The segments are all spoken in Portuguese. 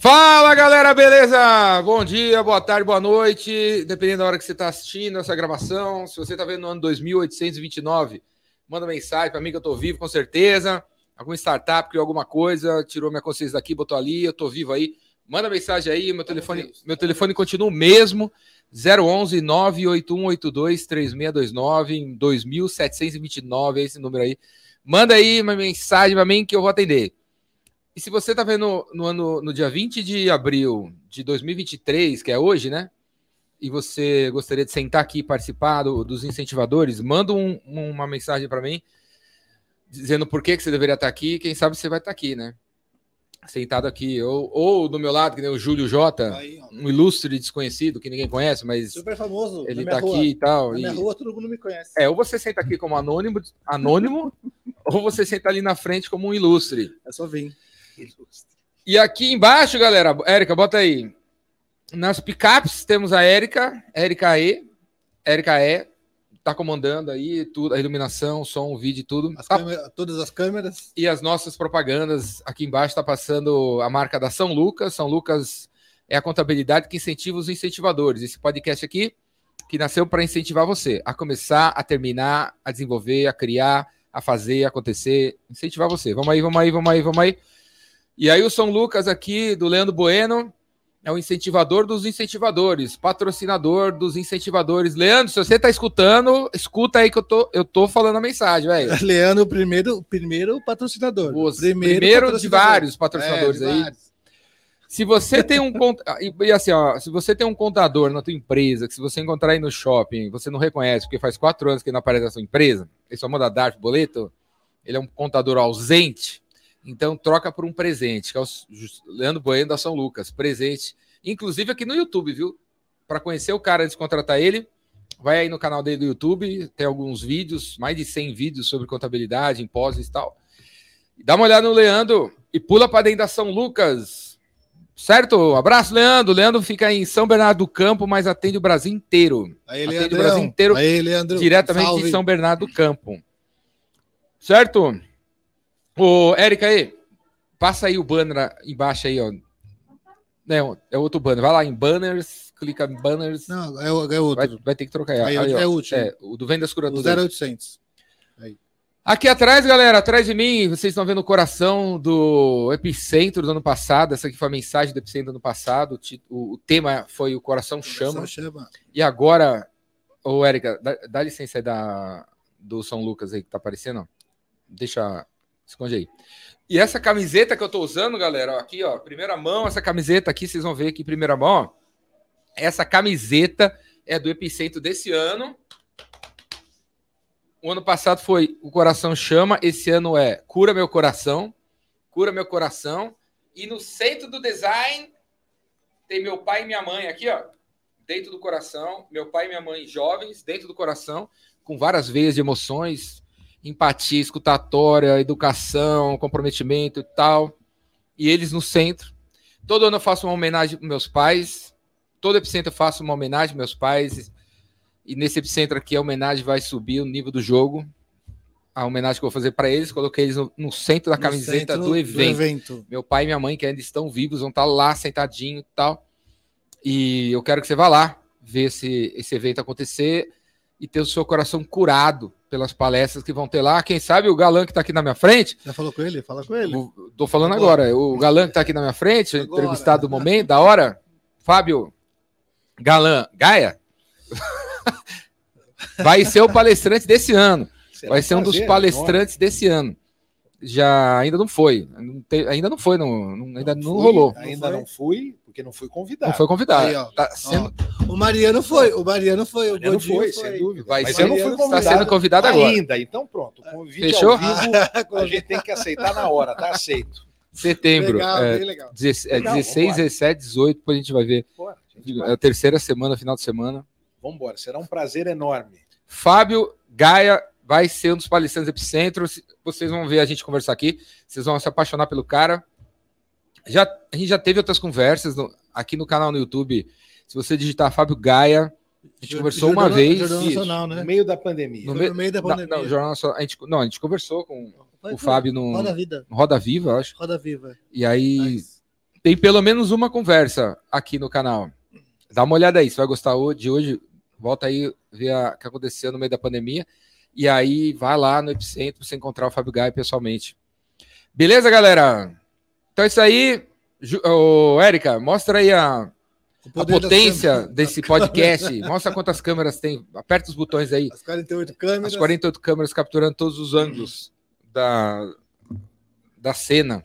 Fala galera, beleza? Bom dia, boa tarde, boa noite, dependendo da hora que você está assistindo essa gravação. Se você está vendo no ano 2829, manda mensagem para mim que eu estou vivo, com certeza. Alguma startup criou alguma coisa, tirou minha consciência daqui, botou ali, eu estou vivo aí. Manda mensagem aí, meu telefone, meu telefone continua o mesmo, 011 98182 3629 em 2729, é esse número aí. Manda aí uma mensagem para mim que eu vou atender. E se você está vendo no, ano, no dia 20 de abril de 2023, que é hoje, né? E você gostaria de sentar aqui e participar do, dos incentivadores, manda um, uma mensagem para mim dizendo por que, que você deveria estar aqui. Quem sabe você vai estar aqui, né? Sentado aqui. Ou, ou do meu lado, que nem o Júlio Jota, Aí, um ilustre desconhecido que ninguém conhece, mas. Super famoso. Ele está aqui e tal. Na e... minha rua todo mundo me conhece. É, ou você senta aqui como anônimo, anônimo ou você senta ali na frente como um ilustre. É só vir. E aqui embaixo, galera, Érica, bota aí. Nas picapes temos a Érica, Érica E, Érica E, tá comandando aí tudo, a iluminação, som, vídeo, tudo. As tá. câmera, todas as câmeras. E as nossas propagandas. Aqui embaixo está passando a marca da São Lucas. São Lucas é a contabilidade que incentiva os incentivadores. Esse podcast aqui, que nasceu para incentivar você a começar, a terminar, a desenvolver, a criar, a fazer, a acontecer, incentivar você. Vamos aí, vamos aí, vamos aí, vamos aí. E aí o São Lucas aqui, do Leandro Bueno, é o incentivador dos incentivadores, patrocinador dos incentivadores. Leandro, se você está escutando, escuta aí que eu tô, eu tô falando a mensagem, velho. Leandro, primeiro, primeiro patrocinador. O primeiro, primeiro patrocinador. de vários patrocinadores é, de aí. Vários. Se você tem um e assim, ó, se você tem um contador na tua empresa, que se você encontrar aí no shopping, você não reconhece, porque faz quatro anos que ele não aparece na sua empresa, ele só manda DARF, boleto, ele é um contador ausente, então troca por um presente, que é o Leandro Bueno da São Lucas. Presente, inclusive aqui no YouTube, viu? Para conhecer o cara antes de contratar ele, vai aí no canal dele do YouTube, tem alguns vídeos, mais de 100 vídeos sobre contabilidade, impostos e tal. Dá uma olhada no Leandro e pula para dentro da São Lucas. Certo? Abraço, Leandro. Leandro fica em São Bernardo do Campo, mas atende o Brasil inteiro. Aí, atende Leandrão. o Brasil inteiro aí, Leandro. diretamente Salve. de São Bernardo do Campo. Certo? Ô, Érica aí, passa aí o banner embaixo aí, ó. Não, é outro banner. Vai lá em banners, clica em banners. Não, é, é outro. Vai, vai, ter que trocar. Aí, aí, é o último. É, o do Vendas Curadoras. O 0800. Aí. Aqui atrás, galera, atrás de mim, vocês estão vendo o coração do Epicentro do ano passado. Essa aqui foi a mensagem do Epicentro do ano passado. O, o tema foi o Coração, Chama. chama. E agora, ô Érica, dá, dá licença aí da, do São Lucas aí que tá aparecendo. Deixa Esconde aí. E essa camiseta que eu tô usando, galera, ó, aqui, ó, primeira mão, essa camiseta aqui, vocês vão ver aqui, primeira mão, ó. Essa camiseta é do Epicentro desse ano. O ano passado foi O Coração Chama, esse ano é Cura Meu Coração. Cura Meu Coração. E no centro do design tem meu pai e minha mãe aqui, ó, dentro do coração. Meu pai e minha mãe jovens, dentro do coração, com várias veias de emoções, empatia, escutatória, educação, comprometimento e tal. E eles no centro. Todo ano eu faço uma homenagem para meus pais. Todo epicentro eu faço uma homenagem para meus pais. E nesse epicentro aqui a homenagem vai subir o nível do jogo. A homenagem que eu vou fazer para eles, coloquei eles no, no centro da no camiseta centro do, evento. do, evento. Meu pai e minha mãe, que ainda estão vivos, vão estar lá sentadinho e tal. E eu quero que você vá lá ver esse, esse evento acontecer e ter o seu coração curado pelas palestras que vão ter lá. Quem sabe o galã que está aqui na minha frente. Já falou com ele? Fala com ele. Estou falando agora. agora. O galã que está aqui na minha frente, agora. entrevistado do momento, da hora. Fábio Galã Gaia. vai ser o palestrante desse ano. Será vai ser um dos palestrantes desse ano já ainda não foi. ainda não foi, não, ainda não, não rolou. Ainda não, fui, porque não fui convidado. Não foi convidado. Aí, ó, tá sendo... Ó, o Mariano foi, o Mariano foi, o Mariano foi, foi, sem dúvida. Vai Mas eu não fui convidado. Está sendo convidado agora. Ainda, então pronto. Convite Fechou? Vivo, a gente tem que aceitar na hora, tá aceito. Setembro. Legal, é, legal. é legal, 16, 17, 18, depois a gente vai ver. Bora, é a terceira semana, final de semana. Vamos embora, será um prazer enorme. Fábio Gaia vai ser um dos palestrantes Epicentro. Vocês vão ver a gente conversar aqui, vocês vão se apaixonar pelo cara. Já, a gente já teve outras conversas no, aqui no canal no YouTube. Se você digitar Fábio Gaia, a gente conversou uma vez. Jornal Nacional, né? No meio da pandemia. No, no meio da pandemia. Não, não, Jornal Nacional, a gente, não, a gente conversou com Vai, o Fábio no Roda Vida. Roda Viva, acho. Roda Viva. E aí tem pelo menos uma conversa aqui no canal. Dá uma olhada aí, você vai gostar de hoje. Volta aí, ver o que aconteceu no meio da pandemia. E aí, vai lá no Epicentro pra você encontrar o Fábio Gai pessoalmente. Beleza, galera? Então é isso aí. Érica, mostra aí a, a potência desse podcast. Mostra quantas câmeras tem. Aperta os botões aí. As 48 câmeras. As 48 câmeras capturando todos os ângulos da, da cena.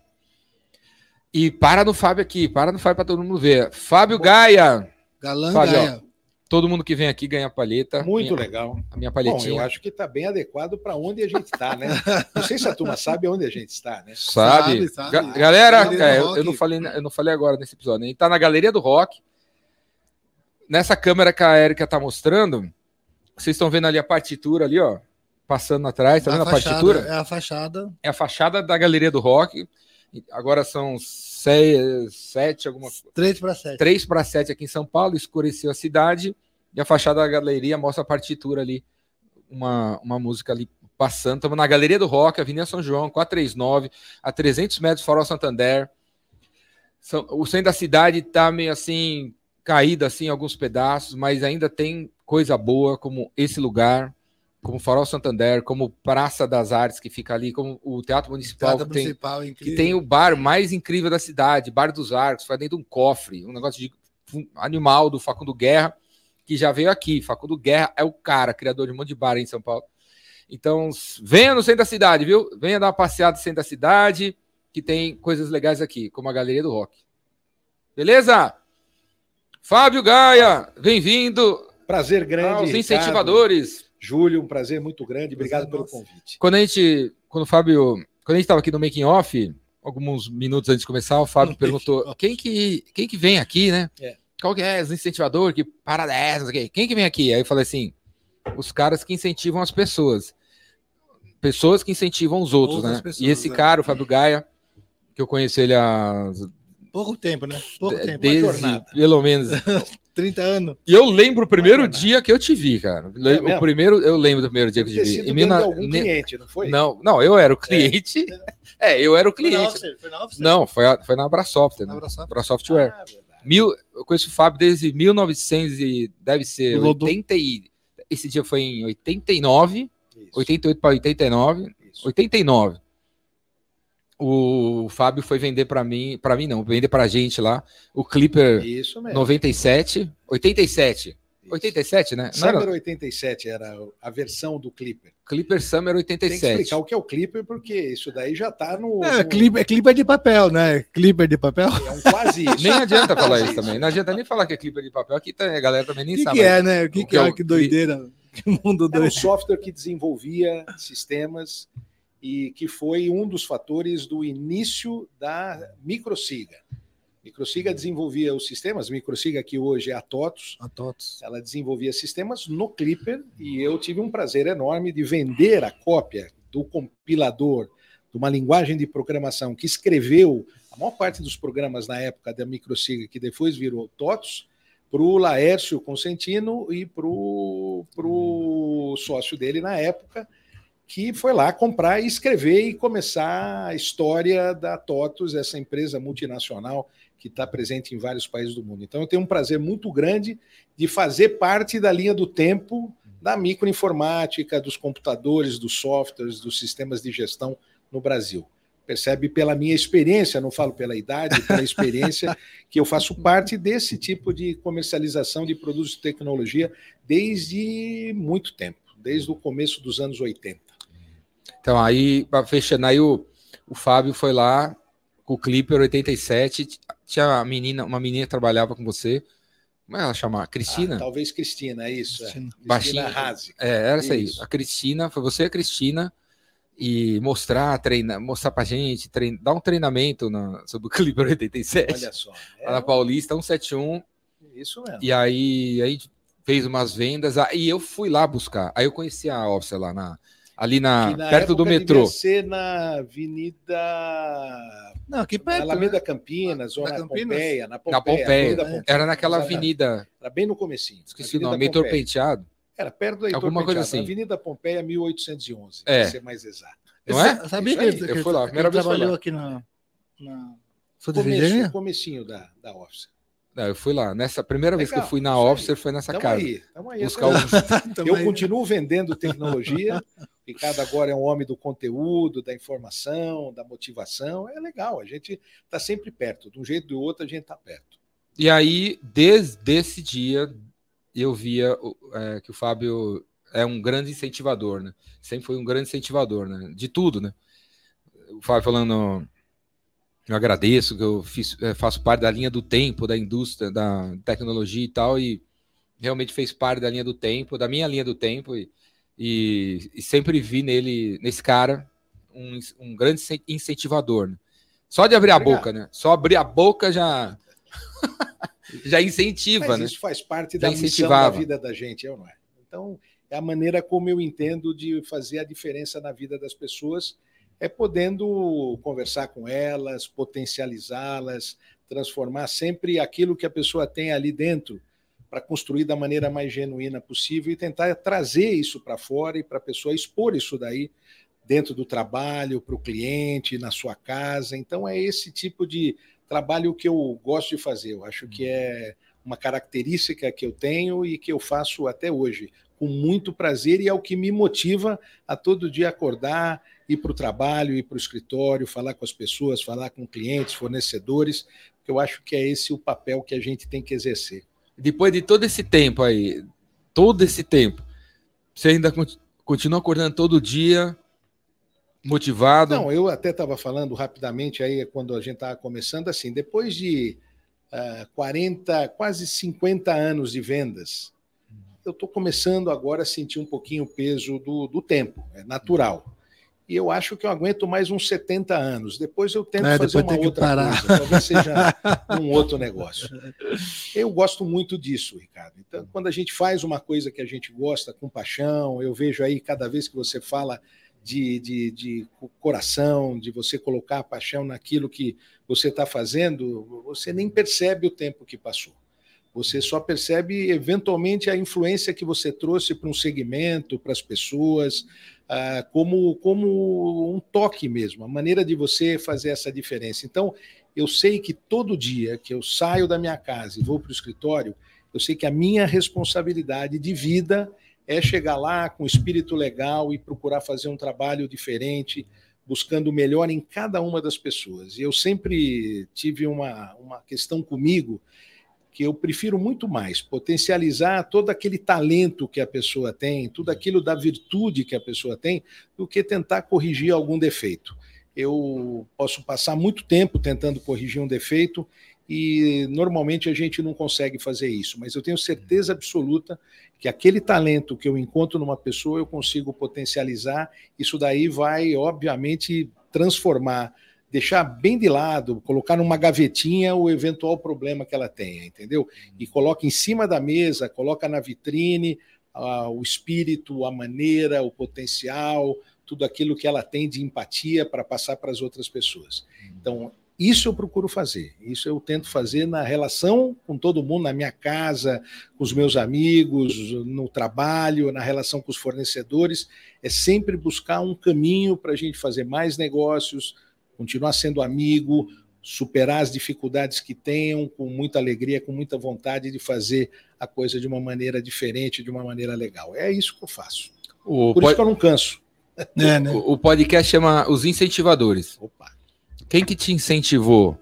E para no Fábio aqui, para no Fábio para todo mundo ver. Fábio Gaia, Galã Fábio, Gaia. Todo mundo que vem aqui ganha palheta. Muito minha, legal. A minha Bom, palhetinha. eu acho que está bem adequado para onde a gente está, né? Não sei se a turma sabe onde a gente está, né? Sabe? Sabe, sabe. Ga- galera, é, eu, Rock. eu não falei, eu não falei agora nesse episódio. né? A gente tá na Galeria do Rock. Nessa câmera que a Erika tá mostrando, vocês estão vendo ali a partitura ali, ó, passando atrás, tá vendo a, fachada, partitura? É a fachada. É a fachada da Galeria do Rock. Agora são seis, sete, alguma 3 para 7. 3 para 7 aqui em São Paulo, escureceu a cidade. E a fachada da galeria mostra a partitura ali, uma, uma música ali passando. Estamos na Galeria do Rock, Avenida São João, 439, a 300 metros Farol Santander. São- o centro da cidade está meio assim, caído assim, em alguns pedaços, mas ainda tem coisa boa, como esse lugar, como Farol Santander, como Praça das Artes, que fica ali, como o Teatro Municipal, Teatro que tem principal, que tem o bar mais incrível da cidade, Bar dos Arcos, foi dentro de um cofre, um negócio de um animal do Facundo Guerra, que já veio aqui. Facundo Guerra é o cara, criador de um monte de bar em São Paulo. Então, venha no centro da cidade, viu? Venha dar uma passeada no centro da cidade, que tem coisas legais aqui, como a Galeria do Rock. Beleza? Fábio Gaia, bem-vindo Prazer grande. aos Ricardo. incentivadores. Júlio, um prazer muito grande. Obrigado Prazer pelo nosso. convite. Quando a gente, quando o Fábio, quando a gente estava aqui no making off, alguns minutos antes de começar, o Fábio perguntou quem que, quem que vem aqui, né? É. Qual que é os incentivador que para o quê. quem que vem aqui? Aí eu falei assim, os caras que incentivam as pessoas, pessoas que incentivam os outros, Outras né? pessoas, e esse é. cara, o Fábio Gaia, que eu conheci ele há Pouco tempo, né? Pouco tempo. desde pelo menos. 30 anos. E eu lembro o primeiro dia que eu te vi, cara. o mesmo? primeiro, eu lembro do primeiro dia que eu te vi. sido Em dentro mil de na- algum ne- cliente, não foi? Não, não, eu era o cliente. É, eu era o Foi na cliente. Foi na. Não, foi, foi na Abrasoftware, Na né? Abrasoftware. Abrasoftware. Ah. Mil, eu conheço o Fábio desde 1900 e deve ser Rodou. 80 e, esse dia foi em 89, Isso, 88 para 89, isso. 89. O Fábio foi vender para mim, para mim não, vender pra gente lá, o Clipper Isso mesmo. 97, 87. Isso. 87, né? Não era Summer 87 era a versão do Clipper. Clipper Summer Tem que 87. explicar o que é o Clipper, porque isso daí já tá no. É, no- clipper, é clipper de papel, né? Clipper de papel. É um quase isso. Nem adianta falar isso também. Não adianta nem falar que é Clipper de papel, aqui tá, a galera também nem O que, sabe. que é, né? O que, O que, é é? o- Que doideira. Que mundo Era um doido. software que desenvolvia sistemas e que foi um dos fatores do início da Microsiga. Microsiga desenvolvia os sistemas, Microsiga que hoje é a TOTOS, A TOTS. ela desenvolvia sistemas no Clipper e eu tive um prazer enorme de vender a cópia do compilador de uma linguagem de programação que escreveu a maior parte dos programas na época da Microsiga, que depois virou TOTOS, para o Laércio Consentino e para o sócio dele na época, que foi lá comprar e escrever e começar a história da TOTOS, essa empresa multinacional que está presente em vários países do mundo. Então, eu tenho um prazer muito grande de fazer parte da linha do tempo da microinformática, dos computadores, dos softwares, dos sistemas de gestão no Brasil. Percebe pela minha experiência, não falo pela idade, pela experiência, que eu faço parte desse tipo de comercialização de produtos de tecnologia desde muito tempo, desde o começo dos anos 80. Então, aí, fechando, aí o, o Fábio foi lá com o Clipper 87. Tinha a menina, uma menina que trabalhava com você. Como é ela chama? Cristina? Ah, talvez Cristina, é isso. É. Cristina. Baixinha. Cristina Hazi. É, era essa aí. Isso. A Cristina, foi você e a Cristina. E mostrar, treinar, mostrar pra gente, trein, dar um treinamento na- sobre o Clipper 87. Olha só. É lá na Paulista, 171. isso mesmo. E aí, aí a gente fez umas vendas. Aí eu fui lá buscar. Aí eu conheci a Office lá, na, ali na, na perto do metrô. devia ser na Avenida. Não, aqui Na perto. Alameda né? Campinas, ou Na na Campinas? Pompeia. Na Pompeia. Na Pompeia. Avenida É. Era naquela avenida, Era bem no comecinho. esqueci o nome, Heitor Pompeia. Penteado. Era perto da Heitor Alguma coisa Penteado, assim. Avenida Pompeia, 1811, É. para ser mais exato. Não é? Sa- Sabia Isso que, ele- eu fui lá, primeira vez foi trabalhou lá. aqui na, na Santa Começo, comecinho da, da Officer. Não, eu fui lá. Nessa primeira vez que eu Legal, fui na. Officer foi nessa Tamo casa. aí, tamo aí. Buscar. Eu continuo vendendo tecnologia. Ricardo agora é um homem do conteúdo, da informação, da motivação. É legal, a gente está sempre perto. De um jeito ou do outro, a gente está perto. E aí, desde esse dia, eu via é, que o Fábio é um grande incentivador, né? Sempre foi um grande incentivador, né? De tudo, né? O Fábio falando, eu agradeço que eu fiz, é, faço parte da linha do tempo, da indústria, da tecnologia e tal, e realmente fez parte da linha do tempo, da minha linha do tempo, e, e, e sempre vi nele, nesse cara, um, um grande incen- incentivador, né? Só de abrir a Obrigado. boca, né? Só abrir a boca já já incentiva, Mas né? isso faz parte Já da missão da vida da gente, é ou não é? Então, é a maneira como eu entendo de fazer a diferença na vida das pessoas, é podendo conversar com elas, potencializá-las, transformar sempre aquilo que a pessoa tem ali dentro para construir da maneira mais genuína possível e tentar trazer isso para fora e para a pessoa expor isso daí dentro do trabalho, para o cliente, na sua casa. Então, é esse tipo de trabalho que eu gosto de fazer. Eu acho que é uma característica que eu tenho e que eu faço até hoje, com muito prazer, e é o que me motiva a todo dia acordar, ir para o trabalho, ir para o escritório, falar com as pessoas, falar com clientes, fornecedores, porque eu acho que é esse o papel que a gente tem que exercer. Depois de todo esse tempo aí, todo esse tempo, você ainda con- continua acordando todo dia, motivado? Não, eu até estava falando rapidamente aí, quando a gente estava começando, assim, depois de ah, 40, quase 50 anos de vendas, eu estou começando agora a sentir um pouquinho o peso do, do tempo, é natural. E eu acho que eu aguento mais uns 70 anos. Depois eu tento É, fazer uma outra parar. coisa, talvez seja um outro negócio. Eu gosto muito disso, Ricardo. Então, quando a gente faz uma coisa que a gente gosta com paixão, eu vejo aí cada vez que você fala de, de, de coração, de você colocar a paixão naquilo que você está fazendo, você nem percebe o tempo que passou. Você só percebe eventualmente a influência que você trouxe para um segmento, para as pessoas, ah, como, como um toque mesmo, a maneira de você fazer essa diferença. Então, eu sei que todo dia que eu saio da minha casa e vou para o escritório, eu sei que a minha responsabilidade de vida é chegar lá com espírito legal e procurar fazer um trabalho diferente, buscando o melhor em cada uma das pessoas. E eu sempre tive uma, uma questão comigo que eu prefiro muito mais potencializar todo aquele talento que a pessoa tem, tudo aquilo da virtude que a pessoa tem, do que tentar corrigir algum defeito. Eu posso passar muito tempo tentando corrigir um defeito e normalmente a gente não consegue fazer isso, mas eu tenho certeza absoluta que aquele talento que eu encontro numa pessoa eu consigo potencializar, isso daí vai, obviamente, transformar, deixar bem de lado, colocar numa gavetinha o eventual problema que ela tenha, entendeu? E coloca em cima da mesa, coloca na vitrine ah, o espírito, a maneira, o potencial, tudo aquilo que ela tem de empatia para passar para as outras pessoas. Então, isso eu procuro fazer. Isso eu tento fazer na relação com todo mundo, na minha casa, com os meus amigos, no trabalho, na relação com os fornecedores. É sempre buscar um caminho para a gente fazer mais negócios, continuar sendo amigo, superar as dificuldades que tenham com muita alegria, com muita vontade de fazer a coisa de uma maneira diferente, de uma maneira legal. É isso que eu faço. O, Por po- isso que eu não canso. É, né? o- o podcast chama Os Incentivadores. Opa. Quem que te incentivou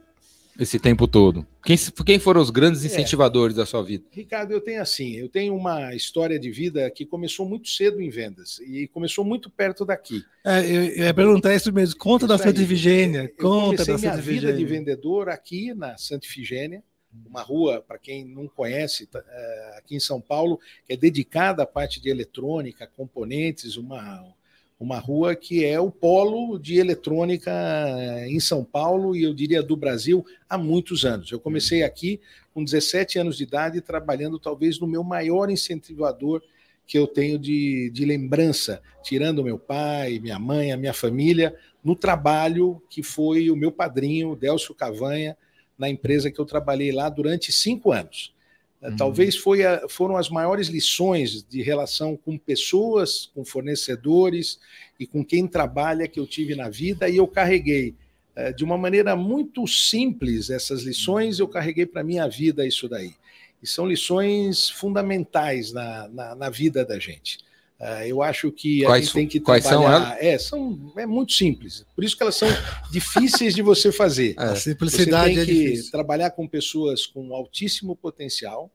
esse tempo todo? Quem, quem foram os É. grandes incentivadores da sua vida? Ricardo, eu tenho assim, eu tenho uma história de vida que começou muito cedo em vendas e começou muito perto daqui. É, eu, eu ia perguntar isso mesmo. Conta da Isso Santa aí. Ifigênia. Conta comecei da minha Santa vida de Ifigênia. vendedor aqui na Santa Ifigênia, uma rua, para quem não conhece, tá, é, aqui em São Paulo, que é dedicada à parte de eletrônica, componentes, uma, uma rua que é o polo de eletrônica em São Paulo e eu diria do Brasil há muitos anos. Eu comecei aqui com 17 anos de idade, trabalhando talvez no meu maior incentivador que eu tenho de, de lembrança, tirando meu pai, minha mãe, a minha família, no trabalho que foi o meu padrinho, Delcio Cavanha, na empresa que eu trabalhei lá durante cinco anos. Uhum. Talvez foi a, foram as maiores lições de relação com pessoas, com fornecedores e com quem trabalha que eu tive na vida, e eu carreguei é, de uma maneira muito simples, essas lições, eu carreguei para a minha vida isso daí. E são lições fundamentais na, na, na vida da gente. Uh, eu acho que a quais, gente tem que quais trabalhar. São é, são, é muito simples. Por isso que elas são difíceis de você fazer. A simplicidade você tem é que difícil. trabalhar com pessoas com altíssimo potencial,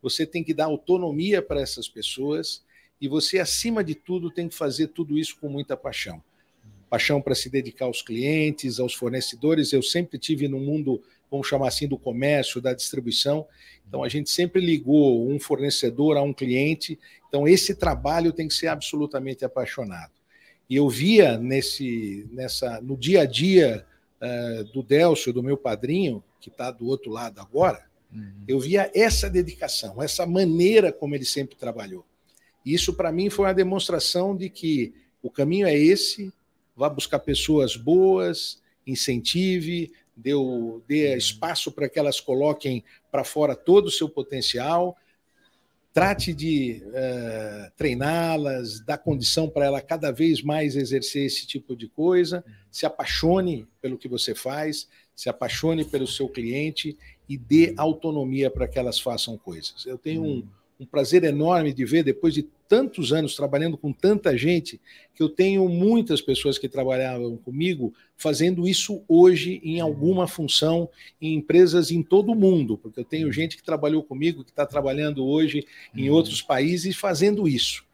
você tem que dar autonomia para essas pessoas e você, acima de tudo, tem que fazer tudo isso com muita paixão. Paixão para se dedicar aos clientes, aos fornecedores. Eu sempre tive no mundo, vamos chamar assim, do comércio, da distribuição. Então, a gente sempre ligou um fornecedor a um cliente. Então, esse trabalho tem que ser absolutamente apaixonado. E eu via nesse, nessa, no dia a dia uh, do Delcio, do meu padrinho, que está do outro lado agora, uhum. eu via essa dedicação, essa maneira como ele sempre trabalhou. E isso, para mim, foi uma demonstração de que o caminho é esse, vá buscar pessoas boas, incentive, dê, dê espaço para que elas coloquem para fora todo o seu potencial, trate de uh, treiná-las, dar condição para ela cada vez mais exercer esse tipo de coisa, se apaixone pelo que você faz, se apaixone pelo seu cliente e dê autonomia para que elas façam coisas. Eu tenho um, um prazer enorme de ver, depois de tantos anos trabalhando com tanta gente, que eu tenho muitas pessoas que trabalhavam comigo fazendo isso hoje em alguma função em empresas em todo o mundo, porque eu tenho gente que trabalhou comigo, que está trabalhando hoje em outros países fazendo isso.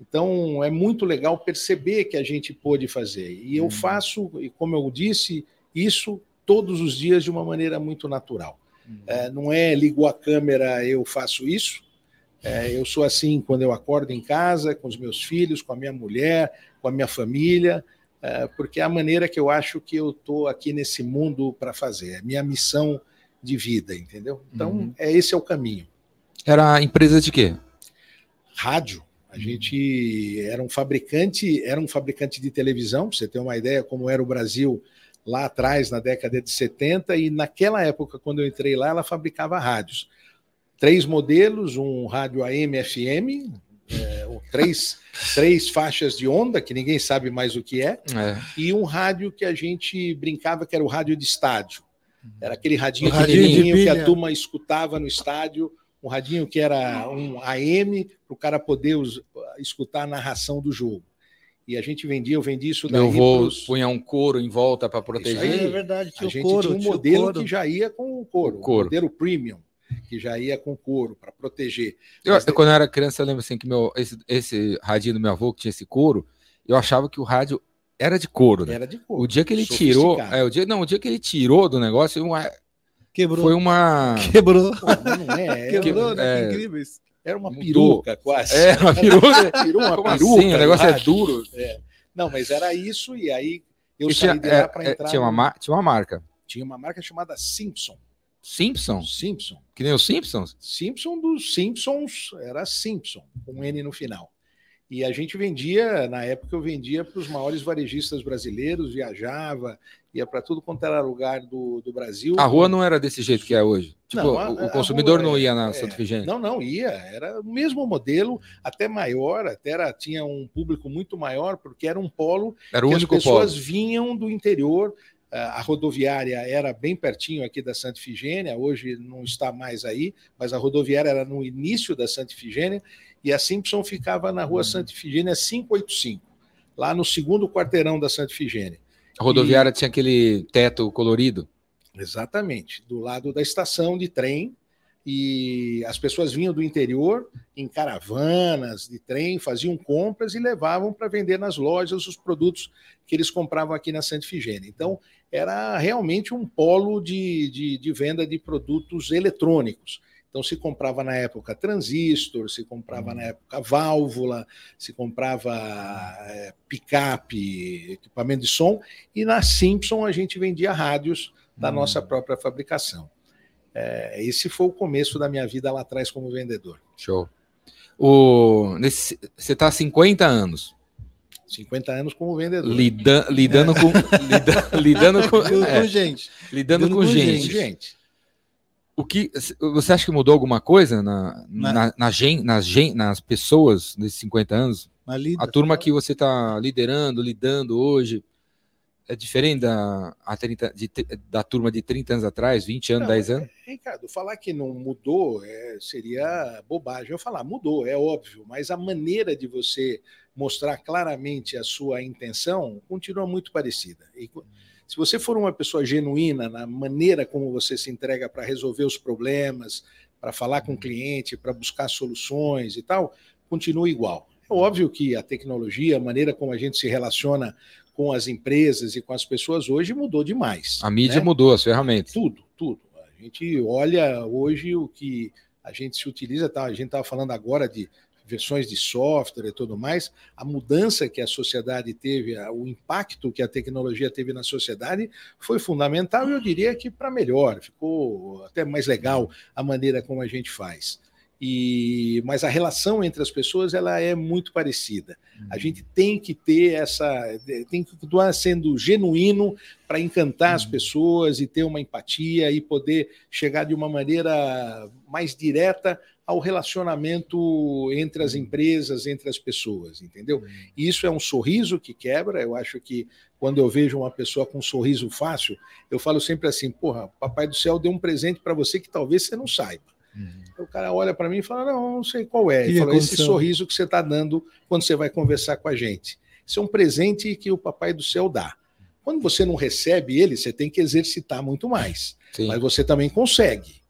Então, é muito legal perceber que a gente pôde fazer. E eu faço, e como eu disse, isso todos os dias de uma maneira muito natural. É, não é ligo a câmera, eu faço isso, é, eu sou assim quando eu acordo em casa, com os meus filhos, com a minha mulher, com a minha família, é, porque é a maneira que eu acho que eu estou aqui nesse mundo para fazer, é minha missão de vida, entendeu? Então, uhum. é esse é o caminho. Era empresa de quê? Rádio. A gente era um fabricante, era um fabricante de televisão, para você ter uma ideia como era o Brasil lá atrás, na década de 70, e naquela época, quando eu entrei lá, ela fabricava rádios três modelos, um rádio AM FM, é, três, três faixas de onda, que ninguém sabe mais o que é, é, e um rádio que a gente brincava que era o rádio de estádio. Era aquele radinho, radinho que a turma escutava no estádio, um radinho que era um AM, para o cara poder escutar a narração do jogo. E a gente vendia, eu vendi isso daí. Meu avô pros... punha um couro em volta para proteger. Aí, é verdade, tinha a gente couro, tinha um modelo tinha que já ia com o couro, o couro. modelo premium que já ia com couro para proteger. Eu, Mas, quando eu era criança, eu lembro assim que meu, esse, esse radinho do meu avô, que tinha esse couro, eu achava que o rádio era de couro. Né? Era de couro. O dia que ele tirou. É, o dia, não, o dia que ele tirou do negócio, uma, quebrou. Foi uma. Quebrou. Pô, não é. Quebrou, né? É, incrível isso. Era uma peruca, quase. É, uma peruca. Virou uma Como peruca. Assim? O negócio é duro. É. Não, mas era isso, e aí eu E saí tinha, de lá é, para é, entrar. tinha, uma, no- tinha uma marca. tinha uma marca chamada Simpson. Simpson? Simpson. Que nem os Simpsons? Simpson dos Simpsons era Simpson, com um N no final. E a gente vendia, na época eu vendia para os maiores varejistas brasileiros, viajava, ia para tudo quanto era lugar do, do Brasil. A rua não era desse jeito que é hoje. Tipo, Não, a- o- consumidor não é- ia na é, Santa Efigênia. Não, não ia. Era o mesmo modelo, até maior, até era, tinha um público muito maior, porque era um polo Era o que único as pessoas polo. vinham do interior. Ah, A rodoviária era bem pertinho aqui da Santa Ifigênia, hoje não está mais aí, mas a rodoviária era no início da Santa Ifigênia, e a Simpson ficava na rua Santa Ifigênia 585, lá no segundo quarteirão da Santa Ifigênia. A rodoviária tinha aquele teto colorido. Exatamente, do lado da estação de trem, e as pessoas vinham do interior em caravanas de trem, faziam compras e levavam para vender nas lojas os produtos que eles compravam aqui na Santa Ifigênia. Então, era realmente um polo de, de, de venda de produtos eletrônicos. Então, se comprava na época transistor, se comprava na época válvula, se comprava eh, picape, equipamento de som, e na Simpson a gente vendia rádios da Hum. nossa própria fabricação. É, esse foi o começo da minha vida lá atrás como vendedor. Show. O, nesse, você está há 50 anos 50 anos como vendedor. lida, lidando com. lida- lidando com. Com- é, com gente. lidando lidando com com gente. Gente, O que você acha que mudou alguma coisa na, Na- na, na gen, nas, gen, nas pessoas nesses 50 anos? Lida. A turma que você está liderando, lidando hoje, é diferente da, a 30, de, da turma de 30 anos atrás, 20 anos, não, 10 anos? É, Ricardo, falar que não mudou é, seria bobagem. Eu falar, mudou, é óbvio, mas a maneira de você mostrar claramente a sua intenção continua muito parecida. E, se você for uma pessoa genuína na maneira como você se entrega para resolver os problemas, para falar com o cliente, para buscar soluções e tal, continua igual. É óbvio que a tecnologia, a maneira como a gente se relaciona com as empresas e com as pessoas hoje mudou demais. A mídia né? mudou, as ferramentas. Tudo, tudo. A gente olha hoje o que a gente se utiliza, tá? a gente estava falando agora de versões de software e tudo mais, a mudança que a sociedade teve, o impacto que a tecnologia teve na sociedade foi fundamental e eu diria que para melhor, ficou até mais legal a maneira como a gente faz. E, mas a relação entre as pessoas ela é muito parecida. A gente tem que ter essa, tem que continuar sendo genuíno para encantar as pessoas e ter uma empatia e poder chegar de uma maneira mais direta ao relacionamento entre as empresas, entre as pessoas, entendeu? E isso é um sorriso que quebra. Eu acho que quando eu vejo uma pessoa com um sorriso fácil, eu falo sempre assim: porra, Papai do Céu deu um presente para você que talvez você não saiba. Uhum. O cara olha para mim e fala: Não, não sei qual é. Ele falou: Esse sorriso que você está dando quando você vai conversar com a gente. Isso é um presente que o Papai do Céu dá. Quando você não recebe ele, você tem que exercitar muito mais. Sim. Mas você também consegue.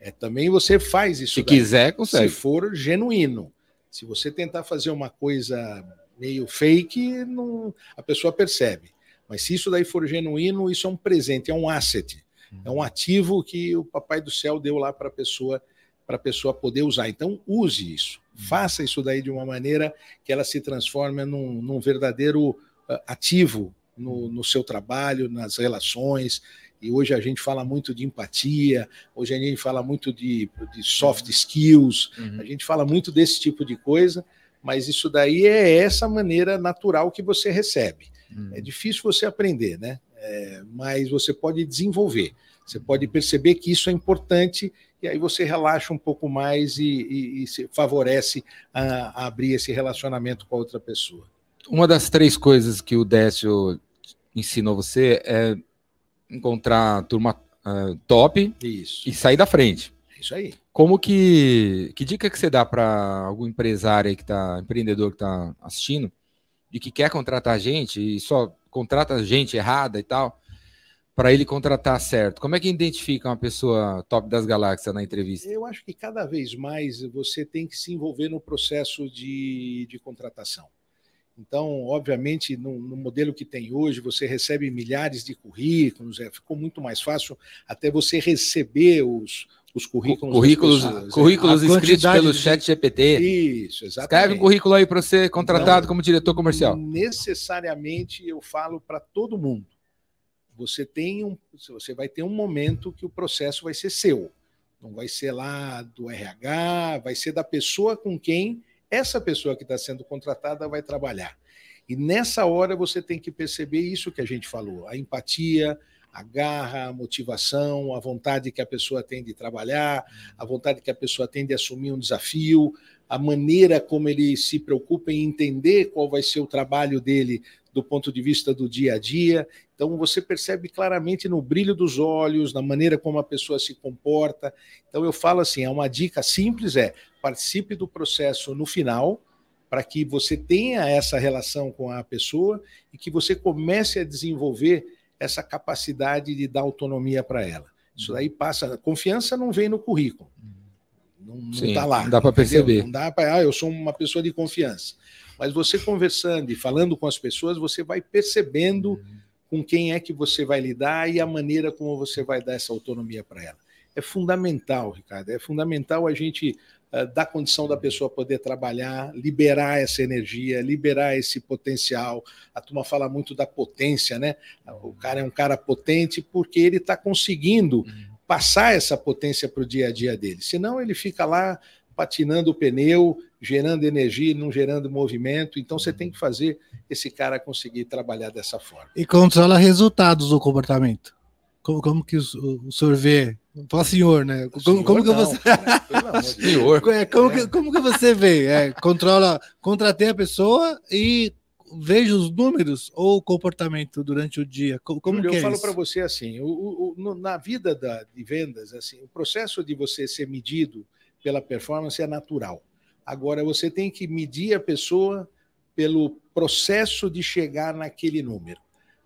É, também você faz isso. Se daí, quiser, consegue. Se for genuíno. Se você tentar fazer uma coisa meio fake, não, a pessoa percebe. Mas se isso daí for genuíno, isso é um presente, é um asset. É um ativo que o Papai do Céu deu lá para a pessoa para a pessoa poder usar. Então, use isso. Faça isso daí de uma maneira que ela se transforme num, num verdadeiro uh, ativo no, no, seu trabalho, nas relações. E hoje a gente fala muito de empatia, hoje a gente fala muito de, de soft skills, uhum. a gente fala muito desse tipo de coisa, mas isso daí é essa maneira natural que você recebe. Uhum. É difícil você aprender, né? É, mas você pode desenvolver. Você pode perceber que isso é importante e aí você relaxa um pouco mais e, e, e favorece a, a, abrir esse relacionamento com a outra pessoa. Uma das três coisas que o Décio ensinou você é encontrar turma uh, top isso. e sair da frente. Isso aí. Como que que dica que você dá para algum empresário que está empreendedor que está assistindo e que quer contratar gente e só contrata gente errada e tal? para ele contratar certo? Como é que identifica uma pessoa top das galáxias na entrevista? Eu acho que cada vez mais você tem que se envolver no processo de, de contratação. Então, obviamente, no, no, modelo que tem hoje, você recebe milhares de currículos, é, ficou muito mais fácil até você receber os, os currículos. Currículos, pessoas, currículos é. escritos pelo de... chat GPT. Isso, exatamente. Escreve um currículo aí para ser contratado Não, como diretor comercial. Necessariamente eu falo para todo mundo você tem um, você vai ter um momento que o processo vai ser seu. Não vai ser lá do RH, vai ser da pessoa com quem essa pessoa que está sendo contratada vai trabalhar. E nessa hora você tem que perceber isso que a gente falou: a empatia, a garra, a motivação, a vontade que a pessoa tem de trabalhar, a vontade que a pessoa tem de assumir um desafio, a maneira como ele se preocupa em entender qual vai ser o trabalho dele do ponto de vista do dia a dia. Então você percebe claramente no brilho dos olhos, na maneira como a pessoa se comporta. Então eu falo assim, é uma dica simples é: participe do processo no final, para que você tenha essa relação com a pessoa e que você comece a desenvolver essa capacidade de dar autonomia para ela. Isso daí passa, confiança não vem no currículo. Não está lá. Não dá para perceber. Não dá para, ah, eu sou uma pessoa de confiança. Mas você conversando e falando com as pessoas, você vai percebendo uhum com quem é que você vai lidar e a maneira como você vai dar essa autonomia para ela. É fundamental, Ricardo, é fundamental a gente uh, dar condição da pessoa poder trabalhar, liberar essa energia, liberar esse potencial. A turma fala muito da potência, né? O cara é um cara potente porque ele está conseguindo uhum. passar essa potência para o dia a dia dele. Senão ele fica lá patinando o pneu, gerando energia, não gerando movimento. Então você tem que fazer esse cara conseguir trabalhar dessa forma. E controla resultados do comportamento. Como, como que o, o senhor vê? Fala senhor, né? Como, senhor como que você. Cara, senhor. É, como, é. Que, como que você vê? É, controla, contratei a pessoa e vejo os números ou o comportamento durante o dia? Como, como que é eu falo para você assim, o, o- o- no- na vida da- de vendas, assim, o processo de você ser medido pela performance é natural. Agora você tem que medir a pessoa pelo processo de chegar naquele número,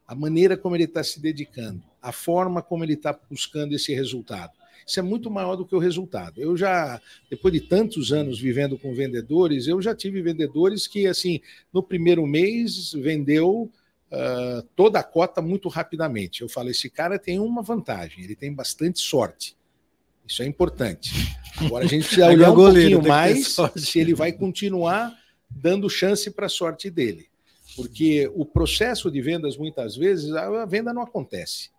a maneira como ele está se dedicando, a forma como ele está buscando esse resultado. Isso é muito maior do que o resultado. Eu já, depois de tantos anos vivendo com vendedores, eu já tive vendedores que, assim, no primeiro mês vendeu ah, toda a cota muito rapidamente. Eu falo, esse cara tem uma vantagem, ele tem bastante sorte. Isso é importante. Agora a gente precisa É olhar um goleiro, pouquinho mais se ele vai continuar dando chance para a sorte dele. Porque o processo de vendas, muitas vezes, a venda não acontece.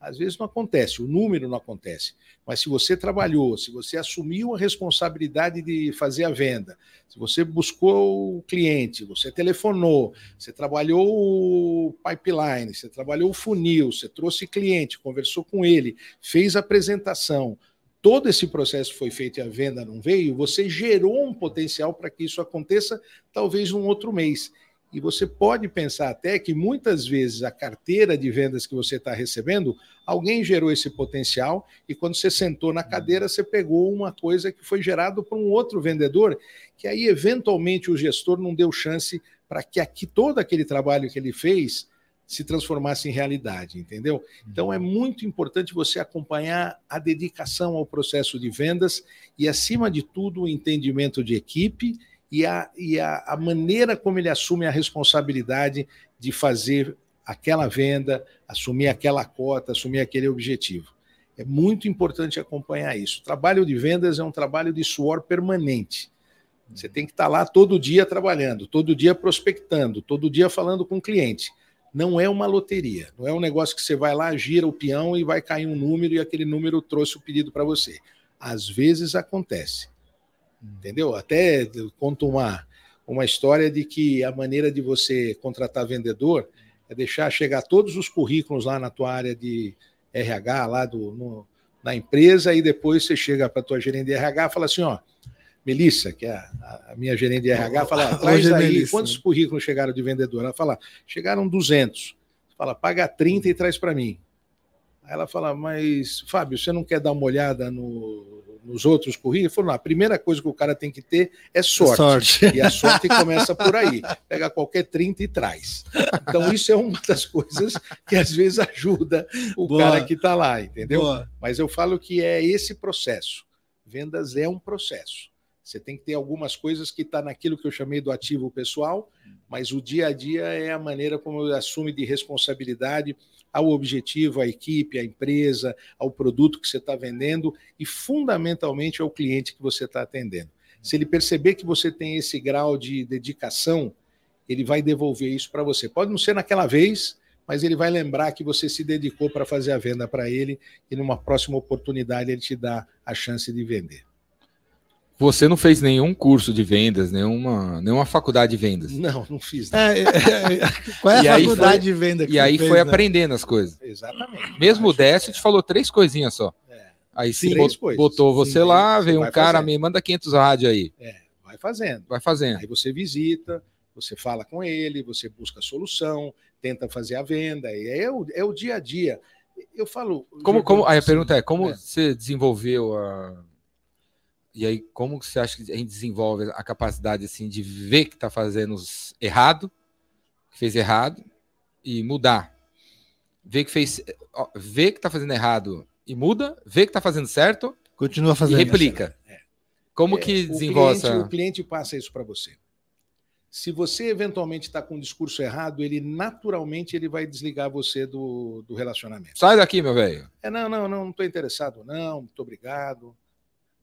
Às vezes não acontece, o número não acontece. Mas se você trabalhou, se você assumiu a responsabilidade de fazer a venda, se você buscou o cliente, você telefonou, você trabalhou o pipeline, você trabalhou o funil, você trouxe cliente, conversou com ele, fez a apresentação, todo esse processo foi feito e a venda não veio, você gerou um potencial para que isso aconteça, talvez num outro mês. E você pode pensar até que muitas vezes a carteira de vendas que você está recebendo, alguém gerou esse potencial e quando você sentou na cadeira, você pegou uma coisa que foi gerado por um outro vendedor, que aí eventualmente o gestor não deu chance para que aqui todo aquele trabalho que ele fez se transformasse em realidade, entendeu? Então é muito importante você acompanhar a dedicação ao processo de vendas e, acima de tudo, o entendimento de equipe e a, e a, a maneira como ele assume a responsabilidade de fazer aquela venda, assumir aquela cota, assumir aquele objetivo. É muito importante acompanhar isso. O trabalho de vendas é um trabalho de suor permanente. Você tem que estar lá todo dia trabalhando, todo dia prospectando, todo dia falando com o cliente. Não é uma loteria, não é um negócio que você vai lá, gira o peão e vai cair um número e aquele número trouxe o pedido para você. Às vezes acontece entendeu? Até conto uma, uma história de que a maneira de você contratar vendedor é deixar chegar todos os currículos lá na tua área de RH, lá do, no, na empresa, e depois você chega para a tua gerente de RH e fala assim, ó, Melissa, que é a, a minha gerente de RH, fala, traz Hoje é aí, Melissa. quantos currículos chegaram de vendedor? Ela fala, chegaram 200. Fala, paga 30 e traz para mim. Aí ela fala, mas Fábio, você não quer dar uma olhada no, nos outros currículos? Falou, não, a primeira coisa que o cara tem que ter é sorte. Sorte. E a sorte começa por aí. Pega qualquer 30 e traz. Então, isso é uma das coisas que às vezes ajuda o Boa. cara que está lá, entendeu? Boa. Mas eu falo que é esse processo. Vendas é um processo. Você tem que ter algumas coisas que está naquilo que eu chamei do ativo pessoal, mas o dia a dia é a maneira como eu assume de responsabilidade ao objetivo, à equipe, à empresa, ao produto que você está vendendo e, fundamentalmente, ao cliente que você está atendendo. Se ele perceber que você tem esse grau de dedicação, ele vai devolver isso para você. Pode não ser naquela vez, mas ele vai lembrar que você se dedicou para fazer a venda para ele e numa próxima oportunidade ele te dá a chance de vender. Você não fez nenhum curso de vendas, nenhuma, nenhuma faculdade de vendas. Não, não fiz. É, é, é, qual é a E faculdade foi- de venda que E aí fez, foi né? aprendendo as coisas. Exatamente. Mesmo o Décio é. te falou três coisinhas só. É. Aí Sim, sim, três bot- coisas. botou você Sim, lá, veio um cara, fazendo. me manda 500 rádio aí. É, vai fazendo. Vai fazendo. Aí você visita, você fala com ele, você busca a solução, tenta fazer a venda, e é o, é o dia a dia. Eu falo. Como, como, aí a assim, pergunta é, como é. você desenvolveu a... E aí, como você acha que a gente desenvolve a capacidade, assim, de ver que tá fazendo errado, que fez errado, e mudar? Ver que fez... ó, Ver que tá fazendo errado e muda, ver que tá fazendo certo Continua e fazendo. replica. Como É, que o desenvolve cliente, essa... o cliente passa isso para você. Se você eventualmente está com um discurso errado, ele naturalmente ele vai desligar você do, do relacionamento. Sai daqui, meu velho. É, não, não, não, não estou interessado, não, muito obrigado.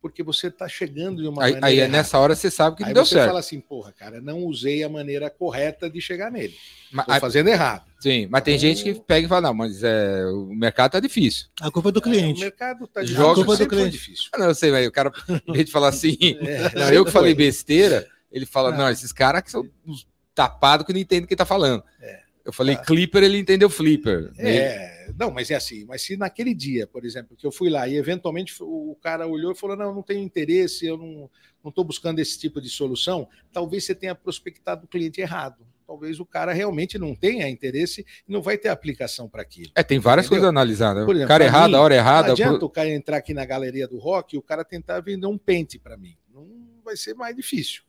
Porque você está chegando de uma Aí, maneira. aí é errada. nessa hora você sabe que não Aí deu você certo. fala assim, porra, cara, não usei a maneira correta de chegar nele. Mas- Estou fazendo errado. Sim, mas tem gente que pega e fala, não, mas é, o mercado tá difícil. A culpa é do O cliente. mercado está Joga- difícil, culpa do cliente. difícil. Ah, não, eu sei, mas o cara, em vez de falar assim, É, não, eu que falei besteira, ele fala, Não. não, esses caras que são uns tapados que não entendem o que tá falando. É. Eu falei Ah. clipper, ele entendeu flipper. Ele- É, não, mas é assim, mas se naquele dia, por exemplo, que eu fui lá e eventualmente o cara olhou e falou: não, não tenho interesse, eu não estou buscando esse tipo de solução, talvez você tenha prospectado o cliente errado. talvez o cara realmente não tenha interesse e não vai ter aplicação para aquilo. É, tem várias Entendeu? coisas analisadas. Por exemplo, cara errado, mim, a hora errada. Não adianta pro- o cara entrar aqui na galeria do rock e o cara tentar vender um pente para mim. Não vai ser mais difícil.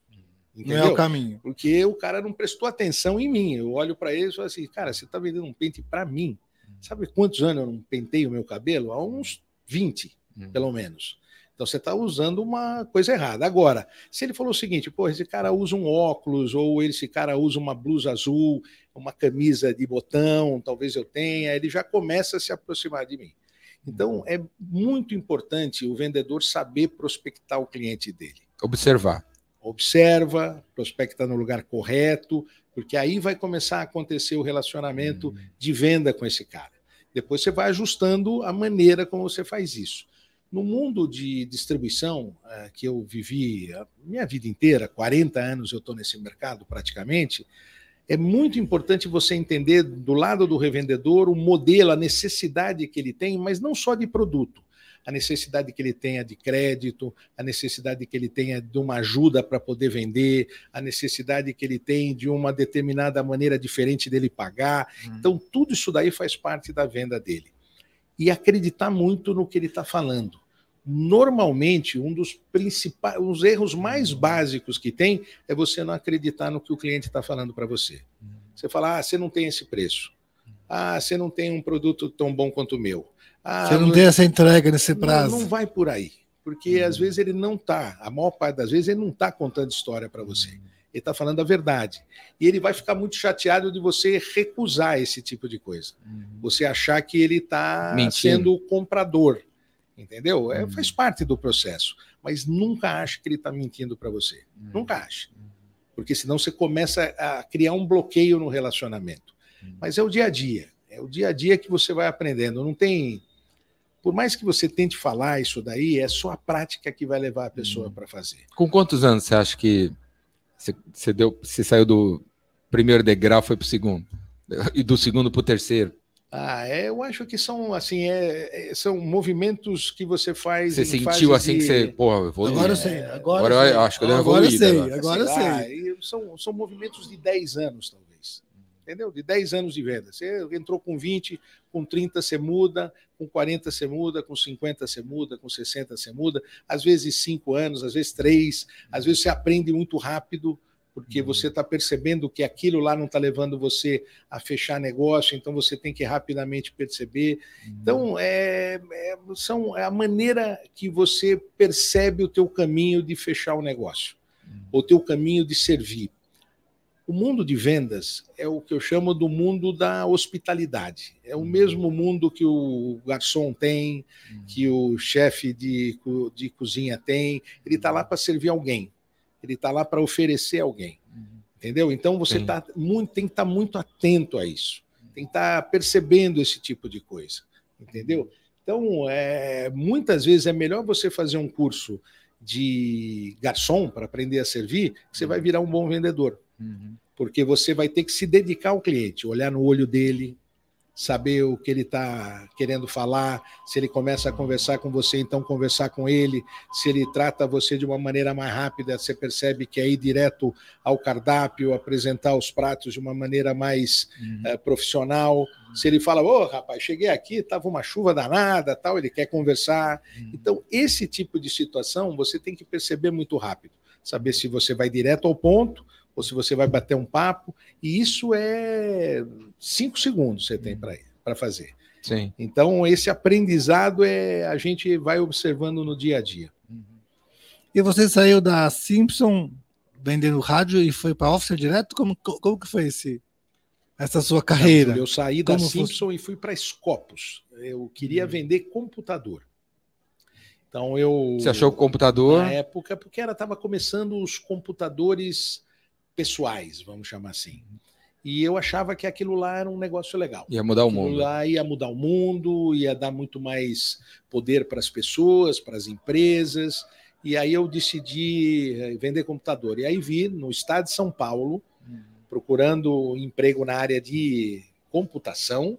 Não Entendeu? é o caminho. Porque o cara não prestou atenção em mim. Eu olho para ele e falo assim, cara, você está vendendo um pente para mim. Sabe quantos anos eu não pentei o meu cabelo? Há uns 20, Hum. pelo menos. Então você está usando uma coisa errada. Agora, se ele falou o seguinte, pô, esse cara usa um óculos, ou esse cara usa uma blusa azul, uma camisa de botão, talvez eu tenha, ele já começa a se aproximar de mim. Então é muito importante o vendedor saber prospectar o cliente dele Observar. observa, prospecta no lugar correto, porque aí vai começar a acontecer o relacionamento de venda com esse cara. Depois você vai ajustando a maneira como você faz isso. No mundo de distribuição, eh, que eu vivi a minha vida inteira, 40 anos eu estou nesse mercado praticamente, é muito importante você entender do lado do revendedor o modelo, a necessidade que ele tem, mas não só de produto a necessidade que ele tenha de crédito, a necessidade que ele tenha de uma ajuda para poder vender, a necessidade que ele tem de uma determinada maneira diferente dele pagar. Então, tudo isso daí faz parte da venda dele. E acreditar muito no que ele está falando. Normalmente, um dos principais, os erros mais básicos que tem é você não acreditar no que o cliente está falando para você. Você fala, ah, você não tem esse preço. Ah, você não tem um produto tão bom quanto o meu. Ah, Você não tem essa entrega nesse prazo. não, não vai por aí. Porque às vezes ele não está, a maior parte das vezes ele não está contando história para você. Ele está falando a verdade. E ele vai ficar muito chateado de você recusar esse tipo de coisa. Você achar que ele está sendo o comprador. Entendeu? É, faz parte do processo. Mas nunca ache que ele está mentindo para você. Nunca ache. Porque senão você começa a criar um bloqueio no relacionamento. Mas é o dia a dia. É o dia a dia que você vai aprendendo. Não tem. Por mais que você tente falar isso daí, é só a prática que vai levar a pessoa para fazer. Com quantos anos você acha que você, você deu, você saiu do primeiro degrau foi pro segundo e do segundo pro terceiro? Ah, é, eu acho que são assim, é, é- são movimentos que você faz. Você sentiu assim que de- você, porra, eu evoluí. Agora eu sei. Agora, Agora eu eu sei. acho que eu dei uma agora eu evoluída sei. agora. Agora eu sei lá, são, são movimentos de 10 anos, talvez. Entendeu? De 10 anos de venda. Você entrou com 20, com 30 você muda, com 40 você muda, com 50 você muda, com 60 você muda, às vezes 5 anos, às vezes 3, às vezes você aprende muito rápido, porque você está percebendo que aquilo lá não está levando você a fechar negócio, então você tem que rapidamente perceber. Então, é, é, são, é a maneira que você percebe o teu caminho de fechar o negócio, o teu caminho de servir. O mundo de vendas é o que eu chamo do mundo da hospitalidade. É o mesmo mundo que o garçom tem, que o chefe de, de cozinha tem. Ele está lá para servir alguém. Ele está lá para oferecer alguém. Entendeu? Então você Sim. tá muito, tem que estar muito atento a isso. Tem que estar percebendo esse tipo de coisa. Entendeu? Então, é, muitas vezes é melhor você fazer um curso de garçom para aprender a servir, que você vai virar um bom vendedor Uhum. porque você vai ter que se dedicar ao cliente, olhar no olho dele, saber o que ele está querendo falar. Se ele começa a conversar com você, então conversar com ele. Se ele trata você de uma maneira mais rápida, você percebe que é ir direto ao cardápio, apresentar os pratos de uma maneira mais eh, profissional. Se ele fala, ô rapaz, cheguei aqui, estava uma chuva danada, tal, ele quer conversar. Então, esse tipo de situação você tem que perceber muito rápido. Saber se você vai direto ao ponto ou se você vai bater um papo. E isso é cinco segundos você tem para fazer. Sim. Então, esse aprendizado é a gente vai observando no dia a dia. E você saiu da Simpson vendendo rádio e foi para Officer direto? Como, como que foi esse, essa sua carreira? Eu saí da Como fosse- Simpson e fui para Scopus. Eu queria Hum. vender computador. Então eu Você achou que o computador? na época porque era estava começando os computadores pessoais, vamos chamar assim. E eu achava que aquilo lá era um negócio legal. Ia mudar o mundo. lá ia mudar o mundo, ia dar muito mais poder para as pessoas, para as empresas. E aí eu decidi eh, vender computador. E aí vi no estado de São Paulo, procurando emprego na área de computação,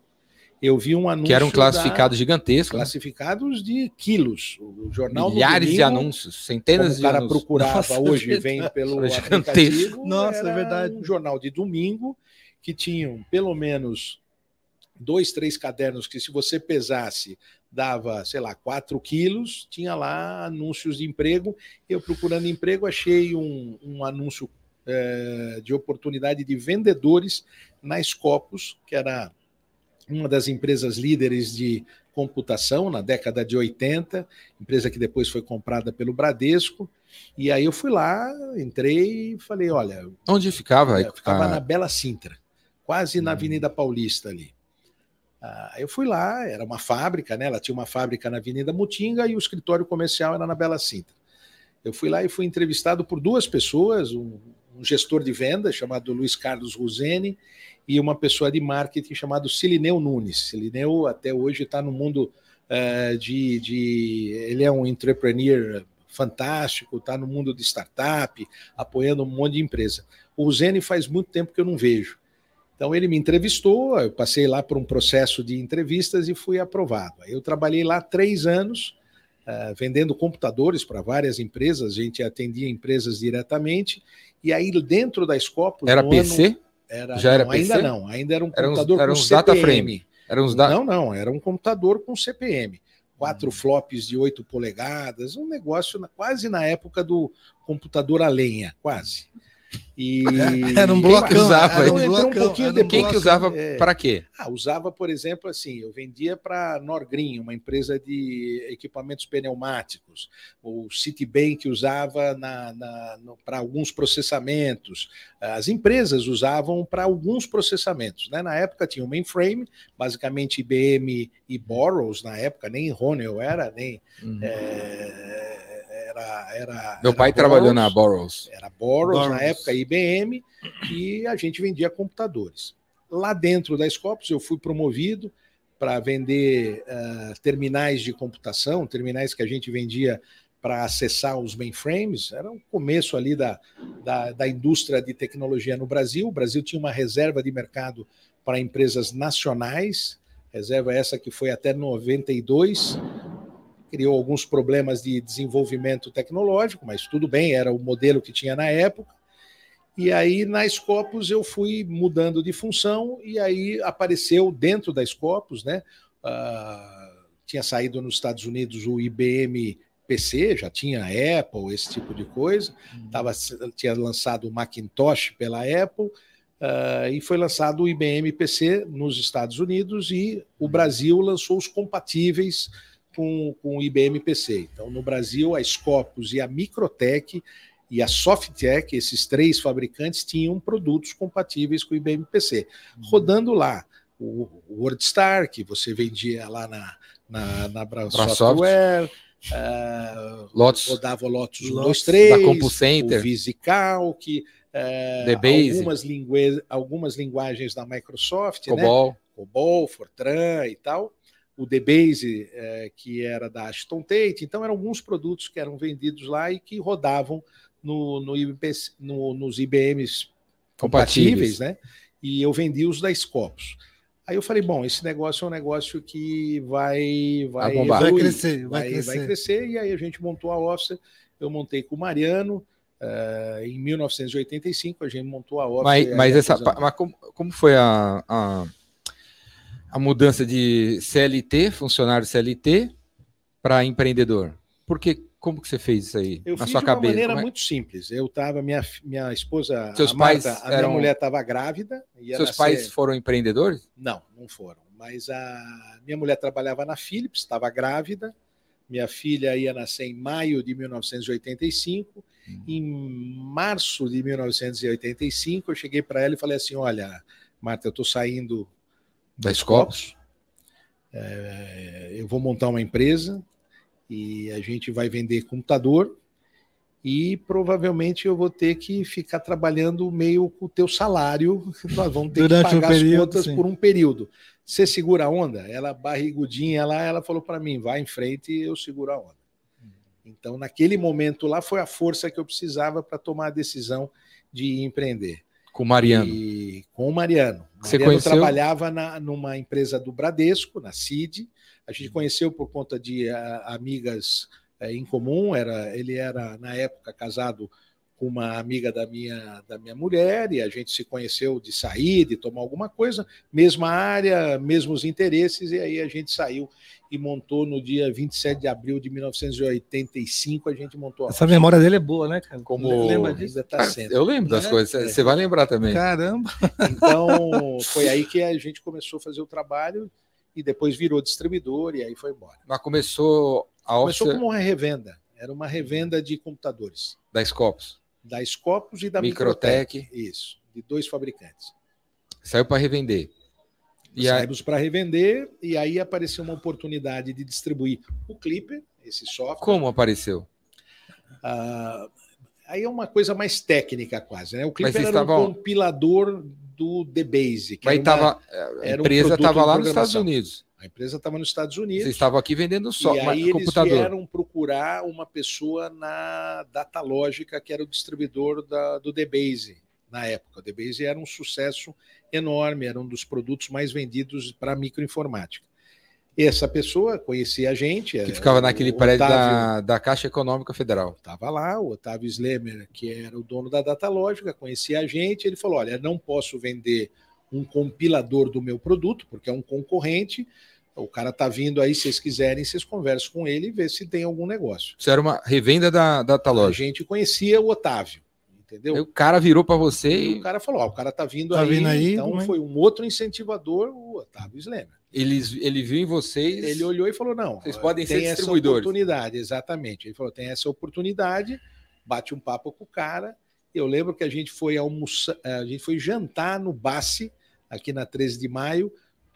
eu vi um anúncio. Que eram classificados gigantescos. né? Classificados de quilos. O jornal Milhares de domingo, anúncios, centenas de o cara anúncios. procurava Nossa, hoje, é vem pelo Era gigantesco. aplicativo. Nossa, é verdade. Um jornal de domingo que tinham pelo menos dois, três cadernos que, se você pesasse, dava, sei lá, 4 quilos. Tinha lá anúncios de emprego. Eu, procurando emprego, achei um, um anúncio eh, de oportunidade de vendedores na Scopus, que era uma das empresas líderes de computação na década de 80, empresa que depois foi comprada pelo Bradesco. E aí eu fui lá, entrei e falei: olha, Onde ficava? é, ficava Ah, na Bela Sintra, quase na Hum. Avenida Paulista ali. Ah, eu fui lá, era uma fábrica, né? Ela tinha uma fábrica na Avenida Mutinga e o escritório comercial era na Bela Sintra. Eu fui lá e fui entrevistado por duas pessoas, um, um gestor de vendas chamado Luiz Carlos Ruzeni e uma pessoa de marketing chamado Silineu Nunes. Silineu até hoje está no mundo eh, de, de. Ele é um entrepreneur fantástico, está no mundo de startup, apoiando um monte de empresa. O Ruzeni faz muito tempo que eu não vejo. Então ele me entrevistou, eu passei lá por um processo de entrevistas e fui aprovado. Eu trabalhei lá três anos, uh, vendendo computadores para várias empresas, a gente atendia empresas diretamente, e aí dentro da Scopus... Era PC? ano- era, Já era não, ainda PC? não, ainda era um Era uns- computador era com uns data CPM. frame. Eram os da... Não, não, era um computador com CPM. Quatro Hum. flops de 8 polegadas, um negócio na- quase na época do computador a lenha, quase. E Era um que blocão. usava? era um um blocão, pouquinho depois. Quem que usava é. para quê? Ah, usava, por exemplo, assim, eu vendia para Norgreen, uma empresa de equipamentos pneumáticos. O Citibank usava para alguns processamentos. As empresas usavam para alguns processamentos. Né? Na época tinha o mainframe, basicamente IBM e Burroughs, na época, nem Ronel era, nem. Uhum. é, era, era, Meu era pai trabalhou na. Burroughs. Era Boros, na Burroughs. época IBM, e a gente vendia computadores. Lá dentro da Scopus, eu fui promovido para vender ah, terminais de computação, terminais que a gente vendia para acessar os mainframes. Era o começo ali da, da, da indústria de tecnologia no Brasil. O Brasil tinha uma reserva de mercado para empresas nacionais, reserva essa que foi até 92, criou alguns problemas de desenvolvimento tecnológico, mas tudo bem, era o modelo que tinha na época. E aí na Scopus eu fui mudando de função e aí apareceu dentro da Scopus, né? ah, tinha saído nos Estados Unidos o IBM PC, já tinha Apple, esse tipo de coisa. Tava, tinha lançado o Macintosh pela Apple ah, e foi lançado o IBM PC nos Estados Unidos e o Brasil lançou os compatíveis com, com o IBM PC. Então, no Brasil, a Scopus e a Microtech e a Softec, esses três fabricantes, tinham produtos compatíveis com o IBM PC. Rodando lá o WordStar, que você vendia lá na, na, na Bra. Software, ah, Lotus, rodava o Lotus 1, Lotus 2, 3, da CompuCenter. o VisiCalc, eh, DBase. algumas, lingue... algumas linguagens da Microsoft, né? COBOL. COBOL, Fortran e tal, o DBase, eh, que era da Ashton Tate, então eram alguns produtos que eram vendidos lá e que rodavam no, no IBPC no- nos IBMs compatíveis, Compatíveis. né? E eu vendi os da Scopus. Aí eu falei, bom, esse negócio é um negócio que vai vai, Vai bombar. Vai evoluir, crescer, vai vai, crescer. vai crescer. E aí a gente montou a Officer, eu montei com o Mariano, eh, em 1985 a gente montou a Officer. Mas, mas, essa, mas como, como foi a, a, a mudança de CLT, funcionário CLT, para empreendedor? Porque como que você fez isso aí Eu na fiz sua de cabeça? uma maneira é- muito simples. Eu estava, minha, minha esposa, Seus a Marta, pais a minha eram- mulher estava grávida. Seus nascer- pais foram empreendedores? Não, não foram. Mas a minha mulher trabalhava na Philips, estava grávida. Minha filha ia nascer em maio de 1985. Em março de 1985, eu cheguei para ela e falei assim: Olha, Marta, eu estou saindo Da Scopus? é, eu vou montar uma empresa e a gente vai vender computador e provavelmente eu vou ter que ficar trabalhando meio com o teu salário, nós vamos ter Durante que um pagar as período, contas sim. por um período. Você segura a onda? Ela barrigudinha lá, ela falou para mim, vai em frente e eu seguro a onda. Então, naquele momento lá, foi a força que eu precisava para tomar a decisão de empreender. Com o Mariano. E, com o Mariano. Você Mariano conheceu? trabalhava na, numa empresa do Bradesco, na CID. A gente conheceu por conta de ah, amigas eh, em comum. Era, ele era, na época, casado uma amiga da minha, da minha mulher, e a gente se conheceu de sair, de tomar alguma coisa, mesma área, mesmos interesses, e aí a gente saiu e montou no dia 27 de abril de 1985, a gente montou a Essa memória dele é boa, né, cara? Como- Lembra disso? ainda tá Cara, sendo. eu lembro das Né? coisas. Você vai lembrar também. Caramba. Então, foi aí que a gente começou a fazer o trabalho e depois virou distribuidor e aí foi embora. Mas começou a Começou como uma revenda, era uma revenda de computadores, da Scopus. Da Scopus e da Microtech. Microtech. Isso, de dois fabricantes. Saiu para revender. E aí, Saímos para revender e aí apareceu uma oportunidade de distribuir o Clipper, esse software. como apareceu? Ah, aí é uma coisa mais técnica quase, né? O Clipper era estavam- um compilador do DBase, que Mas era uma- tava, a um empresa estava de lá nos Estados. Unidos. a empresa estava nos Estados Unidos. Vocês estavam aqui vendendo só e aí eles computador. vieram procurar uma pessoa na Datalógica, que era o distribuidor da- do DBase na época. O DBase era um sucesso enorme, era um dos produtos mais vendidos para microinformática. Essa pessoa conhecia a gente. Que ficava o naquele prédio da, da Caixa Econômica Federal. Estava lá, o Otávio Slemer, que era o dono da Datalógica, conhecia a gente. Ele falou: Olha, não posso vender um compilador do meu produto, porque é um concorrente. O cara está vindo aí, se vocês quiserem, vocês conversam com ele e vê se tem algum negócio. Isso era uma revenda da, da A Taloja. gente conhecia o Otávio, entendeu? Aí O cara virou para você E e o cara falou: ó, o cara tá vindo Tá aí, vindo aí, então aí. foi um outro incentivador, o Otávio Slemer. eles, ele viu em vocês. Ele olhou e falou: não, Vocês podem tem ser essa oportunidade, exatamente. Ele falou: tem essa oportunidade, bate um papo com o cara. Eu lembro que a gente foi almoçar, a gente foi jantar no Bassi, aqui na 13 de maio,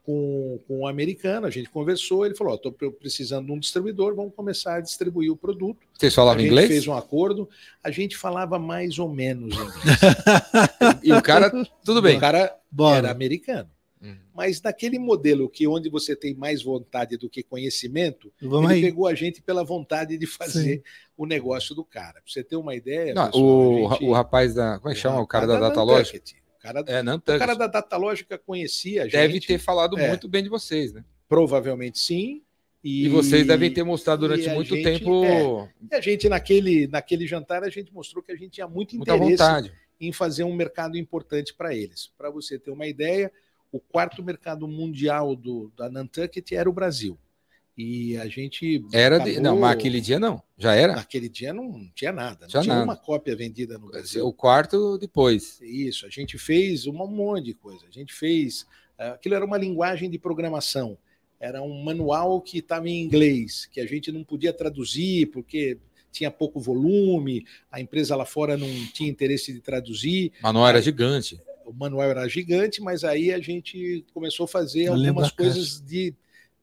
com, com um americano. A gente conversou, ele falou: estou precisando de um distribuidor, vamos começar a distribuir o produto. Vocês A falavam gente inglês? fez um acordo, a gente falava mais ou menos inglês. E o cara, tudo bem. O cara era Bora. americano. Uhum. Mas naquele modelo que onde você tem mais vontade do que conhecimento, Vamos ele aí. pegou a gente pela vontade de fazer o negócio do cara. Pra você ter uma ideia, Não, pessoal, o, a gente- o rapaz da. Como é que chama? O cara da rapaz Datalógica? Nantucket. O cara, É, o cara da Datalógica conhecia a gente. Deve ter falado É. muito bem de vocês, né? Provavelmente sim. E, E vocês devem ter mostrado durante muito gente- tempo é, E a gente, naquele, naquele jantar, a gente mostrou que a gente tinha muito muita interesse vontade. em fazer um mercado importante para eles. Para você ter uma ideia, o quarto mercado mundial do, da Nantucket era o Brasil. E a gente. Era de. Não, mas aquele dia não. Já era? Naquele dia não tinha nada. Não Tinha tinha nada. uma cópia vendida no Brasil. O quarto depois. Isso, a gente fez um monte de coisa. A gente fez. eh, Aquilo era uma linguagem de programação. Era um manual que estava em inglês, que a gente não podia traduzir porque tinha pouco volume, a empresa lá fora não tinha interesse de traduzir. Mas não era gigante. O manual era gigante, mas aí a gente começou a fazer Eu algumas coisas de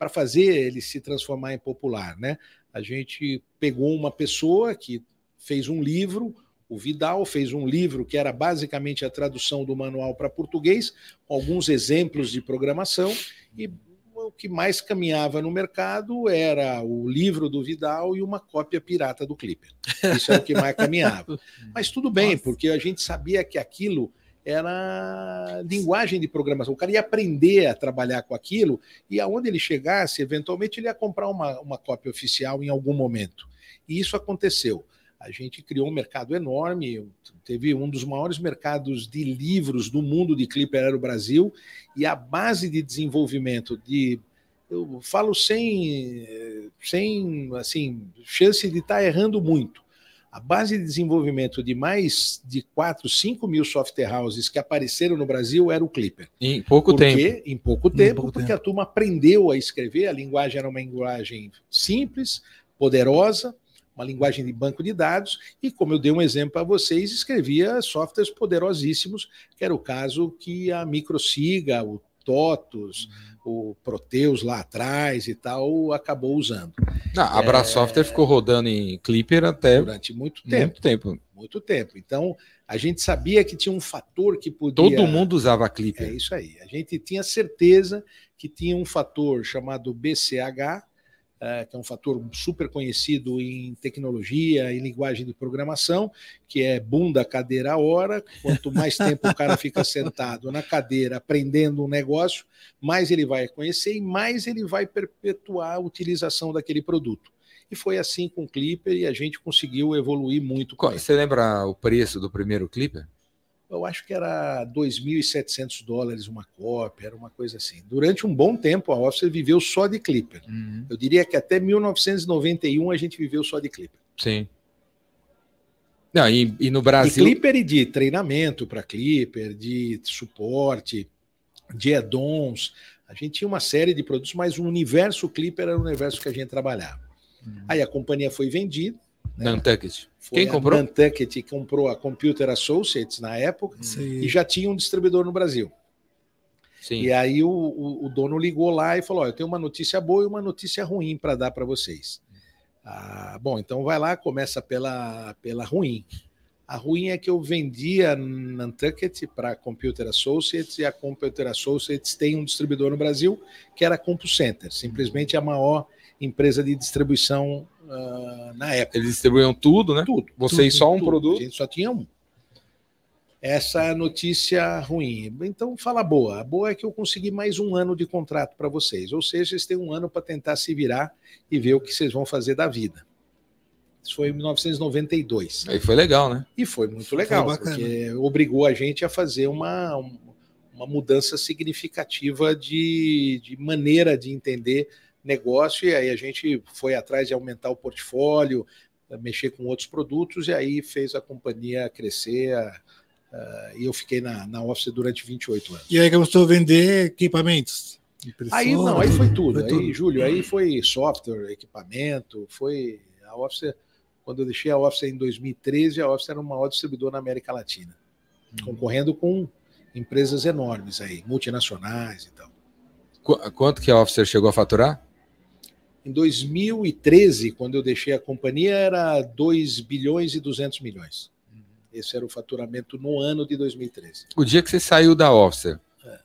para fazer ele se transformar em popular, né? A gente pegou uma pessoa que fez um livro, o Vidal fez um livro que era basicamente a tradução do manual para português, com alguns exemplos de programação, e o que mais caminhava no mercado era o livro do Vidal e uma cópia pirata do Clipper. Isso era o que mais caminhava. Mas tudo bem, Nossa. porque a gente sabia que aquilo era linguagem de programação. O cara ia aprender a trabalhar com aquilo e aonde ele chegasse, eventualmente ele ia comprar uma, uma cópia oficial em algum momento. E isso aconteceu. A gente criou um mercado enorme, teve um dos maiores mercados de livros do mundo de Clipper era o Brasil, e a base de desenvolvimento de eu falo sem sem assim, chance de estar errando muito. A base de desenvolvimento de mais de 4, 5 mil software houses que apareceram no Brasil era o Clipper. Em pouco Por tempo. Em pouco tempo, pouco porque tempo. a turma aprendeu a escrever, a linguagem era uma linguagem simples, poderosa, uma linguagem de banco de dados, e como eu dei um exemplo para vocês, escrevia softwares poderosíssimos, que era o caso que a Microsiga, o TOTUS, o Proteus lá atrás e tal, acabou usando Não, a Bra Software ficou rodando em Clipper até durante muito tempo. muito tempo. Muito tempo. Então, a gente sabia que tinha um fator que podia. Todo mundo usava É Clipper. isso aí. A gente tinha certeza que tinha um fator chamado BCH, uh, que é um fator super conhecido em tecnologia, em linguagem de programação, que é bunda, cadeira, hora. Quanto mais tempo o cara fica sentado na cadeira aprendendo um negócio, mais ele vai conhecer e mais ele vai perpetuar a utilização daquele produto. E foi assim com o Clipper e a gente conseguiu evoluir muito. Você lembra o preço do primeiro Clipper? Eu acho que era 2.700 dólares uma cópia, era uma coisa assim. Durante um bom tempo, a Officer viveu só de Clipper. Uhum. Eu diria que até 1991 a gente viveu só de Clipper. Sim. Não, e, e no Brasil. De Clipper e de treinamento para Clipper, de suporte, de add-ons. A gente tinha uma série de produtos, mas o universo Clipper era o universo que a gente trabalhava. Uhum. Aí a companhia foi vendida né? Nantucket. Quem comprou? Nantucket comprou a Computer Associates na época Sim. e já tinha um distribuidor no Brasil. Sim. E aí o, o, o, dono ligou lá e falou: Eu tenho uma notícia boa e uma notícia ruim para dar para vocês. Ah, bom, então vai lá, começa pela, pela ruim. A ruim é que eu vendia Nantucket para a Computer Associates e a Computer Associates tem um distribuidor no Brasil que era a CompuCenter, simplesmente a maior empresa de distribuição uh, na época. Eles distribuíam tudo, né? Tudo. Vocês tudo, só um tudo. produto? A gente só tinha um. Essa é a notícia ruim. Então, fala boa. A boa é que eu consegui mais um ano de contrato para vocês. Ou seja, vocês têm um ano para tentar se virar e ver o que vocês vão fazer da vida. Isso foi em 1992. Aí foi legal, né? E foi muito legal, foi porque obrigou a gente a fazer uma, uma mudança significativa de, de maneira de entender negócio, e aí a gente foi atrás de aumentar o portfólio, mexer com outros produtos, e aí fez a companhia crescer. Uh, e eu fiquei na, na Office durante 28 anos. E aí começou a vender equipamentos? Aí não, aí foi tudo. Foi tudo. Aí, Júlio, aí foi software, equipamento, foi a Office. Quando eu deixei a Office em 2013, a Office era o maior distribuidor na América Latina, uhum. concorrendo com empresas enormes aí, multinacionais e tal. Quanto que a Officer chegou a faturar? Em 2013, quando eu deixei a companhia, era 2 bilhões e 200 milhões. Esse era o faturamento no ano de 2013. O dia que você saiu da Officer, é.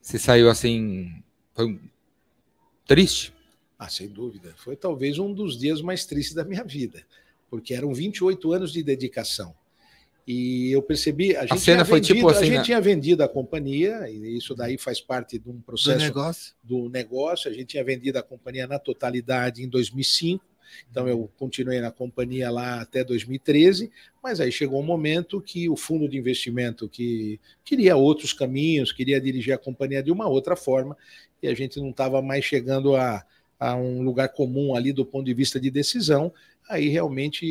você saiu assim. Foi triste? Ah, sem dúvida. Foi talvez um dos dias mais tristes da minha vida, porque eram 28 anos de dedicação. E eu percebi. A, gente a cena foi vendido, tipo assim. A gente né? tinha vendido a companhia, e isso daí faz parte de um processo do negócio. do negócio. A gente tinha vendido a companhia na totalidade em 2005. Então eu continuei na companhia lá até 2013, mas aí chegou um momento que o fundo de investimento que queria outros caminhos, queria dirigir a companhia de uma outra forma, e a gente não estava mais chegando a, a um lugar comum ali do ponto de vista de decisão. Aí realmente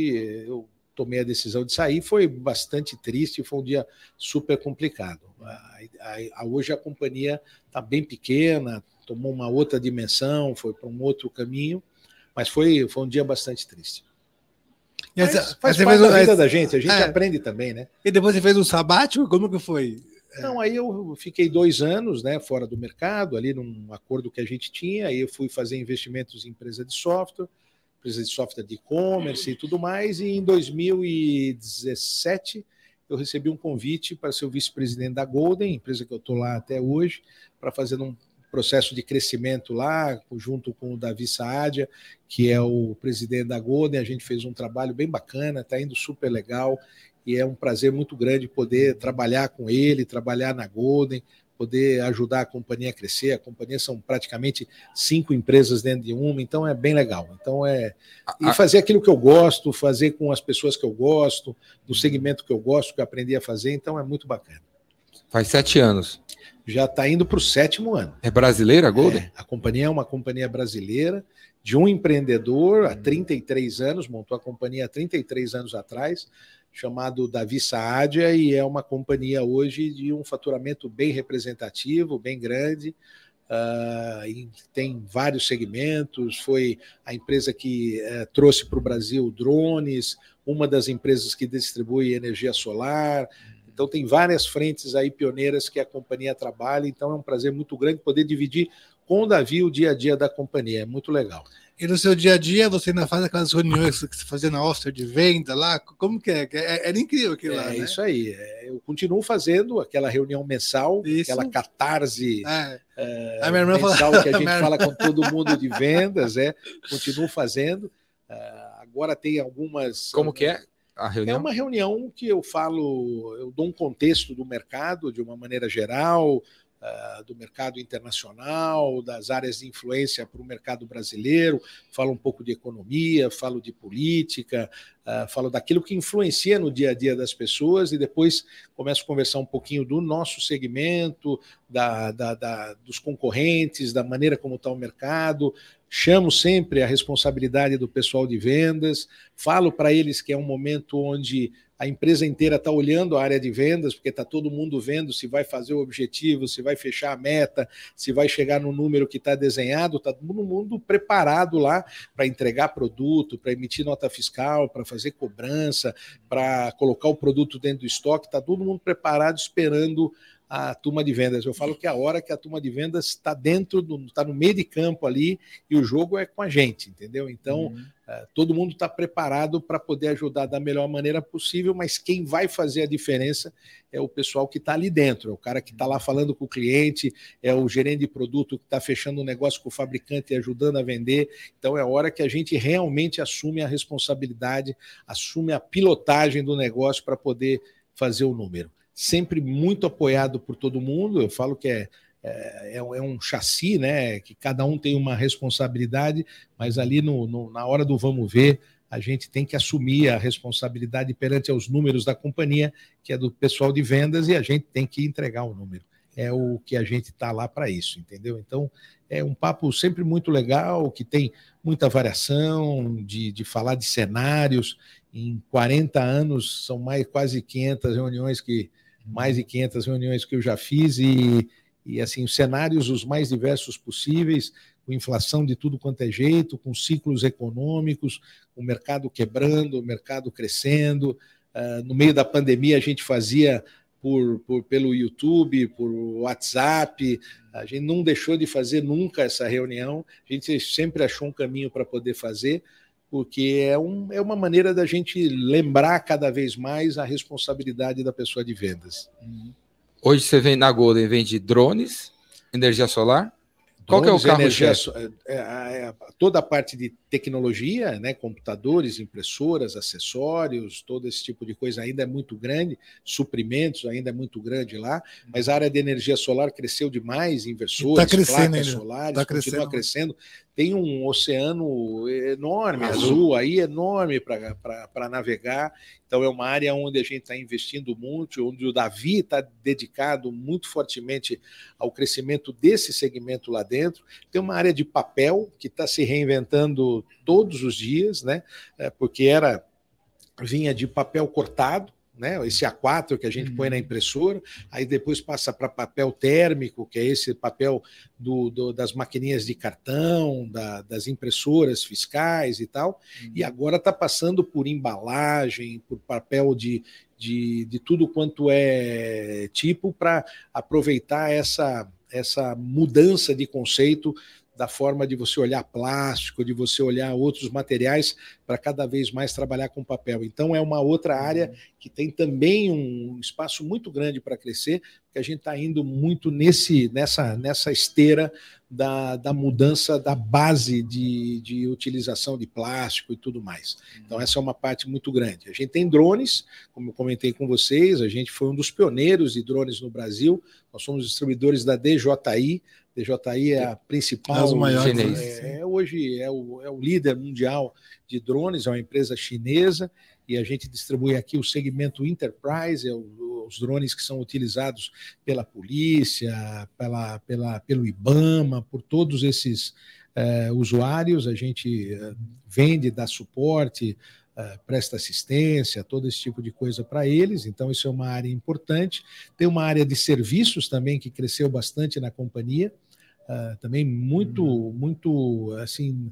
eu tomei a decisão de sair, foi bastante triste, foi um dia super complicado. A, a, a, hoje a companhia está bem pequena, tomou uma outra dimensão, foi para um outro caminho, mas foi, foi um dia bastante triste. Mas, mas faz parte da vida da gente, a gente é, aprende também, né? E depois você fez um sabático, como que foi? Não, aí eu fiquei dois anos né, fora do mercado, ali num acordo que a gente tinha, aí eu fui fazer investimentos em empresa de software, empresa de software de e-commerce e tudo mais. E em 2017 eu recebi um convite para ser o vice-presidente da Golden, empresa que eu estou lá até hoje, para fazer um processo de crescimento lá, junto com o Davi Saadia, que é o presidente da Golden. A gente fez um trabalho bem bacana, está indo super legal e é um prazer muito grande poder trabalhar com ele, trabalhar na Golden, poder ajudar a companhia a crescer. A companhia são praticamente cinco empresas dentro de uma, então é bem legal. Então é e fazer aquilo que eu gosto, fazer com as pessoas que eu gosto, do segmento que eu gosto, que eu aprendi a fazer, então é muito bacana. Faz sete anos. Já está indo para o sétimo ano. É brasileira a Golden? É, a companhia é uma companhia brasileira de um empreendedor há 33 anos, montou a companhia há 33 anos atrás chamado Davi Saadia e é uma companhia hoje de um faturamento bem representativo, bem grande. Uh, tem vários segmentos. Foi a empresa que uh, trouxe para o Brasil drones, uma das empresas que distribui energia solar. Então, tem várias frentes aí pioneiras que a companhia trabalha. Então, é um prazer muito grande poder dividir com o Davi o dia a dia da companhia. É muito legal. E no seu dia a dia, você ainda faz aquelas reuniões que você fazia na Oster de venda lá? Como que é? é era incrível aquilo é, lá, É né? isso aí. É, eu continuo fazendo aquela reunião mensal, Isso. aquela catarse É. é, A minha irmã mensal fala- que a gente fala com todo mundo de vendas, é. Continuo fazendo. Ah, agora tem algumas. Como que é a É reunião? uma reunião que eu falo, eu dou um contexto do mercado de uma maneira geral, ah, do mercado internacional, das áreas de influência para o mercado brasileiro, falo um pouco de economia, falo de política, ah, falo daquilo que influencia no dia a dia das pessoas e depois começo a conversar um pouquinho do nosso segmento, da, da- da- dos concorrentes, da maneira como está o mercado. Chamo sempre a responsabilidade do pessoal de vendas, falo para eles que é um momento onde a empresa inteira está olhando a área de vendas, porque está todo mundo vendo se vai fazer o objetivo, se vai fechar a meta, se vai chegar no número que está desenhado, está todo mundo preparado lá para entregar produto, para emitir nota fiscal, para fazer cobrança, para colocar o produto dentro do estoque, está todo mundo preparado esperando a turma de vendas. Eu falo que é a hora que a turma de vendas está dentro, está no meio de campo ali e o jogo é com a gente, entendeu? Então, Uhum. eh, todo mundo está preparado para poder ajudar da melhor maneira possível, mas quem vai fazer a diferença é o pessoal que está ali dentro, é o cara que está lá falando com o cliente, é o gerente de produto que está fechando o negócio com o fabricante e ajudando a vender. Então, é a hora que a gente realmente assume a responsabilidade, assume a pilotagem do negócio para poder fazer o número sempre muito apoiado por todo mundo. Eu falo que é, é, é um chassi, né? Que cada um tem uma responsabilidade, mas ali no, no, na hora do vamos ver, a gente tem que assumir a responsabilidade perante aos números da companhia, que é do pessoal de vendas, e a gente tem que entregar o número. É o que a gente está lá para isso, entendeu? Então, é um papo sempre muito legal, que tem muita variação, de, de falar de cenários. Em 40 anos, são mais quase 500 reuniões que, mais de 500 reuniões que eu já fiz e, e assim, os cenários os mais diversos possíveis, com inflação de tudo quanto é jeito, com ciclos econômicos, o mercado quebrando, o mercado crescendo. Uh, no meio da pandemia, a gente fazia por, por, pelo YouTube, por WhatsApp, a gente não deixou de fazer nunca essa reunião, a gente sempre achou um caminho para poder fazer, porque é, um, é uma maneira da gente lembrar cada vez mais a responsabilidade da pessoa de vendas. Hoje você vem na Golden, vende drones, energia solar. Qual que é o carro energia, é, é, toda a parte de tecnologia, né, computadores, impressoras, acessórios, todo esse tipo de coisa ainda é muito grande, suprimentos ainda é muito grande lá, mas a área de energia solar cresceu demais, inversores, tá crescendo placas ainda. solares, tá continua crescendo. crescendo. Tem um oceano enorme, azul, azul aí, enorme para navegar. Então é uma área onde a gente está investindo muito, onde o Davi está dedicado muito fortemente ao crescimento desse segmento lá dentro. Tem uma área de papel que está se reinventando todos os dias, né? É, porque era vinha de papel cortado, né? Esse A4 que a gente uhum. põe na impressora, aí depois passa para papel térmico, que é esse papel do, do das maquininhas de cartão, da, das impressoras fiscais e tal, uhum. e agora está passando por embalagem, por papel de, de, de tudo quanto é tipo para aproveitar essa, essa mudança de conceito da forma de você olhar plástico, de você olhar outros materiais para cada vez mais trabalhar com papel. Então é uma outra área que tem também um espaço muito grande para crescer, porque a gente está indo muito nesse, nessa, nessa esteira da, da mudança da base de, de utilização de plástico e tudo mais. Então essa é uma parte muito grande. A gente tem drones, como eu comentei com vocês, a gente foi um dos pioneiros de drones no Brasil. Nós somos distribuidores da DJI. DJI é a principal. maiores, é, é, hoje é o, é o líder mundial de drones, é uma empresa chinesa, e a gente distribui aqui o segmento Enterprise, é o, os drones que são utilizados pela polícia, pela, pela, pelo IBAMA, por todos esses uh, usuários. A gente vende, dá suporte, uh, presta assistência, todo esse tipo de coisa para eles. Então, isso é uma área importante. Tem uma área de serviços também que cresceu bastante na companhia. Uh, também muito, uhum. muito, assim,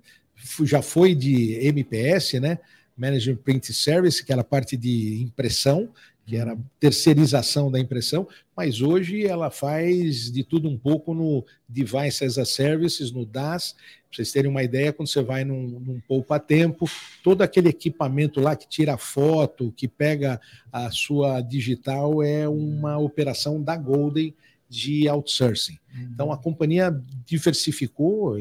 já foi de MPS, né? Management Print Service, que era parte de impressão, que era terceirização da impressão, mas hoje ela faz de tudo um pouco no Device as a Services, no DAS. Para vocês terem uma ideia, quando você vai num, num poupa-tempo, todo aquele equipamento lá que tira foto, que pega a sua digital, é uma operação da Golden de outsourcing. Então a companhia diversificou,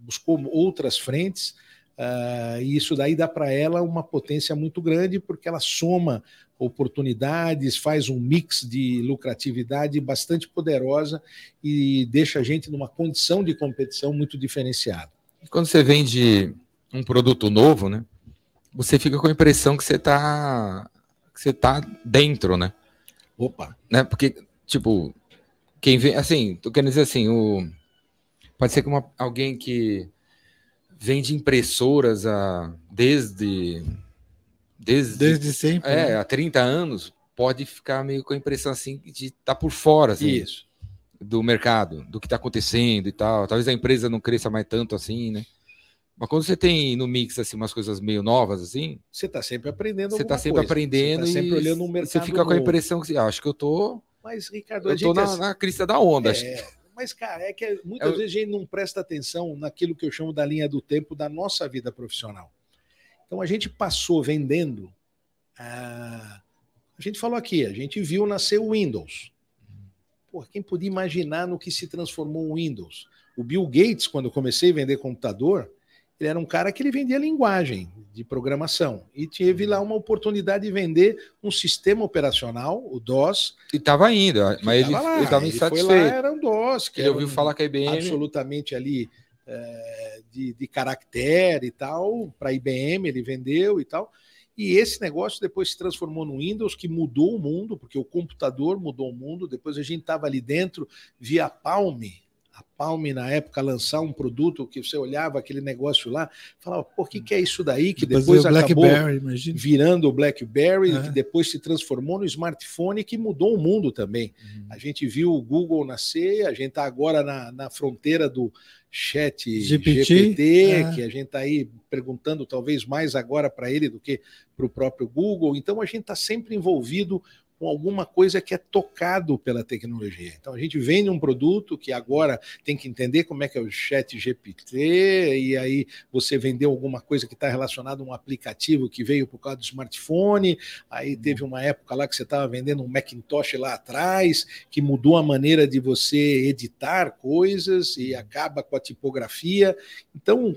buscou outras frentes, uh, e isso daí dá para ela uma potência muito grande, porque ela soma oportunidades, faz um mix de lucratividade bastante poderosa e deixa a gente numa condição de competição muito diferenciada. Quando você vende um produto novo, né? Você fica com a impressão que você está que você tá dentro, né? Opa, né? Porque tipo, quem vem, assim, tô querendo dizer assim, o pode ser que uma, alguém que vende impressoras a, desde desde, Desde sempre. é, né? há 30 anos, pode ficar meio com a impressão assim de estar tá por fora assim, isso. do mercado, do que está acontecendo e tal. Talvez a empresa não cresça mais tanto assim, né? Mas quando você tem no mix assim umas coisas meio novas assim, Você está sempre aprendendo. você está sempre coisa. aprendendo Você tá sempre e olhando um mercado você fica com a novo. impressão que ah, acho que eu tô, Mas, Ricardo, a eu gente na, é- na crista da onda. É, mas, cara, é que muitas o- vezes a gente não presta atenção naquilo que eu chamo da linha do tempo da nossa vida profissional. Então, a gente passou vendendo. ah, a gente falou aqui, a gente viu nascer o Windows. Pô, quem podia imaginar no que se transformou o Windows? O Bill Gates, quando eu comecei a vender computador, ele era um cara que ele vendia linguagem de programação e teve lá uma oportunidade de vender um sistema operacional, o DOS, E tava indo, mas ele, Tava lá, ele tava ele foi lá, insatisfeito. era um DOS, que Ele ouviu um- falar que a IBM absolutamente ali é, de, de caractere e tal, para a IBM ele vendeu e tal. E esse negócio depois se transformou no Windows, que mudou o mundo, porque o computador mudou o mundo. Depois a gente estava ali dentro, via Palm, a Palm na época lançar um produto que você olhava aquele negócio lá, falava, o que, que é isso daí? Que Depois acabou BlackBerry, virando o BlackBerry, É. que depois se transformou no smartphone, que mudou o mundo também. Uhum. A gente viu o Google nascer, a gente está agora na, na fronteira do chat GPT, GPT, é. que a gente está aí perguntando talvez mais agora para ele do que para o próprio Google. Então a gente está sempre envolvido com alguma coisa que é tocado pela tecnologia. Então a gente vende um produto que agora tem que entender como é que é o chat GPT, e aí você vendeu alguma coisa que está relacionada a um aplicativo que veio por causa do smartphone, aí teve uma época lá que você estava vendendo um Macintosh lá atrás, que mudou a maneira de você editar coisas e acaba com a tipografia. Então,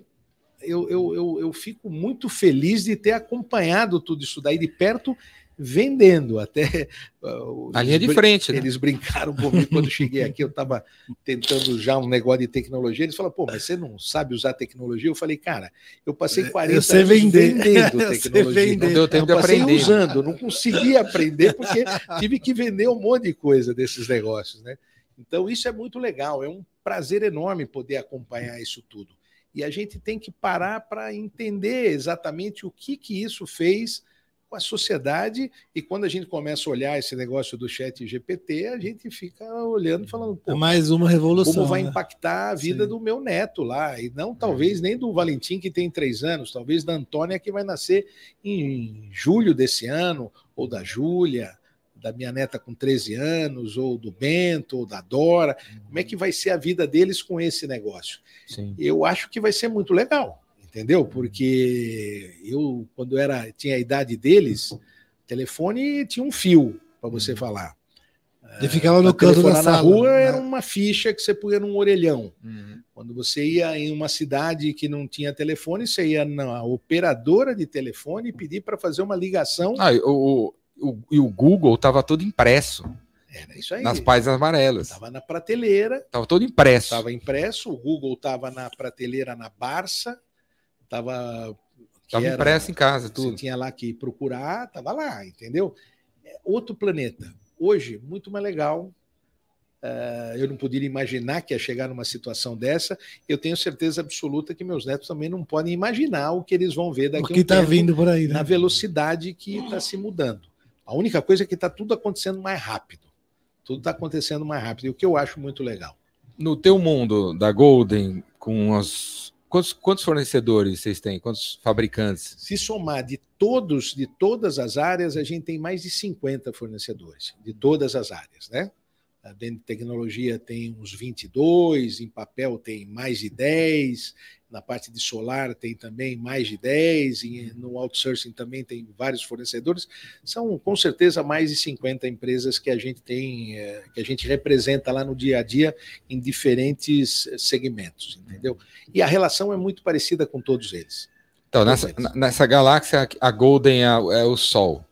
eu, eu, eu, eu fico muito feliz de ter acompanhado tudo isso daí de perto, vendendo até. uh, A linha de frente, né? Eles brincaram comigo quando eu cheguei aqui, eu estava tentando já um negócio de tecnologia. Eles falaram, pô, mas você não sabe usar tecnologia? Eu falei, cara, eu passei 40 Eu sei anos vender. vendendo tecnologia. vender. Não deu tempo de eu passei aprender. usando, não consegui aprender porque tive que vender um monte de coisa desses negócios, né? Então isso é muito legal, é um prazer enorme poder acompanhar isso tudo. E a gente tem que parar para entender exatamente o que que isso fez com a sociedade e quando a gente começa a olhar esse negócio do chat GPT, a gente fica olhando e falando, É pô, mais uma revolução. como vai né? impactar a vida Sim. do meu neto lá. E não talvez nem do Valentim, que tem três anos, talvez da Antônia, que vai nascer em julho desse ano, ou da Júlia, da minha neta com 13 anos, ou do Bento, ou da Dora. Como é que vai ser a vida deles com esse negócio? Sim. Eu acho que vai ser muito legal, entendeu? Porque eu, quando era tinha a idade deles, telefone tinha um fio para você falar. Ele ficava no Pra canto da sala. na rua né? era uma ficha que você punha num orelhão. Uhum. Quando você ia em uma cidade que não tinha telefone, você ia na operadora de telefone e pedir para fazer uma ligação. Ah, e o, o, e o Google tava todo impresso Era isso aí. nas páginas amarelas. Estava na prateleira, Tava todo impresso. estava impresso. O Google estava na prateleira na Barça, estava Tava impresso em casa, Você tudo. tinha lá que procurar, estava lá, entendeu? É outro planeta. Hoje, muito mais legal. Eh, eu não poderia imaginar que ia chegar numa situação dessa. Eu tenho certeza absoluta que meus netos também não podem imaginar o que eles vão ver daqui O a que um está tempo vindo por aí, né? na velocidade que está se mudando. A única coisa é que está tudo acontecendo mais rápido. Tudo está acontecendo mais rápido. E o que eu acho muito legal. No teu mundo da Golden, com as. Quantos, quantos fornecedores vocês têm? Quantos fabricantes? Se somar de todos, de todas as áreas, a gente tem mais de 50 fornecedores, de todas as áreas, né? Dentro de tecnologia tem uns 22, em papel tem mais de 10, na parte de solar tem também mais de 10, e no outsourcing também tem vários fornecedores. São com certeza mais de 50 empresas que a gente tem, é, que a gente representa lá no dia a dia em diferentes segmentos, entendeu? E a relação é muito parecida com todos eles. Então, nessa, nessa galáxia, a Golden é, é o Sol.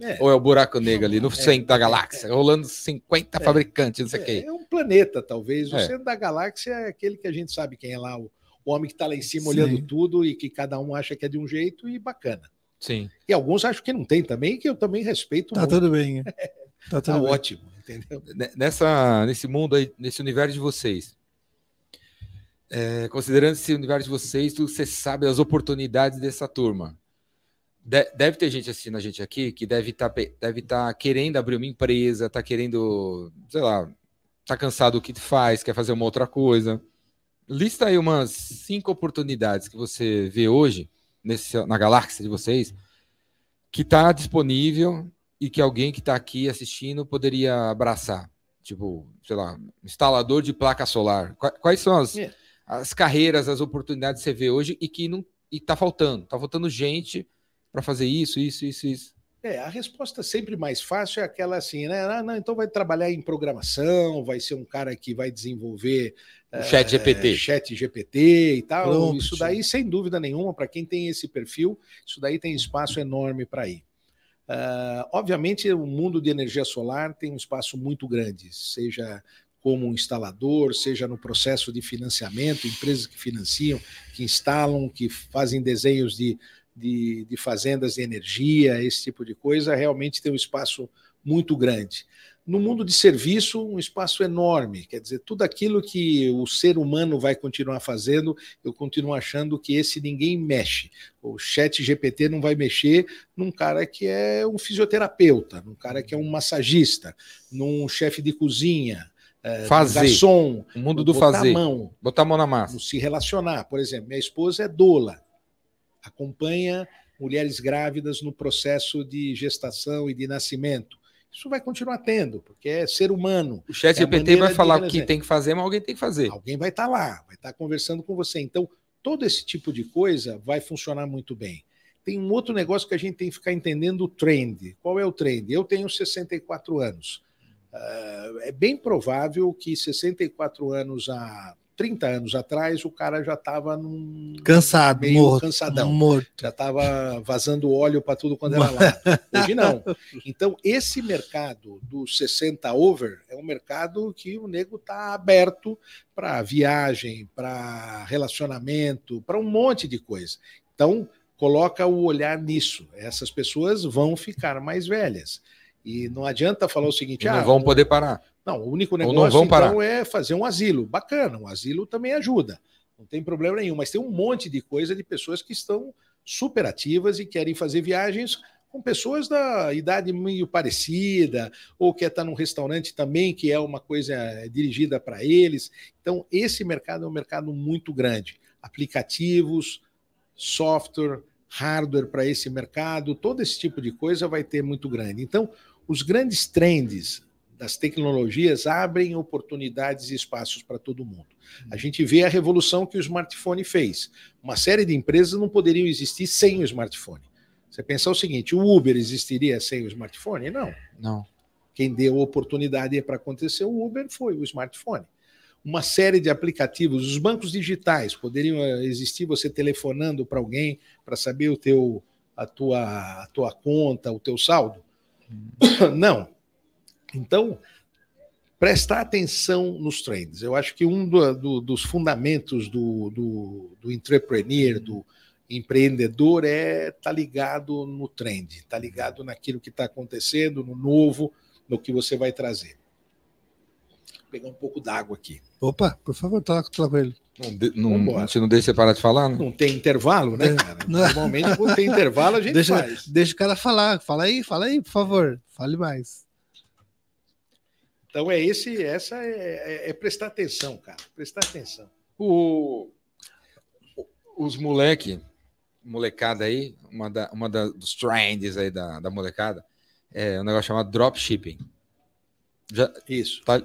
É. Ou é o buraco negro ali no é. centro da galáxia, rolando 50 é. fabricantes, não sei o é, É um planeta, talvez. O é. centro da galáxia é aquele que a gente sabe quem é lá, o, o homem que está lá em cima Sim. olhando tudo e que cada um acha que é de um jeito e bacana. Sim. E alguns acham que não tem também, que eu também respeito. Tá muito. tudo bem. Tá, tudo tá bem. ótimo, entendeu? Nessa, nesse mundo aí, nesse universo de vocês, é, considerando esse universo de vocês, você sabe as oportunidades dessa turma deve ter gente assistindo a gente aqui que deve estar tá, deve tá querendo abrir uma empresa, está querendo, sei lá, está cansado do que faz, quer fazer uma outra coisa. Lista aí umas cinco oportunidades que você vê hoje nesse, na galáxia de vocês que está disponível e que alguém que está aqui assistindo poderia abraçar. Tipo, sei lá, instalador de placa solar. Quais são as, é. as carreiras, as oportunidades que você vê hoje e que não está faltando? Está faltando gente para fazer isso, isso, isso, isso? É, a resposta sempre mais fácil é aquela assim, né? Ah, não, então vai trabalhar em programação, vai ser um cara que vai desenvolver o chat GPT. É, chat GPT e tal. Pronto. Isso daí, sem dúvida nenhuma, para quem tem esse perfil, isso daí tem espaço enorme para ir. Uh, obviamente, o mundo de energia solar tem um espaço muito grande, seja como um instalador, seja no processo de financiamento, empresas que financiam, que instalam, que fazem desenhos de de, de fazendas de energia, esse tipo de coisa, realmente tem um espaço muito grande. No mundo de serviço, um espaço enorme, quer dizer, tudo aquilo que o ser humano vai continuar fazendo, eu continuo achando que esse ninguém mexe. O chat GPT não vai mexer num cara que é um fisioterapeuta, num cara que é um massagista, num chefe de cozinha, é, fazer. garçom, o mundo do botar fazer. Mão, botar a mão na massa. Se relacionar. Por exemplo, minha esposa é doula acompanha mulheres grávidas no processo de gestação e de nascimento. Isso vai continuar tendo, porque é ser humano. O chat é GPT vai falar o que tem que fazer, mas alguém tem que fazer. Alguém vai estar tá lá, vai estar tá conversando com você. Então, todo esse tipo de coisa vai funcionar muito bem. Tem um outro negócio que a gente tem que ficar entendendo o trend. Qual é o trend? Eu tenho 64 anos. Uh, é bem provável que 64 anos há 30 anos atrás, o cara já estava num. Cansado, meio morto, cansadão. Morto. Já estava vazando óleo para tudo quando era lá. Hoje não. Então, esse mercado do 60 over é um mercado que o nego está aberto para viagem, para relacionamento, para um monte de coisa. Então, coloca o olhar nisso. Essas pessoas vão ficar mais velhas. E não adianta falar o seguinte: não ah, vão poder parar. Não, o único negócio então é fazer um asilo. Bacana, um asilo também ajuda. Não tem problema nenhum, mas tem um monte de coisa de pessoas que estão super ativas e querem fazer viagens com pessoas da idade meio parecida, ou quer estar num restaurante também, que é uma coisa dirigida para eles. Então, esse mercado é um mercado muito grande. Aplicativos, software, hardware para esse mercado, todo esse tipo de coisa vai ter muito grande. Então, os grandes trends das tecnologias abrem oportunidades e espaços para todo mundo. A uhum. gente vê a revolução que o smartphone fez. Uma série de empresas não poderiam existir sem o smartphone. Você pensar o seguinte: o Uber existiria sem o smartphone? Não. Não. Quem deu oportunidade para acontecer o Uber foi o smartphone. Uma série de aplicativos, os bancos digitais poderiam eh, existir você telefonando para alguém para saber o teu, a, tua, a tua conta, o teu saldo? Uhum. Não então, prestar atenção nos trends. Eu acho que um do, do, dos fundamentos do, do, do entrepreneur, do empreendedor, é estar tá ligado no trend, estar tá ligado naquilo que está acontecendo, no novo, no que você vai trazer. Vou pegar um pouco d'água aqui. Opa, por favor, toca com ele. Não, não, a gente não deixa você parar de falar, né? Não tem intervalo, né, cara? Normalmente, quando tem intervalo, a gente deixa, faz. Deixa o cara falar. Fala aí, fala aí, por favor. Fale mais. Então é esse, essa é, é, é prestar atenção, cara. Prestar atenção. O, os moleque molecada aí, uma, da, uma da, dos trends aí da, da molecada, é um negócio chamado dropshipping. Já, Isso. tá,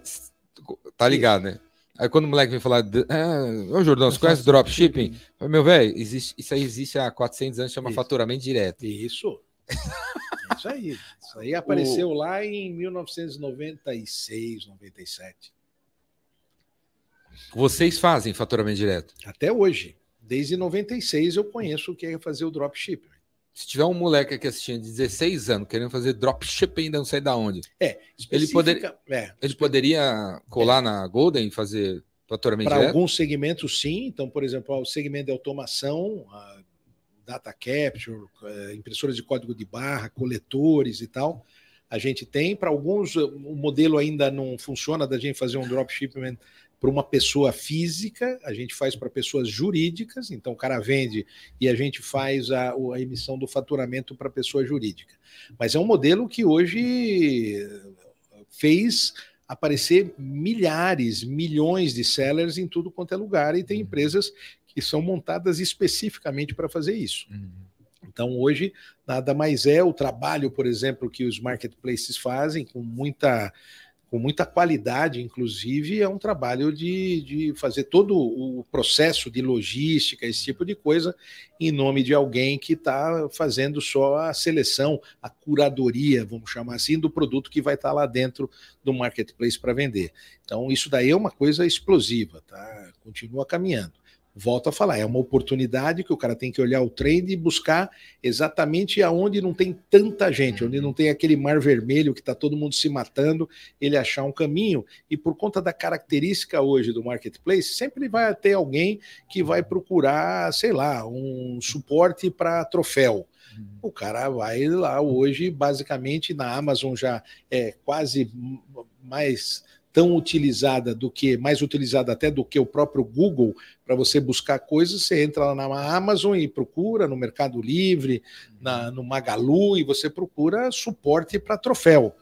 tá ligado, né? Aí quando o moleque vem falar, é, ô Jordão, você conhece dropshipping? Falei, Meu velho, isso aí existe há 400 anos, chama Isso. faturamento direto. Isso. Isso aí. Isso aí apareceu lá em 1996, 97. Vocês fazem faturamento direto. Até hoje. Desde 96 eu conheço o que é fazer o dropship. Se tiver um moleque aqui assistindo de 16 anos querendo fazer dropshipping, ainda não sei da onde, É, Ele poderia- específica- é, ele poderia colar na Golden e fazer faturamento Para direto? alguns segmentos, sim. Então, por exemplo, o segmento de automação, a data capture, eh, impressoras de código de barra, coletores e tal. A gente tem. Para alguns, o modelo ainda não funciona da gente fazer um dropshipment para uma pessoa física, a gente faz para pessoas jurídicas, então o cara vende e a gente faz a, a emissão do faturamento para pessoa jurídica. Mas é um modelo que hoje eh, fez aparecer milhares, milhões de sellers em tudo quanto é lugar e tem empresas que são montadas especificamente para fazer isso. Uhum. Então, hoje, nada mais é o trabalho, por exemplo, que os marketplaces fazem com muita, com muita qualidade, inclusive, é um trabalho de, de fazer todo o processo de logística, esse tipo de coisa, em nome de alguém que está fazendo só a seleção, a curadoria, vamos chamar assim, do produto que vai estar lá dentro do marketplace para vender. Então, isso daí é uma coisa explosiva, tá? Continua caminhando volto a falar, é uma oportunidade que o cara tem que olhar o trend e buscar exatamente aonde não tem tanta gente, onde não tem aquele mar vermelho que está todo mundo se matando, ele achar um caminho. E por conta da característica hoje do marketplace, sempre vai ter alguém que vai procurar, sei lá, um suporte para troféu. O cara vai lá hoje, basicamente na Amazon já é quase mais tão utilizada do que, mais utilizada até do que o próprio Google para você buscar coisas, você entra lá na Amazon e procura no Mercado Livre, na, no Magalu, e você procura suporte para troféu.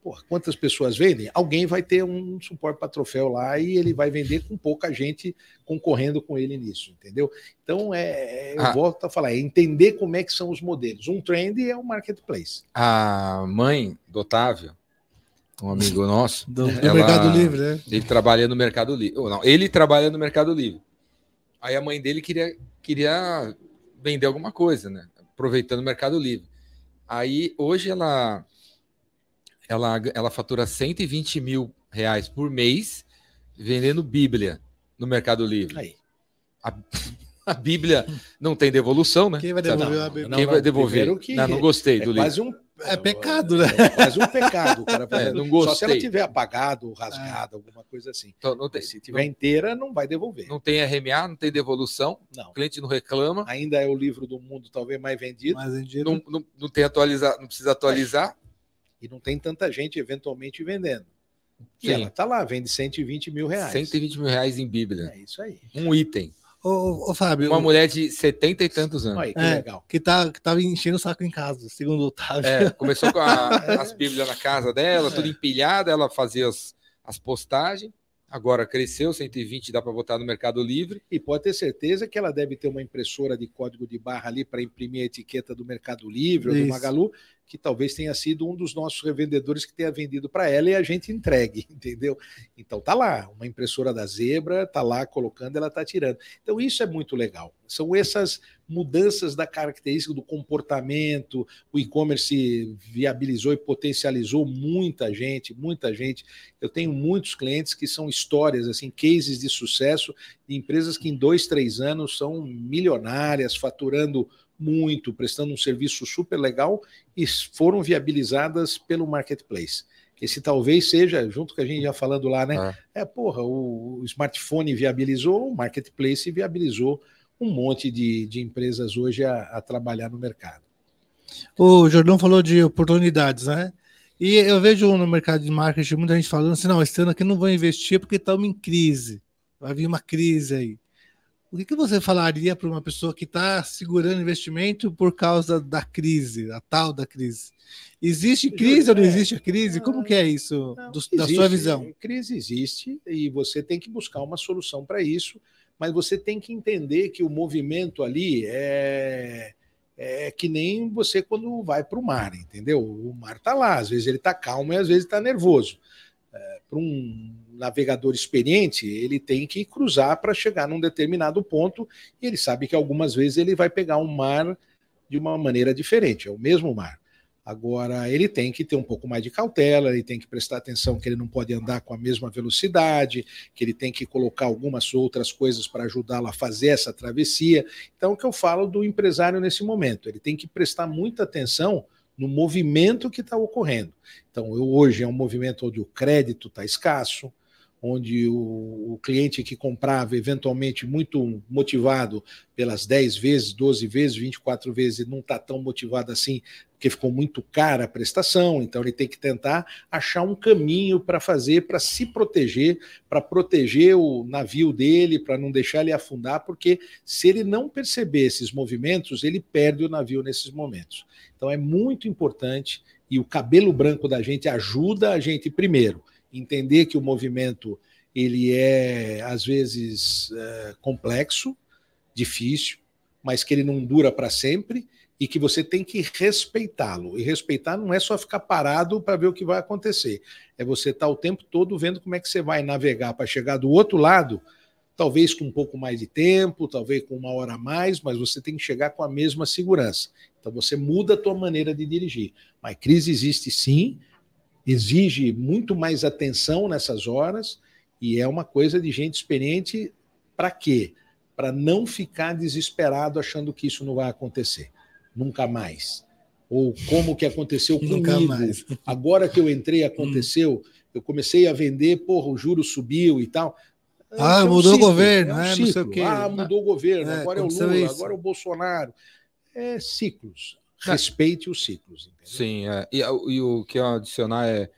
Porra, quantas pessoas vendem? Alguém vai ter um suporte para troféu lá e ele vai vender com pouca gente concorrendo com ele nisso, entendeu? Então, é, eu Ah. volto a falar, é entender como é que são os modelos. Um trend é o marketplace. A mãe do Otávio, um amigo nosso, Do, do Ela- Mercado Livre, né? ele trabalha no Mercado Livre. Ou não, ele trabalha no Mercado Livre. Aí a mãe dele queria, queria vender alguma coisa, né? Aproveitando o Mercado Livre. Aí hoje ela, ela, ela fatura 120 mil reais por mês vendendo Bíblia no Mercado Livre. Aí. A Bíblia não tem devolução, né? Quem vai devolver Não, a Bíblia? Quem vai devolver? não, não gostei É do livro. quase um É pecado, né? É quase um pecado. cara É, não Só se ela gostei. tiver apagado, rasgado, alguma coisa assim. Então, não, tem, Se tiver inteira, não vai devolver. não tem RMA, não tem devolução, Não. o cliente não reclama, Ainda é o livro do mundo talvez mais vendido Mas em dia não, não, não tem atualizar, não precisa atualizar. e não tem tanta gente eventualmente vendendo. E Sim. ela tá lá, vende 120 mil reais. 120 mil reais em Bíblia. É isso aí. Um item. Ô, ô, ô, Fábio, Uma mulher de 70 e tantos anos. Olha que É. legal. que, tá, que tava enchendo o saco em casa, segundo o Otávio. É, começou com a- as Bíblias na casa dela, tudo empilhada, ela fazia as, as postagens. Agora cresceu, 120 dá para botar no Mercado Livre. E pode ter certeza que ela deve ter uma impressora de código de barra ali para imprimir a etiqueta do Mercado Livre ou do Isso. Magalu, que talvez tenha sido um dos nossos revendedores que tenha vendido para ela e a gente entregue, entendeu? Então tá lá, uma impressora da Zebra, tá lá colocando, ela tá tirando. Então isso é muito legal. São essas mudanças da característica do comportamento, o e-commerce viabilizou e potencializou muita gente, muita gente. Eu tenho muitos clientes que são histórias, assim, cases de sucesso de empresas que em dois, três anos são milionárias, faturando muito, prestando um serviço super legal e foram viabilizadas pelo marketplace. Esse talvez seja, junto com a gente já falando lá, né? É, porra, o, o smartphone viabilizou, o marketplace viabilizou um monte de, de empresas hoje a, a trabalhar no mercado. O Jordão falou de oportunidades, né? E eu vejo no mercado de marketing muita gente falando assim: não, esse ano aqui não vou investir porque estamos em crise. Vai vir uma crise aí. O que, que você falaria para uma pessoa que está segurando investimento por causa da crise, a tal da crise? Existe crise ou não existe a crise? Como que é isso Não, do- da existe, sua visão? Crise existe e você tem que buscar uma solução para isso, mas você tem que entender que o movimento ali é, é que nem você quando vai para o mar, entendeu? O mar está lá, às vezes ele está calmo e às vezes está nervoso. É, para um navegador experiente, ele tem que cruzar para chegar num determinado ponto e ele sabe que algumas vezes ele vai pegar um mar de uma maneira diferente, é o mesmo mar. Agora, ele tem que ter um pouco mais de cautela, ele tem que prestar atenção que ele não pode andar com a mesma velocidade, que ele tem que colocar algumas outras coisas para ajudá-lo a fazer essa travessia. Então, o que eu falo do empresário nesse momento? Ele tem que prestar muita atenção no movimento que está ocorrendo. Então, eu, hoje é um movimento onde o crédito está escasso, onde o, o, cliente que comprava, eventualmente muito motivado pelas 10 vezes, 12 vezes, 24 vezes, não está tão motivado assim, porque ficou muito cara a prestação, então ele tem que tentar achar um caminho para fazer, para se proteger, para proteger o navio dele, para não deixar ele afundar, porque se ele não perceber esses movimentos, ele perde o navio nesses momentos. Então é muito importante e o cabelo branco da gente ajuda a gente primeiro entender que o movimento ele é às vezes é, complexo, difícil, mas que ele não dura para sempre e que você tem que respeitá-lo. E respeitar não é só ficar parado para ver o que vai acontecer, é você estar tá o tempo todo vendo como é que você vai navegar para chegar do outro lado, talvez com um pouco mais de tempo, talvez com uma hora a mais, mas você tem que chegar com a mesma segurança. Então você muda a tua maneira de dirigir. Mas crise existe sim, exige muito mais atenção nessas horas e é uma coisa de gente experiente para quê? Para não ficar desesperado achando que isso não vai acontecer. Nunca mais. Ou como que aconteceu comigo. Nunca mais. Agora que eu entrei, aconteceu. Eu comecei a vender, porra, o juro subiu e tal. Ah, é um mudou ciclo, o governo, é um né? Não sei o quê. Ah, mudou o governo, é, agora é o Lula, isso. agora é o Bolsonaro. É ciclos. Respeite os ciclos. Entendeu? Sim, é. e, e, o que eu adicionar é,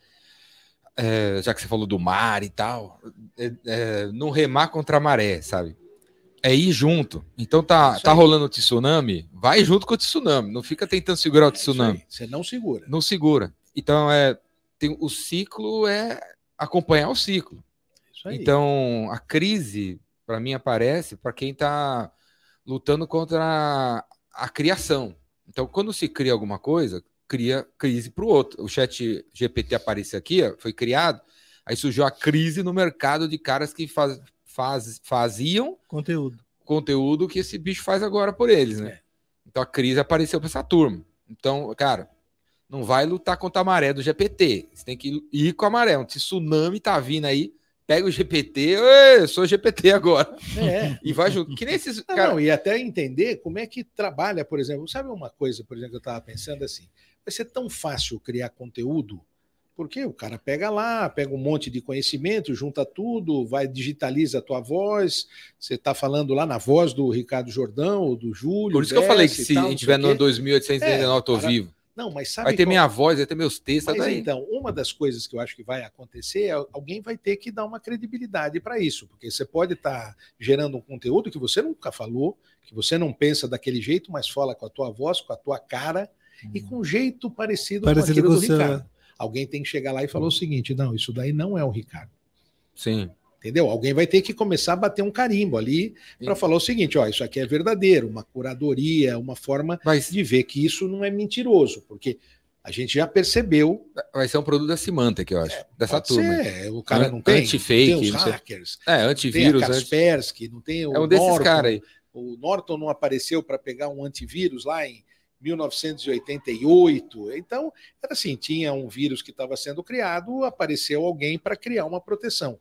é, já que você falou do mar e tal, é, é, não remar contra a maré, sabe? É ir junto. Então tá, tá rolando o tsunami, vai junto com o tsunami. Não fica tentando segurar o é tsunami. Você não segura. Não segura. Então é, tem, o ciclo é acompanhar o ciclo. Então a crise, para mim, aparece para quem está lutando contra a, a criação. Então, quando se cria alguma coisa, cria crise para o outro. O chat GPT apareceu aqui, foi criado, aí surgiu a crise no mercado de caras que faz, faz, faziam conteúdo. conteúdo que esse bicho faz agora por eles, né? É. Então a crise apareceu para essa turma. Então, cara, não vai lutar contra a maré do GPT. Você tem que ir com a maré. Um tsunami tá vindo aí, pega o GPT, eu sou GPT agora. É. E vai junto. Que nem esses. Não, cara... não, e até entender como é que trabalha, por exemplo. Sabe uma coisa, por exemplo, que eu estava pensando assim? Vai ser tão fácil criar conteúdo, porque o cara pega lá, pega um monte de conhecimento, junta tudo, vai, digitaliza a tua voz. Você está falando lá na voz do Ricardo Jordão ou do Júlio. Por isso que eu falei que se tal, a gente tiver no 2839, é, tô vivo. Não, mas sabe vai ter qual... minha voz, vai ter meus textos. Mas, então, uma das coisas que eu acho que vai acontecer é alguém vai ter que dar uma credibilidade para isso, porque você pode estar tá gerando um conteúdo que você nunca falou, que você não pensa daquele jeito, mas fala com a tua voz, com a tua cara hum. e com um jeito parecido, parecido com aquilo com do Ricardo. Alguém tem que chegar lá e falar o seguinte: não, isso daí não é o Ricardo. Sim. Entendeu? Alguém vai ter que começar a bater um carimbo ali para falar o seguinte: ó, isso aqui é verdadeiro, uma curadoria, uma forma Mas... de ver que isso não é mentiroso, porque a gente já percebeu. Vai ser um produto da Symantec, eu acho, é, dessa turma. Ser. O cara não tem. Anti-fake. Tem os hackers. É, antivírus. Tem a Kaspersky, não tem o É um desses Norton. caras aí. O Norton não apareceu para pegar um antivírus lá em 1988. Então, era assim: tinha um vírus que estava sendo criado, apareceu alguém para criar uma proteção.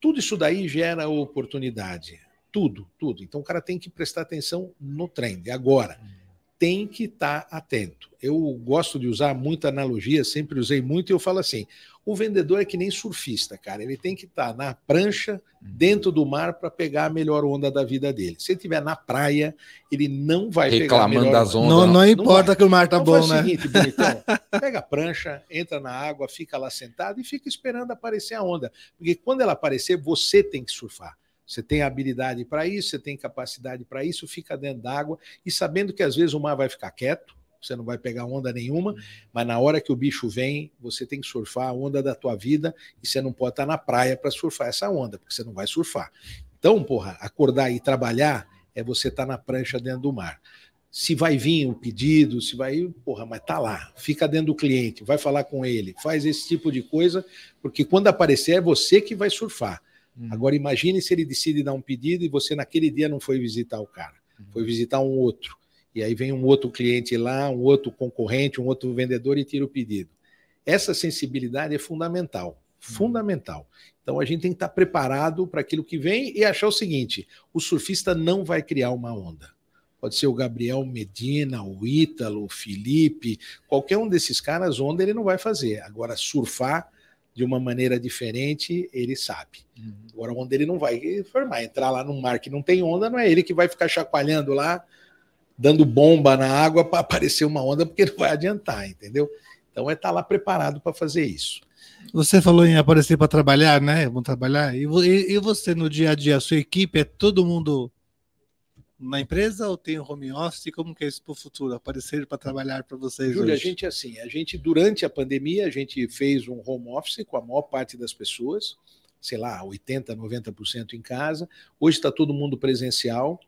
Tudo isso daí gera oportunidade. Tudo, tudo. Então o cara tem que prestar atenção no trend. Agora, tem que estar tá atento. Eu gosto de usar muita analogia, sempre usei muito, e eu falo assim: o vendedor é que nem surfista, cara. Ele tem que estar tá na prancha, dentro do mar, para pegar a melhor onda da vida dele. Se ele estiver na praia, ele não vai Reclamando pegar a das ondas. Não, não, não importa que o mar tá então, bom, né? o seguinte, bonitão, pega a prancha, entra na água, fica lá sentado e fica esperando aparecer a onda. Porque quando ela aparecer, você tem que surfar. Você tem habilidade para isso, você tem capacidade para isso, fica dentro d'água e sabendo que às vezes o mar vai ficar quieto, você não vai pegar onda nenhuma, uhum. mas na hora que o bicho vem, você tem que surfar a onda da tua vida e você não pode estar na praia para surfar essa onda, porque você não vai surfar. Então, porra, acordar e trabalhar é você estar tá na prancha dentro do mar. Se vai vir um pedido, se vai, porra, mas tá lá, fica dentro do cliente, vai falar com ele, faz esse tipo de coisa, porque quando aparecer é você que vai surfar. Uhum. Agora imagine se ele decide dar um pedido e você naquele dia não foi visitar o cara, uhum. foi visitar um outro. E aí vem um outro cliente lá, um outro concorrente, um outro vendedor e tira o pedido. Essa sensibilidade é fundamental, uhum. fundamental. Então a gente tem que estar preparado para aquilo que vem e achar o seguinte: o surfista não vai criar uma onda. Pode ser o Gabriel Medina, o Ítalo, o Felipe, qualquer um desses caras, onda ele não vai fazer. Agora, surfar de uma maneira diferente, ele sabe. Uhum. Agora, onda ele não vai formar. Entrar lá num mar que não tem onda, não é ele que vai ficar chacoalhando lá, dando bomba na água para aparecer uma onda, porque não vai adiantar, entendeu? Então, é estar tá lá preparado para fazer isso. Você falou em aparecer para trabalhar, né? Vão trabalhar. E, e você no dia a dia, a sua equipe é todo mundo na empresa ou tem home office? Como que é isso para o futuro? Aparecer para trabalhar para vocês? Júlia, a gente assim, a gente durante a pandemia a gente fez um home office com a maior parte das pessoas, sei lá, 80, 90% em casa. Hoje está todo mundo presencial.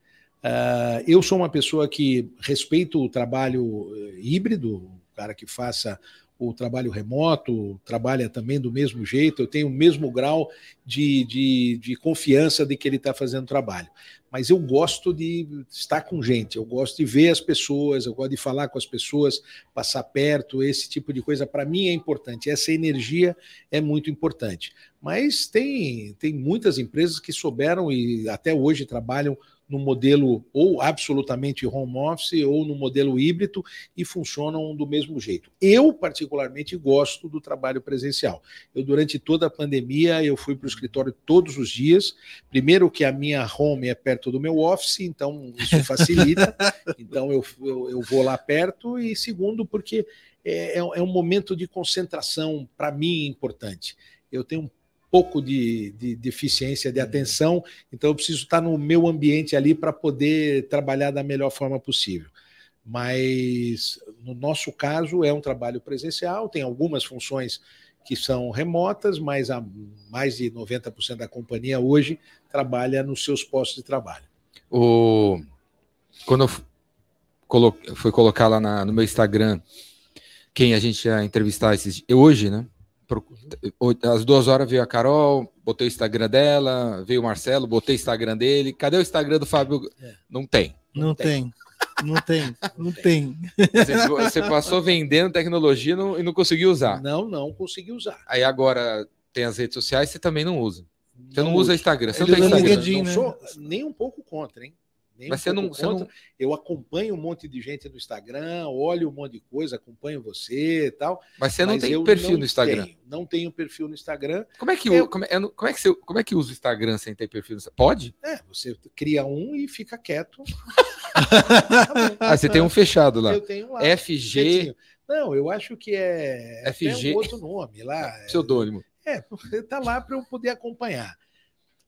Uh, eu sou uma pessoa que respeito o trabalho eh, híbrido, o cara que faça o trabalho remoto, trabalha também do mesmo jeito, eu tenho o mesmo grau de, de, de confiança de que ele está fazendo trabalho. Mas eu gosto de estar com gente, eu gosto de ver as pessoas, eu gosto de falar com as pessoas, passar perto, esse tipo de coisa para mim é importante. Essa energia é muito importante. Mas tem, tem muitas empresas que souberam e até hoje trabalham no modelo ou absolutamente home office ou no modelo híbrido e funcionam do mesmo jeito. Eu, particularmente, gosto do trabalho presencial. Eu, durante toda a pandemia, eu fui para o escritório todos os dias. Primeiro que a minha home é perto do meu office, então isso facilita. então eu, eu, eu vou lá perto. E segundo, porque é, é um momento de concentração, para mim, importante. Eu tenho um pouco de, de deficiência de uhum. atenção, então eu preciso estar no meu ambiente ali para poder trabalhar da melhor forma possível. Mas no nosso caso é um trabalho presencial, tem algumas funções que são remotas, mas a mais de 90% da companhia hoje trabalha nos seus postos de trabalho. O... Quando eu colo... fui colocar lá na, no meu Instagram quem a gente ia entrevistar esses... hoje, né? Às duas horas veio a Carol, botei o Instagram dela, veio o Marcelo, botei o Instagram dele. Cadê o Instagram do Fábio? É. Não tem. Não, não tem. tem. Não tem, não tem. Você, você passou vendendo tecnologia não, e não conseguiu usar. Não, não consegui usar. Aí agora tem as redes sociais, você também não usa. Você não, não usa Instagram. Você não tem Instagram. Não né? sou nem um pouco contra, hein? Nem Mas você não, você não. Eu acompanho um monte de gente no Instagram, olho um monte de coisa, acompanho você e tal. Mas você não mas tem perfil no Instagram. Tenho, não tenho perfil no Instagram. Como é que, eu, como, é, como, é que você, como é que usa o Instagram sem ter perfil no Instagram? Pode? É, você cria um e fica quieto. ah, você tem um fechado lá. Eu tenho lá. FG. Não, eu acho que é. FG. um outro nome lá. É, pseudônimo. É, tá lá para eu poder acompanhar.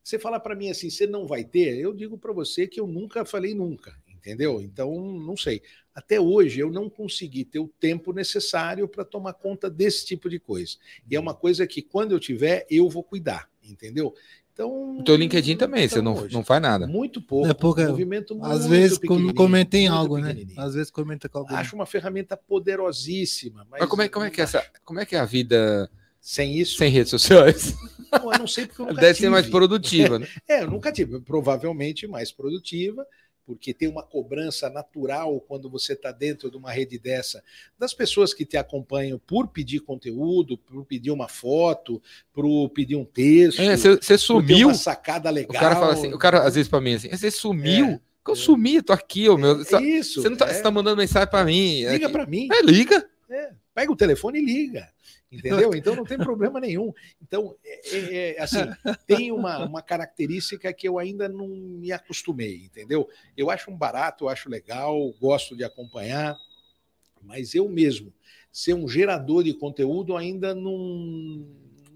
Você fala para mim assim, você não vai ter? Eu digo para você que eu nunca falei nunca, entendeu? Então, não sei. Até hoje eu não consegui ter o tempo necessário para tomar conta desse tipo de coisa. E é uma coisa que quando eu tiver, eu vou cuidar, entendeu? Então, o teu LinkedIn também, então, você não, hoje, não faz nada. Muito pouco. É pouca, movimento muito Às vezes comenta em algo, né? Às vezes comenta com algo. Acho uma ferramenta poderosíssima. Mas, mas como, é, como, é que é essa, como é que é a vida sem isso? Sem redes sociais? Não, eu não sei porque eu nunca Deve tive. ser mais produtiva, né? É, eu nunca tive. Provavelmente mais produtiva, porque tem uma cobrança natural quando você está dentro de uma rede dessa, das pessoas que te acompanham por pedir conteúdo, por pedir uma foto, por pedir um texto. É, você sumiu. uma sacada legal. O cara fala assim, o cara às vezes para mim assim, você sumiu. É. Eu sumi, tô aqui, ô meu. É isso. Você não tá, é. você tá mandando mensagem para mim. Liga para mim. É, liga. É. Pega o telefone e liga. Entendeu? Então não tem problema nenhum. Então, é, é, é, assim, tem uma, uma característica que eu ainda não me acostumei, entendeu? Eu acho um barato, eu acho legal, gosto de acompanhar, mas eu mesmo, ser um gerador de conteúdo ainda não.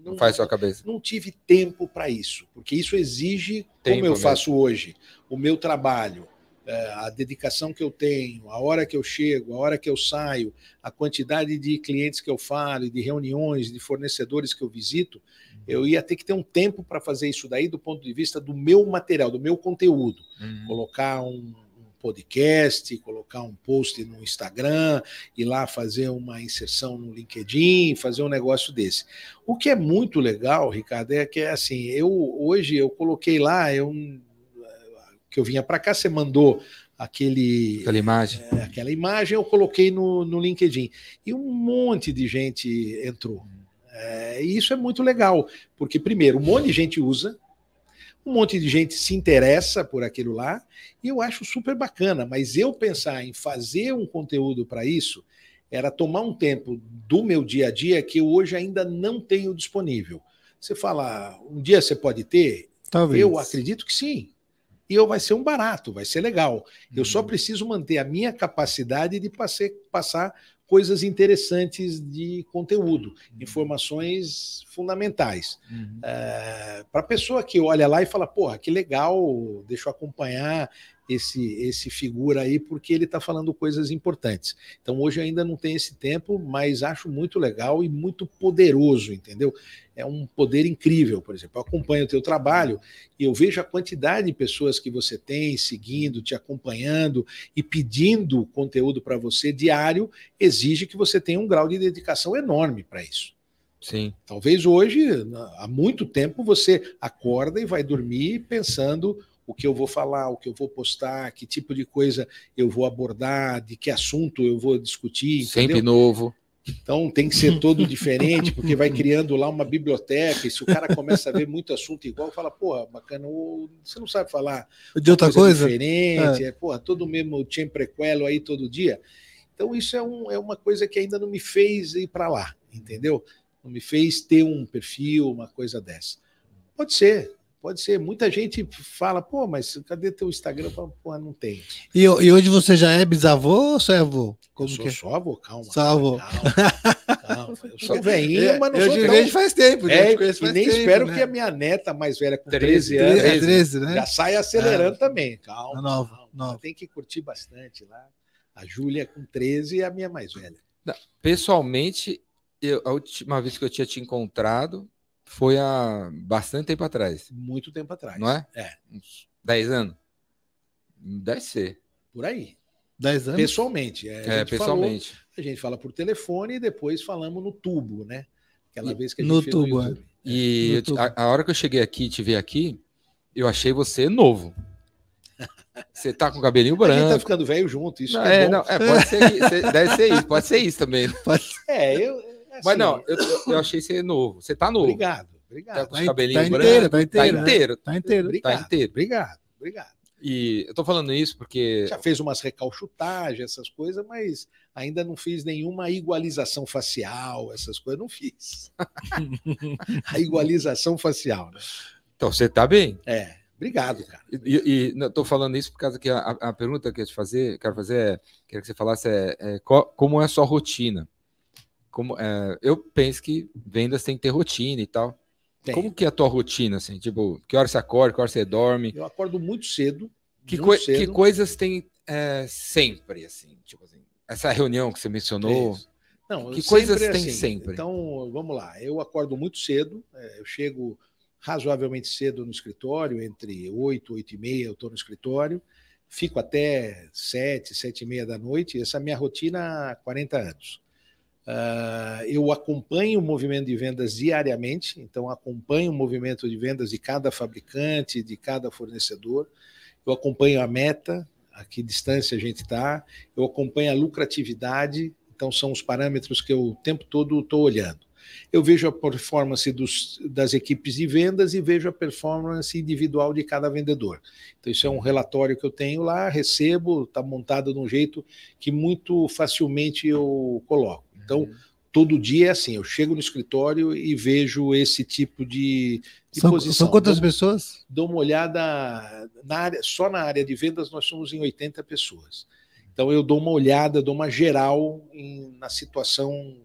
Não, não faz sua cabeça. Não tive tempo para isso, porque isso exige, tempo como eu mesmo. faço hoje, o meu trabalho a dedicação que eu tenho, a hora que eu chego, a hora que eu saio, a quantidade de clientes que eu falo, de reuniões, de fornecedores que eu visito, eu ia ter que ter um tempo para fazer isso daí do ponto de vista do meu material, do meu conteúdo. Uhum. Colocar um, podcast, colocar um post no Instagram, ir lá fazer uma inserção no LinkedIn, fazer um negócio desse. O que é muito legal, Ricardo, é que assim, eu hoje eu coloquei lá, eu que eu vinha para cá, você mandou aquele aquela imagem, é, aquela imagem eu coloquei no, no LinkedIn e um monte de gente entrou. É, e isso é muito legal, porque primeiro um monte de gente usa, um monte de gente se interessa por aquilo lá, e eu acho super bacana. Mas eu pensar em fazer um conteúdo para isso era tomar um tempo do meu dia a dia que eu hoje ainda não tenho disponível. Você fala, um dia você pode ter? Talvez. Eu acredito que sim. E eu vai ser um barato, vai ser legal. Eu só uhum. preciso manter a minha capacidade de passar, passar coisas interessantes de conteúdo, uhum. informações fundamentais. Uhum. É, Para a pessoa que olha lá e fala, porra, que legal, deixa eu acompanhar esse, esse figura aí, porque ele está falando coisas importantes. Então, hoje ainda não tem esse tempo, mas acho muito legal e muito poderoso, entendeu? É um poder incrível, por exemplo. Eu acompanho o teu trabalho e eu vejo a quantidade de pessoas que você tem seguindo, te acompanhando e pedindo conteúdo para você diário, exige que você tenha um grau de dedicação enorme para isso. Sim. Talvez hoje, há muito tempo, você acorda e vai dormir pensando o que eu vou falar, o que eu vou postar, que tipo de coisa eu vou abordar, de que assunto eu vou discutir. Sempre entendeu? novo. Então tem que ser todo diferente, porque vai criando lá uma biblioteca, e se o cara começa a ver muito assunto igual, fala, porra, bacana, você não sabe falar de outra coisa, coisa? diferente, é. é porra, todo mesmo tinha prequelo aí todo dia. Então isso é, um, é uma coisa que ainda não me fez ir para lá, entendeu? Não me fez ter um perfil, uma coisa dessa. Pode ser, Pode ser. Muita gente fala, pô, mas cadê teu Instagram? Falo, pô, não tem. E, e, hoje você já é bisavô ou só é avô? Como eu sou que é? só avô, calma. Só avô. Calma, calma. Eu sou velhinho, mas não eu sou tão... vejo faz tempo. É, faz e nem tempo, espero né? que a minha neta mais velha, com 13, 13 anos, 13, 13, né? já saia acelerando é. também. Calma. Nova, calma. nova. Tem que curtir bastante lá. A Júlia com 13 e a minha mais velha. Pessoalmente, eu, a última vez que eu tinha te encontrado, foi há bastante tempo atrás. Muito tempo atrás. Não é? É. Uns 10 anos? Deve ser. Por aí. 10 anos? Pessoalmente. É, é pessoalmente. Falou, a gente fala por telefone e depois falamos no tubo, né? Aquela e, vez que a gente no fez tubo, no é. E no tubo. A, a, hora que eu cheguei aqui e te vi aqui, eu achei você novo. Você tá com o cabelinho branco. A gente tá ficando velho junto, isso não, é, é, não, é, pode ser, deve ser isso, pode ser isso também. Pode... É, eu, assim, Mas não, eu, eu, achei você novo. Você tá novo. Obrigado, obrigado. Tá com os tá tá inteiro, tá inteiro, tá inteiro. Tá inteiro. Obrigado, tá inteiro. Obrigado, obrigado. E eu tô falando isso porque. Já fez umas recalchutagens, essas coisas, mas ainda não fiz nenhuma igualização facial, essas coisas, não fiz. a igualização facial, né? Então você tá bem. É. Obrigado, cara. E, e tô falando isso por causa que a, a pergunta que eu te fazer, quero fazer é, quero que você falasse é, é qual, como é a sua rotina? Como, é, eu penso que vendas tem que ter rotina e tal. Tem. Como que é a tua rotina, assim? Tipo, que hora você acorda, que hora você dorme? Eu acordo muito cedo. Que, co cedo. que coisas tem é, sempre, assim? Tipo assim, essa reunião que você mencionou. Não, que coisas é tem assim. sempre? Então, vamos lá. Eu acordo muito cedo. É, eu chego razoavelmente cedo no escritório, entre 8 e 8 e meia eu estou no escritório. Fico até 7, 7 e meia da noite. Essa é a minha rotina há 40 anos. Uh, eu acompanho o movimento de vendas diariamente, então acompanho o movimento de vendas de cada fabricante, de cada fornecedor. Eu acompanho a meta, a que distância a gente está. Eu acompanho a lucratividade, então são os parâmetros que eu o tempo todo estou olhando. Eu vejo a performance dos, das equipes de vendas e vejo a performance individual de cada vendedor. Então, isso é um relatório que eu tenho lá, recebo, está montado de um jeito que muito facilmente eu coloco. Então, uhum. todo dia é assim, eu chego no escritório e vejo esse tipo de, de são, posição. São quantas dou, pessoas? Dou uma olhada na área, só na área de vendas nós somos em 80 pessoas. Então eu dou uma olhada, dou uma geral em, na situação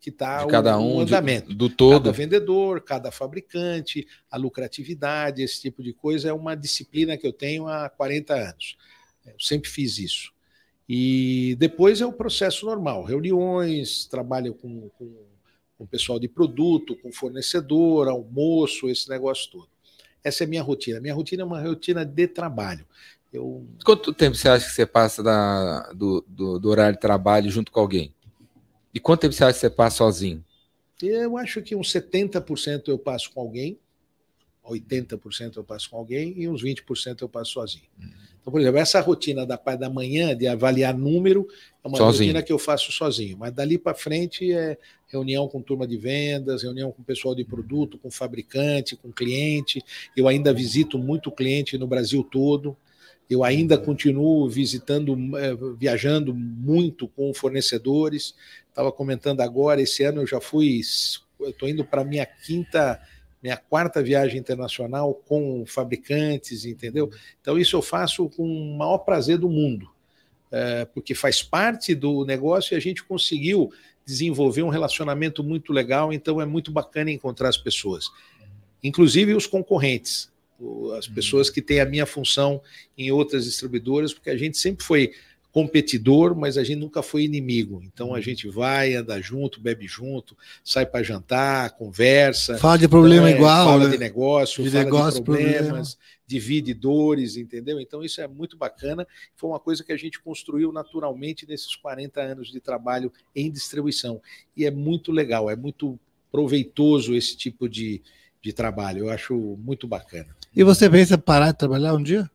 que está cada um o andamento. De, do todo. Cada vendedor, cada fabricante, a lucratividade, esse tipo de coisa é uma disciplina que eu tenho há 40 anos. Eu sempre fiz isso. E depois é o processo normal, reuniões, trabalho com, com com o pessoal de produto, com fornecedor, almoço, esse negócio todo. Essa é a minha rotina. Minha rotina é uma rotina de trabalho. Eu... Quanto tempo você acha que você passa da, do, do, do, horário de trabalho junto com alguém? E quanto tempo você acha que você passa sozinho? Eu acho que uns 70% eu passo com alguém, 80% eu passo com alguém e uns 20% eu passo sozinho. Uhum. Então, por exemplo, essa rotina da parte da manhã de avaliar número é uma sozinho. rotina que eu faço sozinho, mas dali para frente é reunião com turma de vendas, reunião com pessoal de produto, com fabricante, com cliente. Eu ainda visito muito cliente no Brasil todo. Eu ainda continuo visitando, é, viajando muito com fornecedores. Estava comentando agora, esse ano eu já fui, estou indo para minha quinta minha quarta viagem internacional com fabricantes, entendeu? Então, isso eu faço com o maior prazer do mundo, é, porque faz parte do negócio e a gente conseguiu desenvolver um relacionamento muito legal, então é muito bacana encontrar as pessoas, inclusive os concorrentes, as pessoas que têm a minha função em outras distribuidoras, porque a gente sempre foi competidor, mas a gente nunca foi inimigo. Então a uhum. gente vai, anda junto, bebe junto, sai para jantar, conversa. Fala de problema então, é, igual. Fala né? de negócio, de fala negócio, de problemas, problema. divide dores, entendeu? Então isso é muito bacana. Foi uma coisa que a gente construiu naturalmente nesses 40 anos de trabalho em distribuição. E é muito legal, é muito proveitoso esse tipo de, de trabalho. Eu acho muito bacana. E você pensa parar de trabalhar um dia?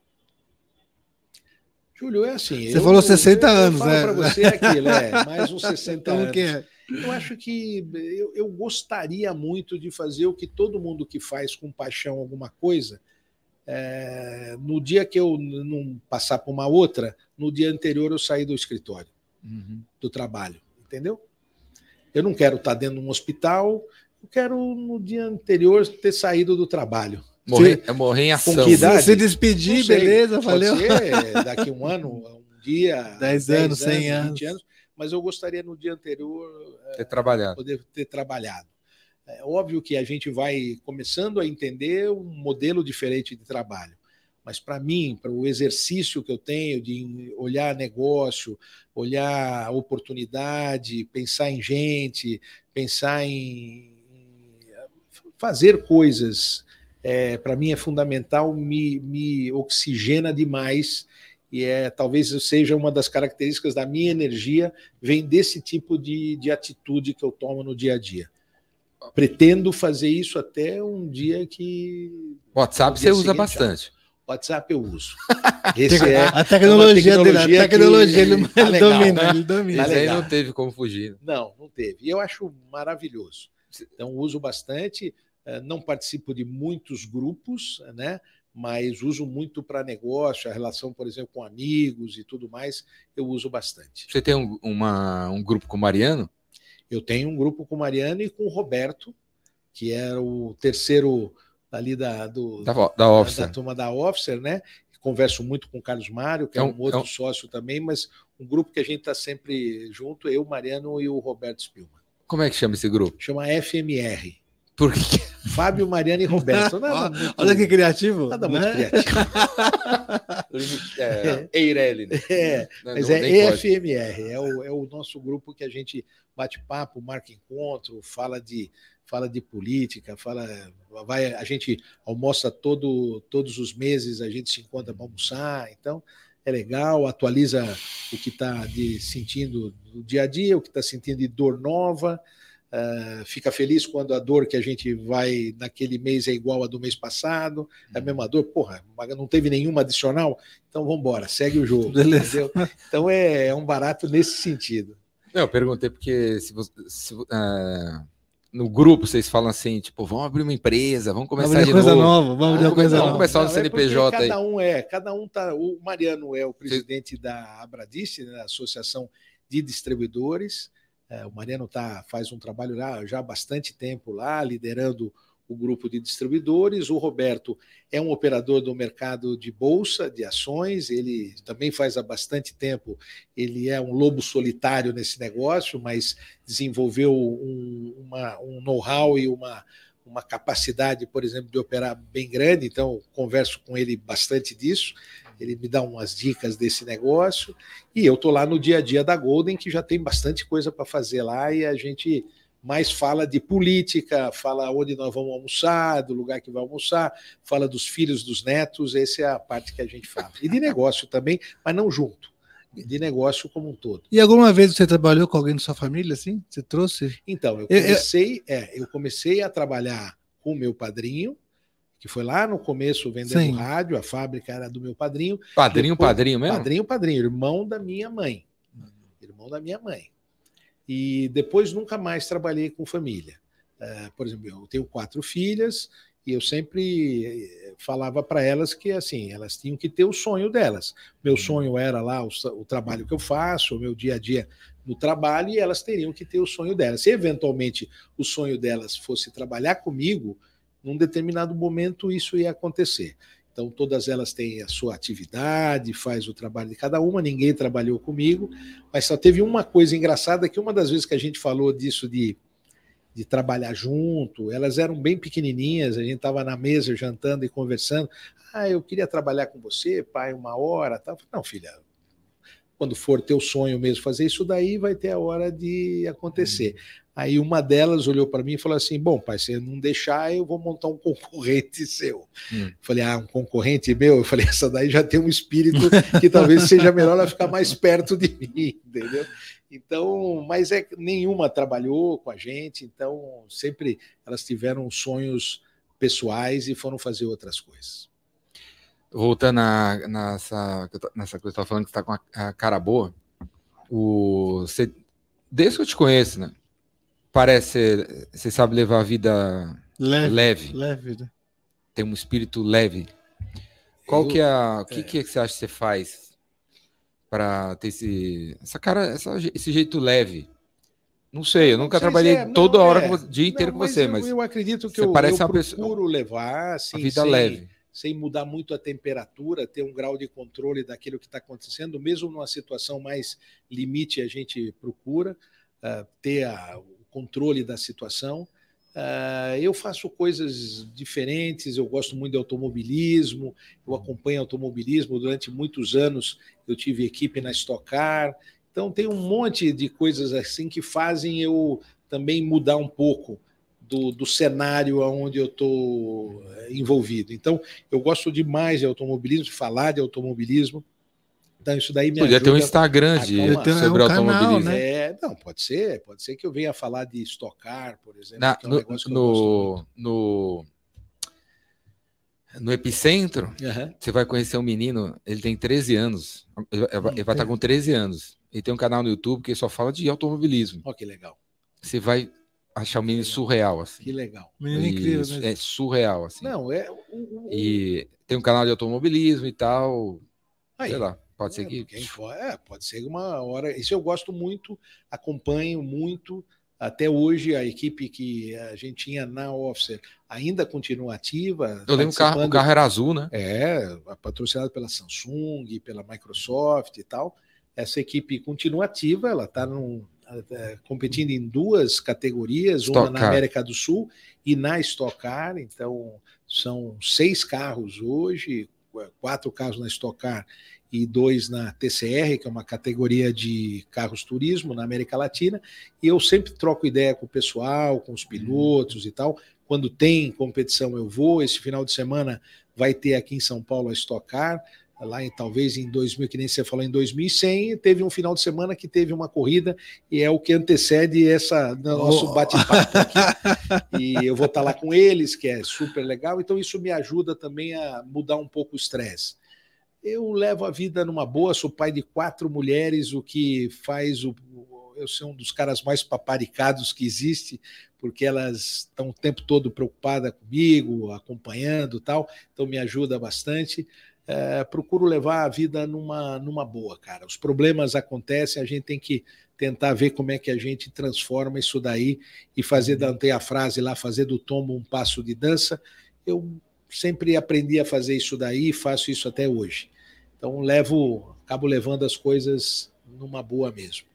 Júlio, é assim. Você eu, falou 60 eu, eu anos, né? Para você é aquilo, é, mais uns 60 então, anos. Que é? Eu acho que eu, eu gostaria muito de fazer o que todo mundo que faz com paixão alguma coisa, é, no dia que eu não passar para uma outra, no dia anterior eu sair do escritório, uhum. do trabalho, entendeu? Eu não quero estar dentro de um hospital, eu quero no dia anterior ter saído do trabalho. Morrer, é morrer em ação. Com que idade? Se despedir, beleza, valeu. Ser daqui um ano, um dia. 10 anos, 100 anos, anos. Mas eu gostaria no dia anterior ter é, trabalhado. poder ter trabalhado. É óbvio que a gente vai começando a entender um modelo diferente de trabalho. Mas para mim, para o exercício que eu tenho de olhar negócio, olhar oportunidade, pensar em gente, pensar em fazer coisas é, para mim é fundamental, me, me oxigena demais e é talvez seja uma das características da minha energia vem desse tipo de, de atitude que eu tomo no dia a dia. Pretendo fazer isso até um dia que WhatsApp você usa bastante. WhatsApp eu uso. Esse é a tecnologia, é dele, a tecnologia ele, tá legal, domina, né? ele domina. Mas aí não teve como fugir. Não, não teve. E eu acho maravilhoso. Então uso bastante. Eh, não participo de muitos grupos, né? mas uso muito para negócio, a relação, por exemplo, com amigos e tudo mais, eu uso bastante. Você tem um, uma, um grupo com o Mariano? Eu tenho um grupo com o Mariano e com o Roberto, que é o terceiro ali da, do, da, da, Officer. da turma da Officer, né? Converso muito com o Carlos Mário, que é, é um, um, outro é um... sócio também, mas um grupo que a gente está sempre junto, eu, Mariano e o Roberto Spilman. Como é que chama esse grupo? Chama FMR. Por quê? Fábio, Mariana e Roberto. Nada muito, Olha que criativo. Nada muito né? criativo. é, Eireli, né? É, mas não, é EFMR, é o, é o nosso grupo que a gente bate papo, marca encontro, fala de, fala de política, fala, vai, a gente almoça todo, todos os meses, a gente se encontra para almoçar, então é legal, atualiza o que está sentindo no dia a dia, o que está sentindo de dor nova, Uh, fica feliz quando a dor que a gente vai naquele mês é igual a do mês passado, é a uhum. mesma dor, porra, não teve nenhuma adicional, então vamos embora, segue o jogo. Beleza. Entendeu? Então é, é, um barato nesse sentido. Não, eu perguntei porque se, você, se uh, no grupo vocês falam assim, tipo, vamos abrir uma empresa, vamos começar vamos de coisa novo. nova, vamos abrir ah, coisa vamos começar no CNPJ é cada um é, cada um tá, o Mariano é o presidente Sim. da Abradice, né, Associação de Distribuidores, é, o Mariano tá, faz um trabalho lá, já há bastante tempo lá, liderando o grupo de distribuidores. O Roberto é um operador do mercado de bolsa, de ações, ele também faz há bastante tempo, ele é um lobo solitário nesse negócio, mas desenvolveu um, um know-how e uma, uma capacidade, por exemplo, de operar bem grande, então converso com ele bastante disso ele me dá umas dicas desse negócio, e eu estou lá no dia a dia da Golden, que já tem bastante coisa para fazer lá, e a gente mas fala de política, fala onde nós vamos almoçar, do lugar que vai almoçar, fala dos filhos, dos netos, essa é a parte que a gente fala. E de negócio também, mas não junto. De negócio como um todo. E alguma vez você trabalhou com alguém da sua família, assim? Você trouxe? Então, eu comecei, eu, eu... É, eu comecei a trabalhar com o meu padrinho, que foi lá no começo vendendo Sim. rádio, a fábrica era do meu padrinho. Padrinho, Depois, padrinho mesmo? Padrinho, padrinho, irmão da minha mãe. Irmão da minha mãe. E depois nunca mais trabalhei com família. Uh, por exemplo, eu tenho quatro filhas e eu sempre eh, falava para elas que assim elas tinham que ter o sonho delas. Meu uhum. sonho era lá o, o, trabalho que eu faço, o meu dia a dia no trabalho e elas teriam que ter o sonho delas. Se eventualmente o sonho delas fosse trabalhar comigo, num determinado momento isso ia acontecer. Então, todas elas têm a sua atividade, faz o trabalho de cada uma, ninguém trabalhou comigo, mas só teve uma coisa engraçada que uma das vezes que a gente falou disso de, de trabalhar junto, elas eram bem pequenininhas, a gente estava na mesa jantando e conversando. Ah, eu queria trabalhar com você, pai, uma hora. Tá? Não, filha, quando for teu sonho mesmo fazer isso daí, vai ter a hora de acontecer. Aí uma delas olhou para mim e falou assim: Bom, pai, se não deixar, eu vou montar um concorrente seu. Hum. Falei: Ah, um concorrente meu? Eu falei: Essa daí já tem um espírito que talvez seja melhor ela ficar mais perto de mim, entendeu? Então, mas é nenhuma trabalhou com a gente, então sempre elas tiveram sonhos pessoais e foram fazer outras coisas. Voltando a, nessa, nessa coisa que você estava falando que está com a, a, cara boa, o, você, desde que eu te conheço, né? Parece, você sabe levar a vida leve. Leve, leve né? Tem um espírito leve. Qual eu, que é a, o que, é. que você acha que você faz para ter esse, essa cara, essa, esse jeito leve? Não sei, eu nunca trabalhei é, toda hora, é, o dia inteiro não, com você, mas eu, acredito que eu, parece eu uma procuro pessoa, levar assim, a vida sem, leve, sem mudar muito a temperatura, ter um grau de controle daquilo que está acontecendo, mesmo numa situação mais limite a gente procura uh, ter a, controle da situação. Uh, eu faço coisas diferentes, eu gosto muito de automobilismo, eu acompanho automobilismo durante muitos anos, eu tive equipe na Stock Car, então tem um monte de coisas assim que fazem eu também mudar um pouco do, do cenário onde eu estou eh, envolvido. Então, eu gosto demais de automobilismo, de falar de automobilismo, então, isso daí me Podia ter um Instagram de, sobre um automobilismo. Canal, né? É, não, pode ser. Pode ser que eu venha falar de estocar, por exemplo. Na, é um no, no, no, no, Epicentro, uhum. você vai conhecer um menino, ele tem 13 anos. Ele, ele vai estar com 13 anos. Ele tem um canal no YouTube que só fala de automobilismo. Ó, oh, que legal. Você vai achar o um menino surreal, assim. Que legal. Menino incrível, É surreal, assim. Não, é. E tem um canal de automobilismo e tal. Aí. Sei lá. Pode ser que. Quem for, é, pode ser uma hora. Isso eu gosto muito, acompanho muito. Até hoje, a equipe que a gente tinha na Officer ainda continua ativa. Eu lembro que o carro, o carro era azul, né? É, patrocinado pela Samsung, pela Microsoft e tal. Essa equipe continua ativa, ela está é, competindo em duas categorias, Stock uma na América do Sul e na Stock Car. Então, são seis carros hoje, quatro carros na Stock Car e dois na TCR, que é uma categoria de carros turismo na América Latina, e eu sempre troco ideia com o pessoal, com os pilotos e tal. Quando tem competição eu vou, esse final de semana vai ter aqui em São Paulo a Stock Car, lá em talvez em 2000, que nem você falou, em 2100, teve um final de semana que teve uma corrida e é o que antecede essa nosso bate-papo aqui. e eu vou estar lá com eles, que é super legal, então isso me ajuda também a mudar um pouco o estresse. Eu levo a vida numa boa, sou pai de quatro mulheres, o que faz o, eu ser um dos caras mais paparicados que existe, porque elas estão o tempo todo preocupadas comigo, acompanhando tal, então me ajuda bastante. É, procuro levar a vida numa, numa boa, cara. Os problemas acontecem, a gente tem que tentar ver como é que a gente transforma isso daí e fazer, tem a frase lá, fazer do tombo um passo de dança. Eu sempre aprendi a fazer isso daí e faço isso até hoje. Então levo, acabo levando as coisas numa boa mesmo.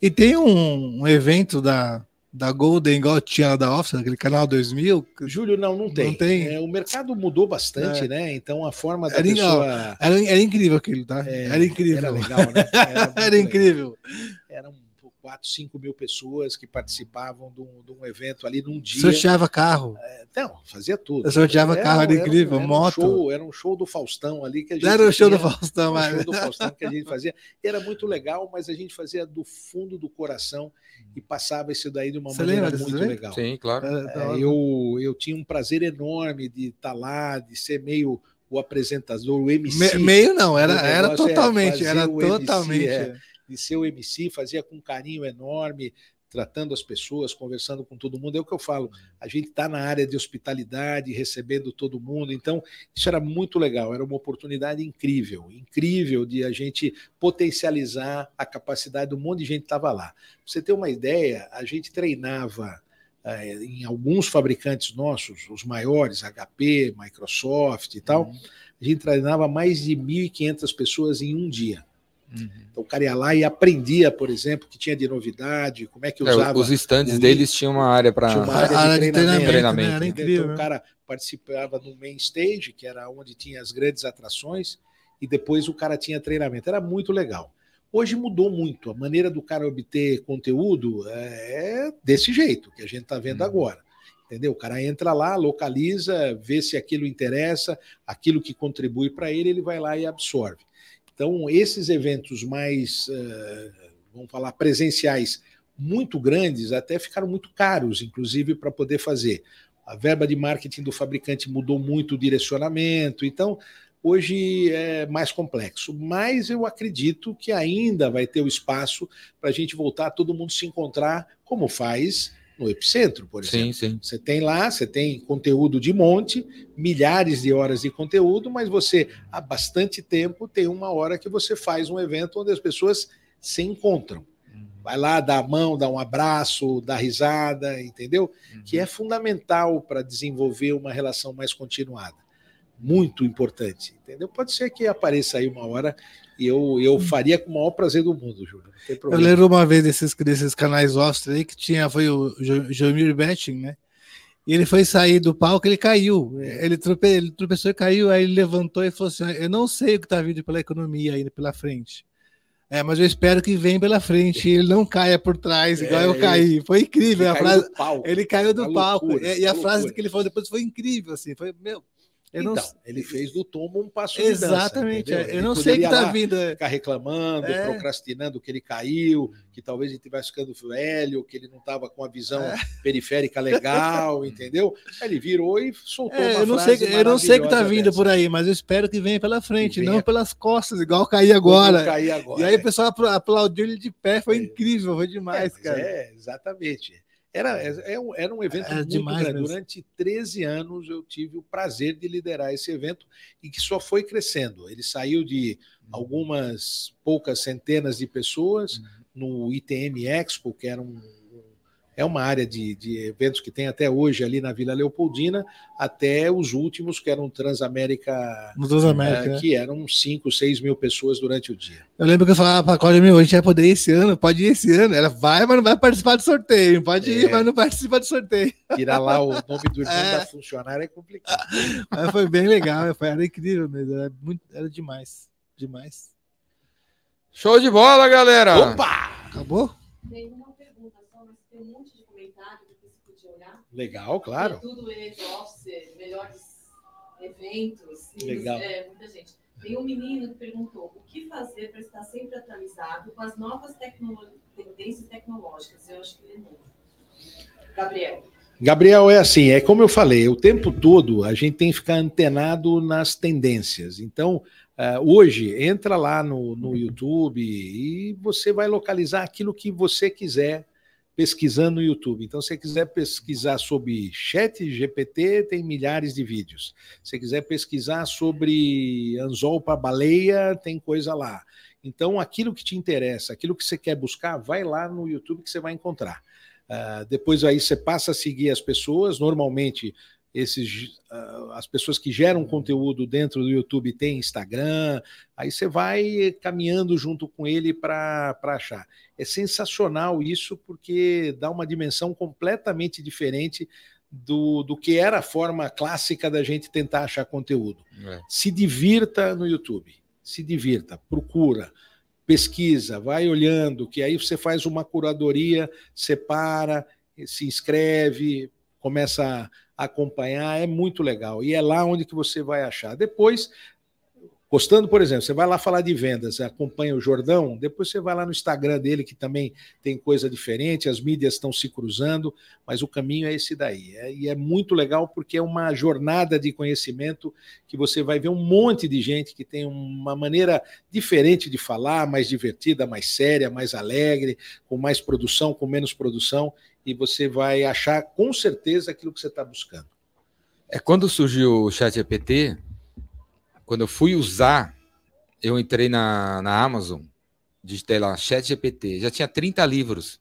E tem um, um evento da, da Golden, igual tinha da Office, aquele canal 2000? Júlio, não, não tem. Não tem. É, o mercado mudou bastante, é. né? Então a forma da era, pessoa... Era, era incrível aquilo, tá? É, era incrível. Era legal, né? Era, era incrível. Legal. Eram 4, 5 mil pessoas que participavam de um, de um evento ali num dia. Sorteava carro. É, não, fazia tudo. Eu sorteava carro, era incrível, era moto. Um show, era um show do Faustão ali que a gente. Era o show do Faustão, um mas. show do Faustão que a gente fazia. Era muito legal, mas a gente fazia do fundo do coração e passava isso daí de uma Você maneira lembra muito evento? legal. Sim, claro. É, eu, eu tinha um prazer enorme de estar lá, de ser meio o apresentador, o MC. Me- meio não, era, era é totalmente, era o MC, totalmente. é. De ser o MC, fazia com um carinho enorme, tratando as pessoas, conversando com todo mundo. É o que eu falo. A gente está na área de hospitalidade, recebendo todo mundo. Então, isso era muito legal. Era uma oportunidade incrível, incrível de a gente potencializar a capacidade do monte de gente que estava lá. Pra você ter uma ideia, a gente treinava eh, em alguns fabricantes nossos, os maiores, HP, Microsoft e tal, a gente treinava mais de 1.500 pessoas em um dia. Então o cara ia lá e aprendia, por exemplo, o que tinha de novidade, como é que É, usava. os stands o deles tinham uma área para. área, área de de treinamento. treinamento, né? Era entendeu? incrível. Então o cara participava no main stage, que era onde tinha as grandes atrações, e depois o cara tinha treinamento. Era muito legal. Hoje mudou muito. A maneira do cara obter conteúdo é desse jeito que a gente está vendo Uhum. agora. Entendeu? O cara entra lá, localiza, vê se aquilo interessa, aquilo que contribui para ele, ele vai lá e absorve. Então, esses eventos mais, eh, vamos falar, presenciais, muito grandes, até ficaram muito caros, inclusive, para poder fazer. A verba de marketing do fabricante mudou muito o direcionamento, então hoje é mais complexo. Mas eu acredito que ainda vai ter o espaço para a gente voltar, todo mundo se encontrar, como faz no Epicentro, por exemplo. Sim, sim. Você tem lá, você tem conteúdo de monte, milhares de horas de conteúdo, mas você, há bastante tempo, tem uma hora que você faz um evento onde as pessoas se encontram. Vai lá, dá a mão, dá um abraço, dá risada, entendeu? Que é fundamental para desenvolver uma relação mais continuada. Muito importante, entendeu? Pode ser que apareça aí uma hora e eu, eu faria com o maior prazer do mundo, Júlio. Não tem Eu lembro uma vez desses, desses canais Ostra aí que tinha, foi o Jomir Betting, né? E ele foi sair do palco, ele caiu. Ele, trope, ele tropeçou e caiu, aí ele levantou e falou assim: Eu não sei o que está vindo pela economia ainda pela frente. É, mas eu espero que venha pela frente e ele não caia por trás, igual É, eu caí. Foi incrível. Ele a caiu frase, do palco. ele caiu do palco. loucura, e, e a frase que ele falou depois foi incrível, assim. Foi, meu, eu não então, ele fez do tombo um passo de dança, Exatamente. entendeu? é, eu não sei que está vindo. é. Ficar reclamando, É. procrastinando que ele caiu, que talvez ele estivesse ficando velho, que ele não estava com a visão É. periférica legal, entendeu? Ele virou e soltou É, uma eu não sei, frase eu não sei o que tá maravilhosa vindo dessa. por aí, mas eu espero que venha pela frente, venha- não pelas costas, igual cair agora. agora. E aí o pessoal apla- aplaudiu ele de pé, foi É. incrível, foi É, demais, cara. É, exatamente. Era, é- é um- era um evento Era muito demais grande. mesmo. Durante 13 anos eu tive o prazer de liderar esse evento e que só foi crescendo. Ele saiu de algumas poucas centenas de pessoas no ITM Expo, que era um, é uma área de, de eventos que tem até hoje ali na Vila Leopoldina, até os últimos, que eram Transamérica, No Transamérica. eh, né? que eram 5, 6 mil pessoas durante o dia. Eu lembro que eu falava pra Cláudia, meu, a gente vai poder ir esse ano, pode ir esse ano. Ela vai, mas não vai participar do sorteio. Pode ir, É. mas não participa do sorteio. Tirar lá o nome do irmão É. da funcionária é complicado. Mas foi bem legal, foi, era incrível mesmo, era, muito, era demais, demais. Show de bola, galera! Opa! Acabou? Tem uma pergunta só, mas tem um monte de comentário que você podia olhar. Legal, claro. Tem tudo ele office, melhores eventos. Legal. É, muita gente. Tem um menino que perguntou o que fazer para estar sempre atualizado com as novas tecnolo- tendências tecnológicas. Eu acho que ele é novo. Gabriel. Gabriel, é assim, é como eu falei, o tempo todo a gente tem que ficar antenado nas tendências. Então, ah, hoje, entra lá no, no YouTube e você vai localizar aquilo que você quiser pesquisando no YouTube. Então, se você quiser pesquisar sobre chat GPT, tem milhares de vídeos. Se você quiser pesquisar sobre anzol para baleia, tem coisa lá. Então, aquilo que te interessa, aquilo que você quer buscar, vai lá no YouTube que você vai encontrar. Uh, depois aí você passa a seguir as pessoas. Normalmente, esses, uh, as pessoas que geram conteúdo dentro do YouTube têm Instagram. Aí você vai caminhando junto com ele para achar. É sensacional isso, porque dá uma dimensão completamente diferente do, do que era a forma clássica da gente tentar achar conteúdo. É. Se divirta no YouTube. Se divirta, procura pesquisa, vai olhando, que aí você faz uma curadoria, separa, se inscreve, começa a acompanhar, é muito legal. E é lá onde que você vai achar. Depois, Postando, por exemplo, você vai lá falar de vendas, acompanha o Jordão, depois você vai lá no Instagram dele, que também tem coisa diferente, as mídias estão se cruzando, mas o caminho é esse daí. É, e é muito legal porque é uma jornada de conhecimento que você vai ver um monte de gente que tem uma maneira diferente de falar, mais divertida, mais séria, mais alegre, com mais produção, com menos produção, e você vai achar com certeza aquilo que você está buscando. É quando surgiu o Chat GPT, quando eu fui usar, eu entrei na, na Amazon, digitei lá, Chat GPT, já tinha 30 livros.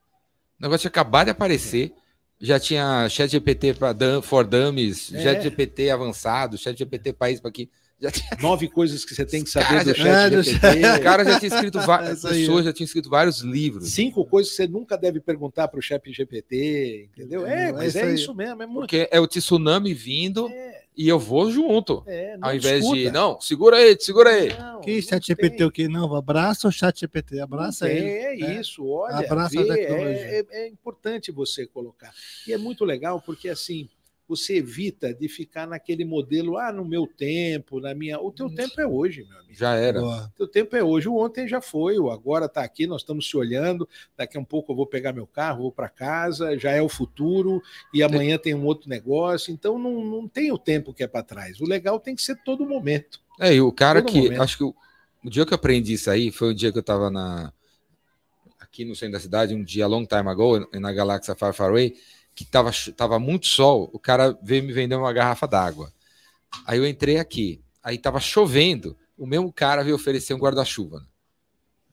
O negócio tinha acabado de aparecer, já tinha Chat GPT para for Dummies, é. Chat GPT avançado, Chat GPT país para aqui. Já tinha... Nove coisas que você tem que saber do chat é, GPT. O cara já tinha escrito várias é pessoas, já tinha escrito vários livros. Cinco coisas que você nunca deve perguntar para o chat GPT, entendeu? É, é mas é, isso mesmo. É muito... Porque é o tsunami vindo. É e eu vou junto. É, ao invés discuta. de, não, segura aí, segura aí. Não, que chat GPT o que? Não, abraça o chat GPT, abraça ele. É, é isso, olha. Abraça vê, a tecnologia. É, é, é importante você colocar. E é muito legal porque assim, você evita de ficar naquele modelo, ah, no meu tempo, na minha. O teu tempo é hoje, meu amigo. Já era. O teu tempo é hoje. O ontem já foi, o agora está aqui, nós estamos se olhando. Daqui a um pouco eu vou pegar meu carro, vou para casa, já é o futuro, e amanhã tem um outro negócio. Então não, não tem o tempo que é para trás. O legal tem que ser todo momento. É, e o cara todo que. Momento. Acho que o, o, dia que eu aprendi isso aí foi o dia que eu estava na. Aqui no centro da cidade, um dia long time ago, na Galáxia Far Far Away que tava, tava muito sol, o cara veio me vender uma garrafa d'água. Aí eu entrei aqui, aí tava chovendo, o mesmo cara veio oferecer um guarda-chuva.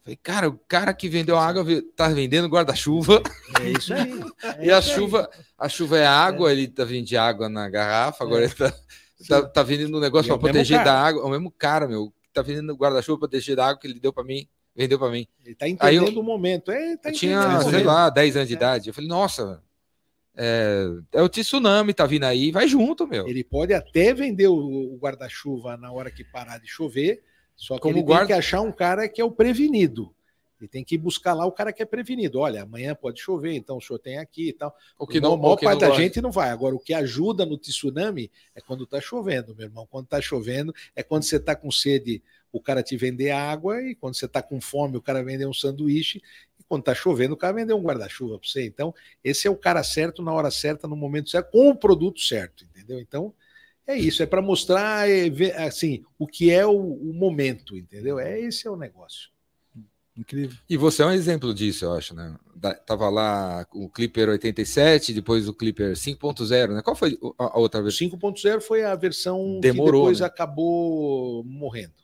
Falei, cara, o cara que vendeu água tá vendendo guarda-chuva. É isso aí. É e a chuva, a chuva é água, é. ele tá vendendo água na garrafa, agora é. ele tá, tá, tá vendendo um negócio para proteger da água. É o mesmo cara, meu, tá vendendo guarda-chuva para proteger da água que ele deu para mim, vendeu para mim. Ele tá entendendo eu, o momento. É, tá eu tinha, sei lá, 10 anos de é. idade. Eu falei, nossa, é, é, o tsunami, tá vindo aí, vai junto, meu. Ele pode até vender o, o guarda-chuva na hora que parar de chover, só que Como ele guarda... tem que achar um cara que é o prevenido. Ele tem que buscar lá o cara que é prevenido. Olha, amanhã pode chover, então o senhor tem aqui e tal. O que não, a maior parte da gosta. gente não vai. Agora, o que ajuda no tsunami é quando tá chovendo, meu irmão. Quando tá chovendo, é quando você tá com sede, o cara te vender água, e quando você tá com fome, o cara vender um sanduíche, quando está chovendo, o cara vendeu um guarda-chuva para você. Então, esse é o cara certo, na hora certa, no momento certo, com o produto certo, entendeu? Então, é isso, é para mostrar é, assim o que é o, o, momento, entendeu? É esse é o negócio. Incrível. E você é um exemplo disso, eu acho, né? Da, tava lá o Clipper 87, depois o Clipper 5.0, né? Qual foi a outra versão? 5.0 foi a versão Demorou, que depois né? acabou morrendo.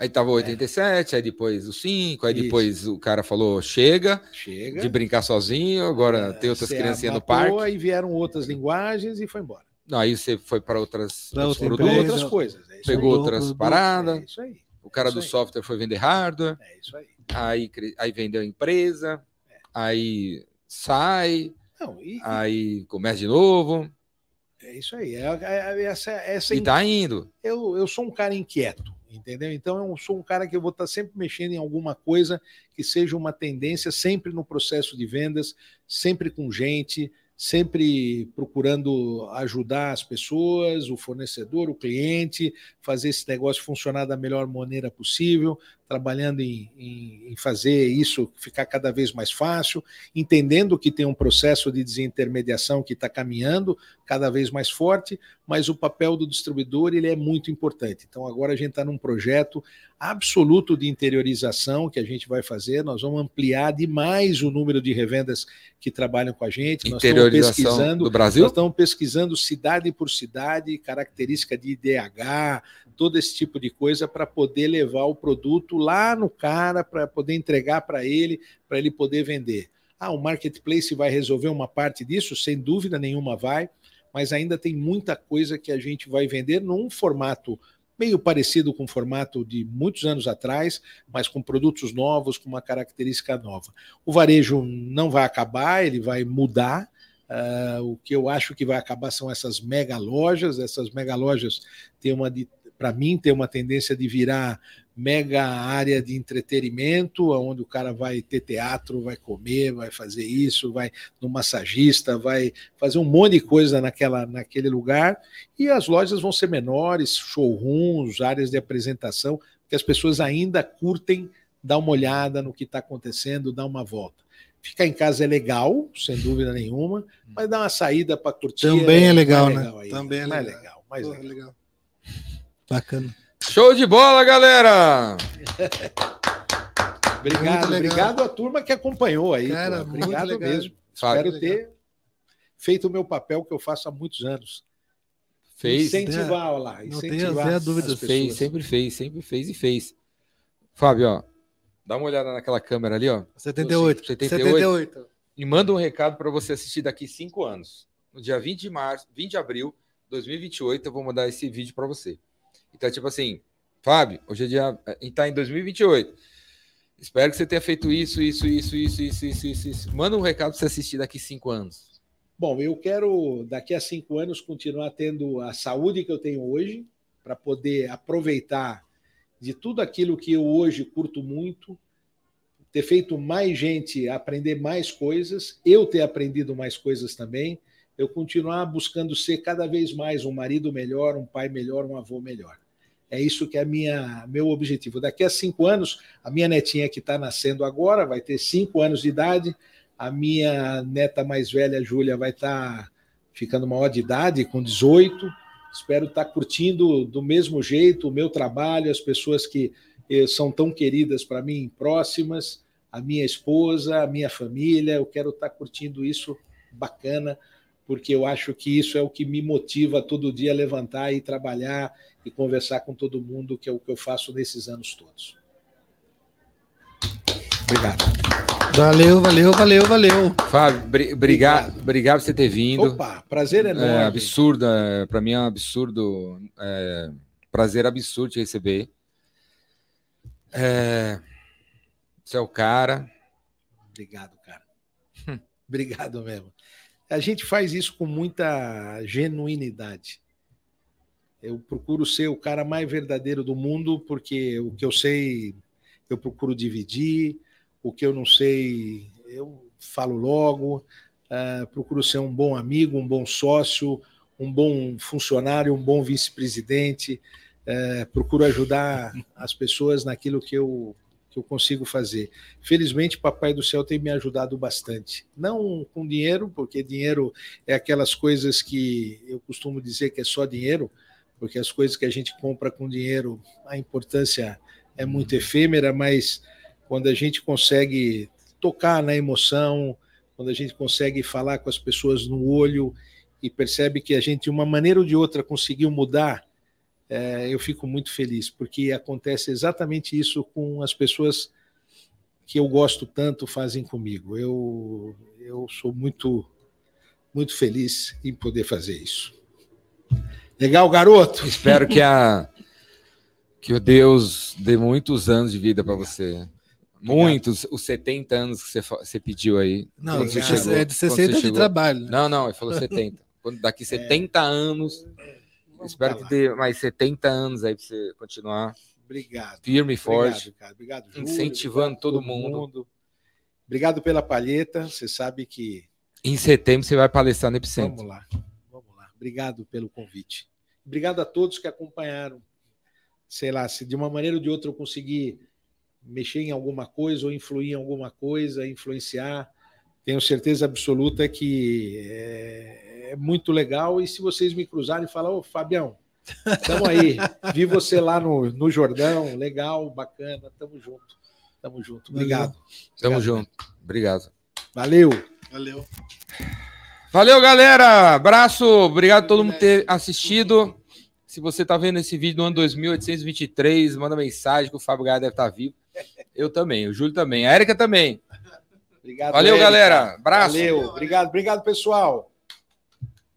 Aí tava o 87, é. aí depois o 5, aí Isso. depois o cara falou: chega, chega. de brincar sozinho, agora é, tem outras criancinhas no parque. Aí vieram outras linguagens e foi embora. Não, aí você foi para outras, pra outras, outras coisas. É pegou aí. outras paradas. É isso aí. O cara do software foi vender hardware. É isso aí. Aí, aí vendeu a empresa. É. Aí sai. Não, e, aí começa de novo. É isso aí. É, é, essa, essa e tá indo. Eu, eu sou um cara inquieto entendeu? Então eu sou um cara que eu vou estar sempre mexendo em alguma coisa que seja uma tendência, sempre no processo de vendas, sempre com gente, sempre procurando ajudar as pessoas, o fornecedor, o cliente, fazer esse negócio funcionar da melhor maneira possível, trabalhando em, em, em, fazer isso ficar cada vez mais fácil, entendendo que tem um processo de desintermediação que está caminhando cada vez mais forte, mas o papel do distribuidor ele é muito importante. Então agora a gente está num projeto absoluto de interiorização que a gente vai fazer. Nós vamos ampliar demais o número de revendas que trabalham com a gente. Nós estamos pesquisando do Brasil. Nós estamos pesquisando cidade por cidade, característica de IDH, todo esse tipo de coisa para poder levar o produto lá no cara, para poder entregar para ele, para ele poder vender. Ah, o marketplace vai resolver uma parte disso? Sem dúvida nenhuma vai, mas ainda tem muita coisa que a gente vai vender num formato meio parecido com o formato de muitos anos atrás, mas com produtos novos, com uma característica nova. O varejo não vai acabar, ele vai mudar. Uh, o que eu acho que vai acabar são essas mega lojas. Essas mega lojas têm uma, para mim, tem uma tendência de virar mega área de entretenimento, onde o cara vai ter teatro, vai comer, vai fazer isso, vai no massagista, vai fazer um monte de coisa naquela, naquele lugar. E as lojas vão ser menores, showrooms, áreas de apresentação, que as pessoas ainda curtem dar uma olhada no que está acontecendo, dar uma volta. Ficar em casa é legal, sem dúvida nenhuma, mas dar uma saída para curtir. Também é legal, né? Aí, Também é mais legal. legal. Mais Pô, legal. legal. Bacana. Show de bola, galera! Obrigado, obrigado à turma que acompanhou aí. Cara, obrigado mesmo. Fábio. Espero ter feito o meu papel que eu faço há muitos anos. Fez, Incentivar, olha lá. Não tenho Incentivar dúvidas. as fez, sempre fez, sempre fez e fez. Fábio, ó, dá uma olhada naquela câmera ali, ó, 78. 78. 78. e manda um recado para você assistir daqui cinco anos. No dia 20 de março, 20 de abril de 2028, eu vou mandar esse vídeo para você. Então, tipo assim, Fábio, hoje é dia. A gente tá em 2028. Espero que você tenha feito isso, isso, isso, isso, isso, isso, isso. isso. Manda um recado para você assistir daqui cinco anos. Bom, eu quero, daqui a cinco anos, continuar tendo a saúde que eu tenho hoje, para poder aproveitar de tudo aquilo que eu hoje curto muito, ter feito mais gente aprender mais coisas, eu ter aprendido mais coisas também, eu continuar buscando ser cada vez mais um marido melhor, um pai melhor, um avô melhor. É isso que é minha, meu objetivo. Daqui a cinco anos, a minha netinha que está nascendo agora vai ter cinco anos de idade, a minha neta mais velha, Júlia, vai estar tá ficando maior de idade, com 18. Espero estar tá curtindo do mesmo jeito o meu trabalho, as pessoas que eh, são tão queridas para mim, próximas, a minha esposa, a minha família. Eu quero estar tá curtindo isso bacana, porque eu acho que isso é o que me motiva todo dia a levantar e trabalhar e conversar com todo mundo, que é o que eu faço nesses anos todos. Obrigado. Valeu, valeu, valeu, valeu. Fábio, bri- obrigado, obrigado por você ter vindo. Opa, prazer enorme. É absurdo, é, para mim é um absurdo, é, prazer absurdo te receber. É, você é o cara. Obrigado, cara. Obrigado mesmo. A gente faz isso com muita genuinidade. Eu procuro ser o cara mais verdadeiro do mundo, porque o que eu sei, eu procuro dividir, o que eu não sei, eu falo logo. Uh, procuro ser um bom amigo, um bom sócio, um bom funcionário, um bom vice-presidente. Uh, procuro ajudar as pessoas naquilo que eu que eu consigo fazer. Felizmente, Papai do Céu tem me ajudado bastante. Não com dinheiro, porque dinheiro é aquelas coisas que eu costumo dizer que é só dinheiro, porque as coisas que a gente compra com dinheiro, a importância é muito efêmera, mas quando a gente consegue tocar na emoção, quando a gente consegue falar com as pessoas no olho e percebe que a gente, de uma maneira ou de outra, conseguiu mudar é, eu fico muito feliz, porque acontece exatamente isso com as pessoas que eu gosto tanto fazem comigo. Eu, eu sou muito, muito feliz em poder fazer isso. Legal, garoto? Espero que a que o Deus dê muitos anos de vida para você. Muitos, os 70 anos que você, você pediu aí. Não, é, chegou- é de quando você 60 de trabalho. né? Não, não, ele falou 70. Quando daqui 70 anos, Vamos espero que dê mais 70 anos aí para você continuar Obrigado. firme e forte. Obrigado, cara. Obrigado, Júlio. Incentivando Obrigado todo mundo. Obrigado pela palheta. Você sabe que Em setembro você vai palestrar no Epicentro. Vamos lá, vamos lá. Obrigado pelo convite. Obrigado a todos que acompanharam. Sei lá, se de uma maneira ou de outra eu conseguir mexer em alguma coisa ou influir em alguma coisa, influenciar, tenho certeza absoluta que é, é muito legal. E se vocês me cruzarem e falar, ô Fabião, estamos aí, vi você lá no, no Jordão, legal, bacana, tamo junto. Tamo junto. Obrigado. Tamo Obrigado, junto. Obrigado. Valeu. Valeu. Valeu, galera. Abraço. Obrigado a todo mundo por ter assistido. Se você tá vendo esse vídeo no ano 2823, manda mensagem que o Fábio Gaia deve estar vivo. Eu também, o Júlio também, a Érica também. Obrigado, Valeu, Érica. galera. Abraço. Valeu. Obrigado, obrigado, pessoal.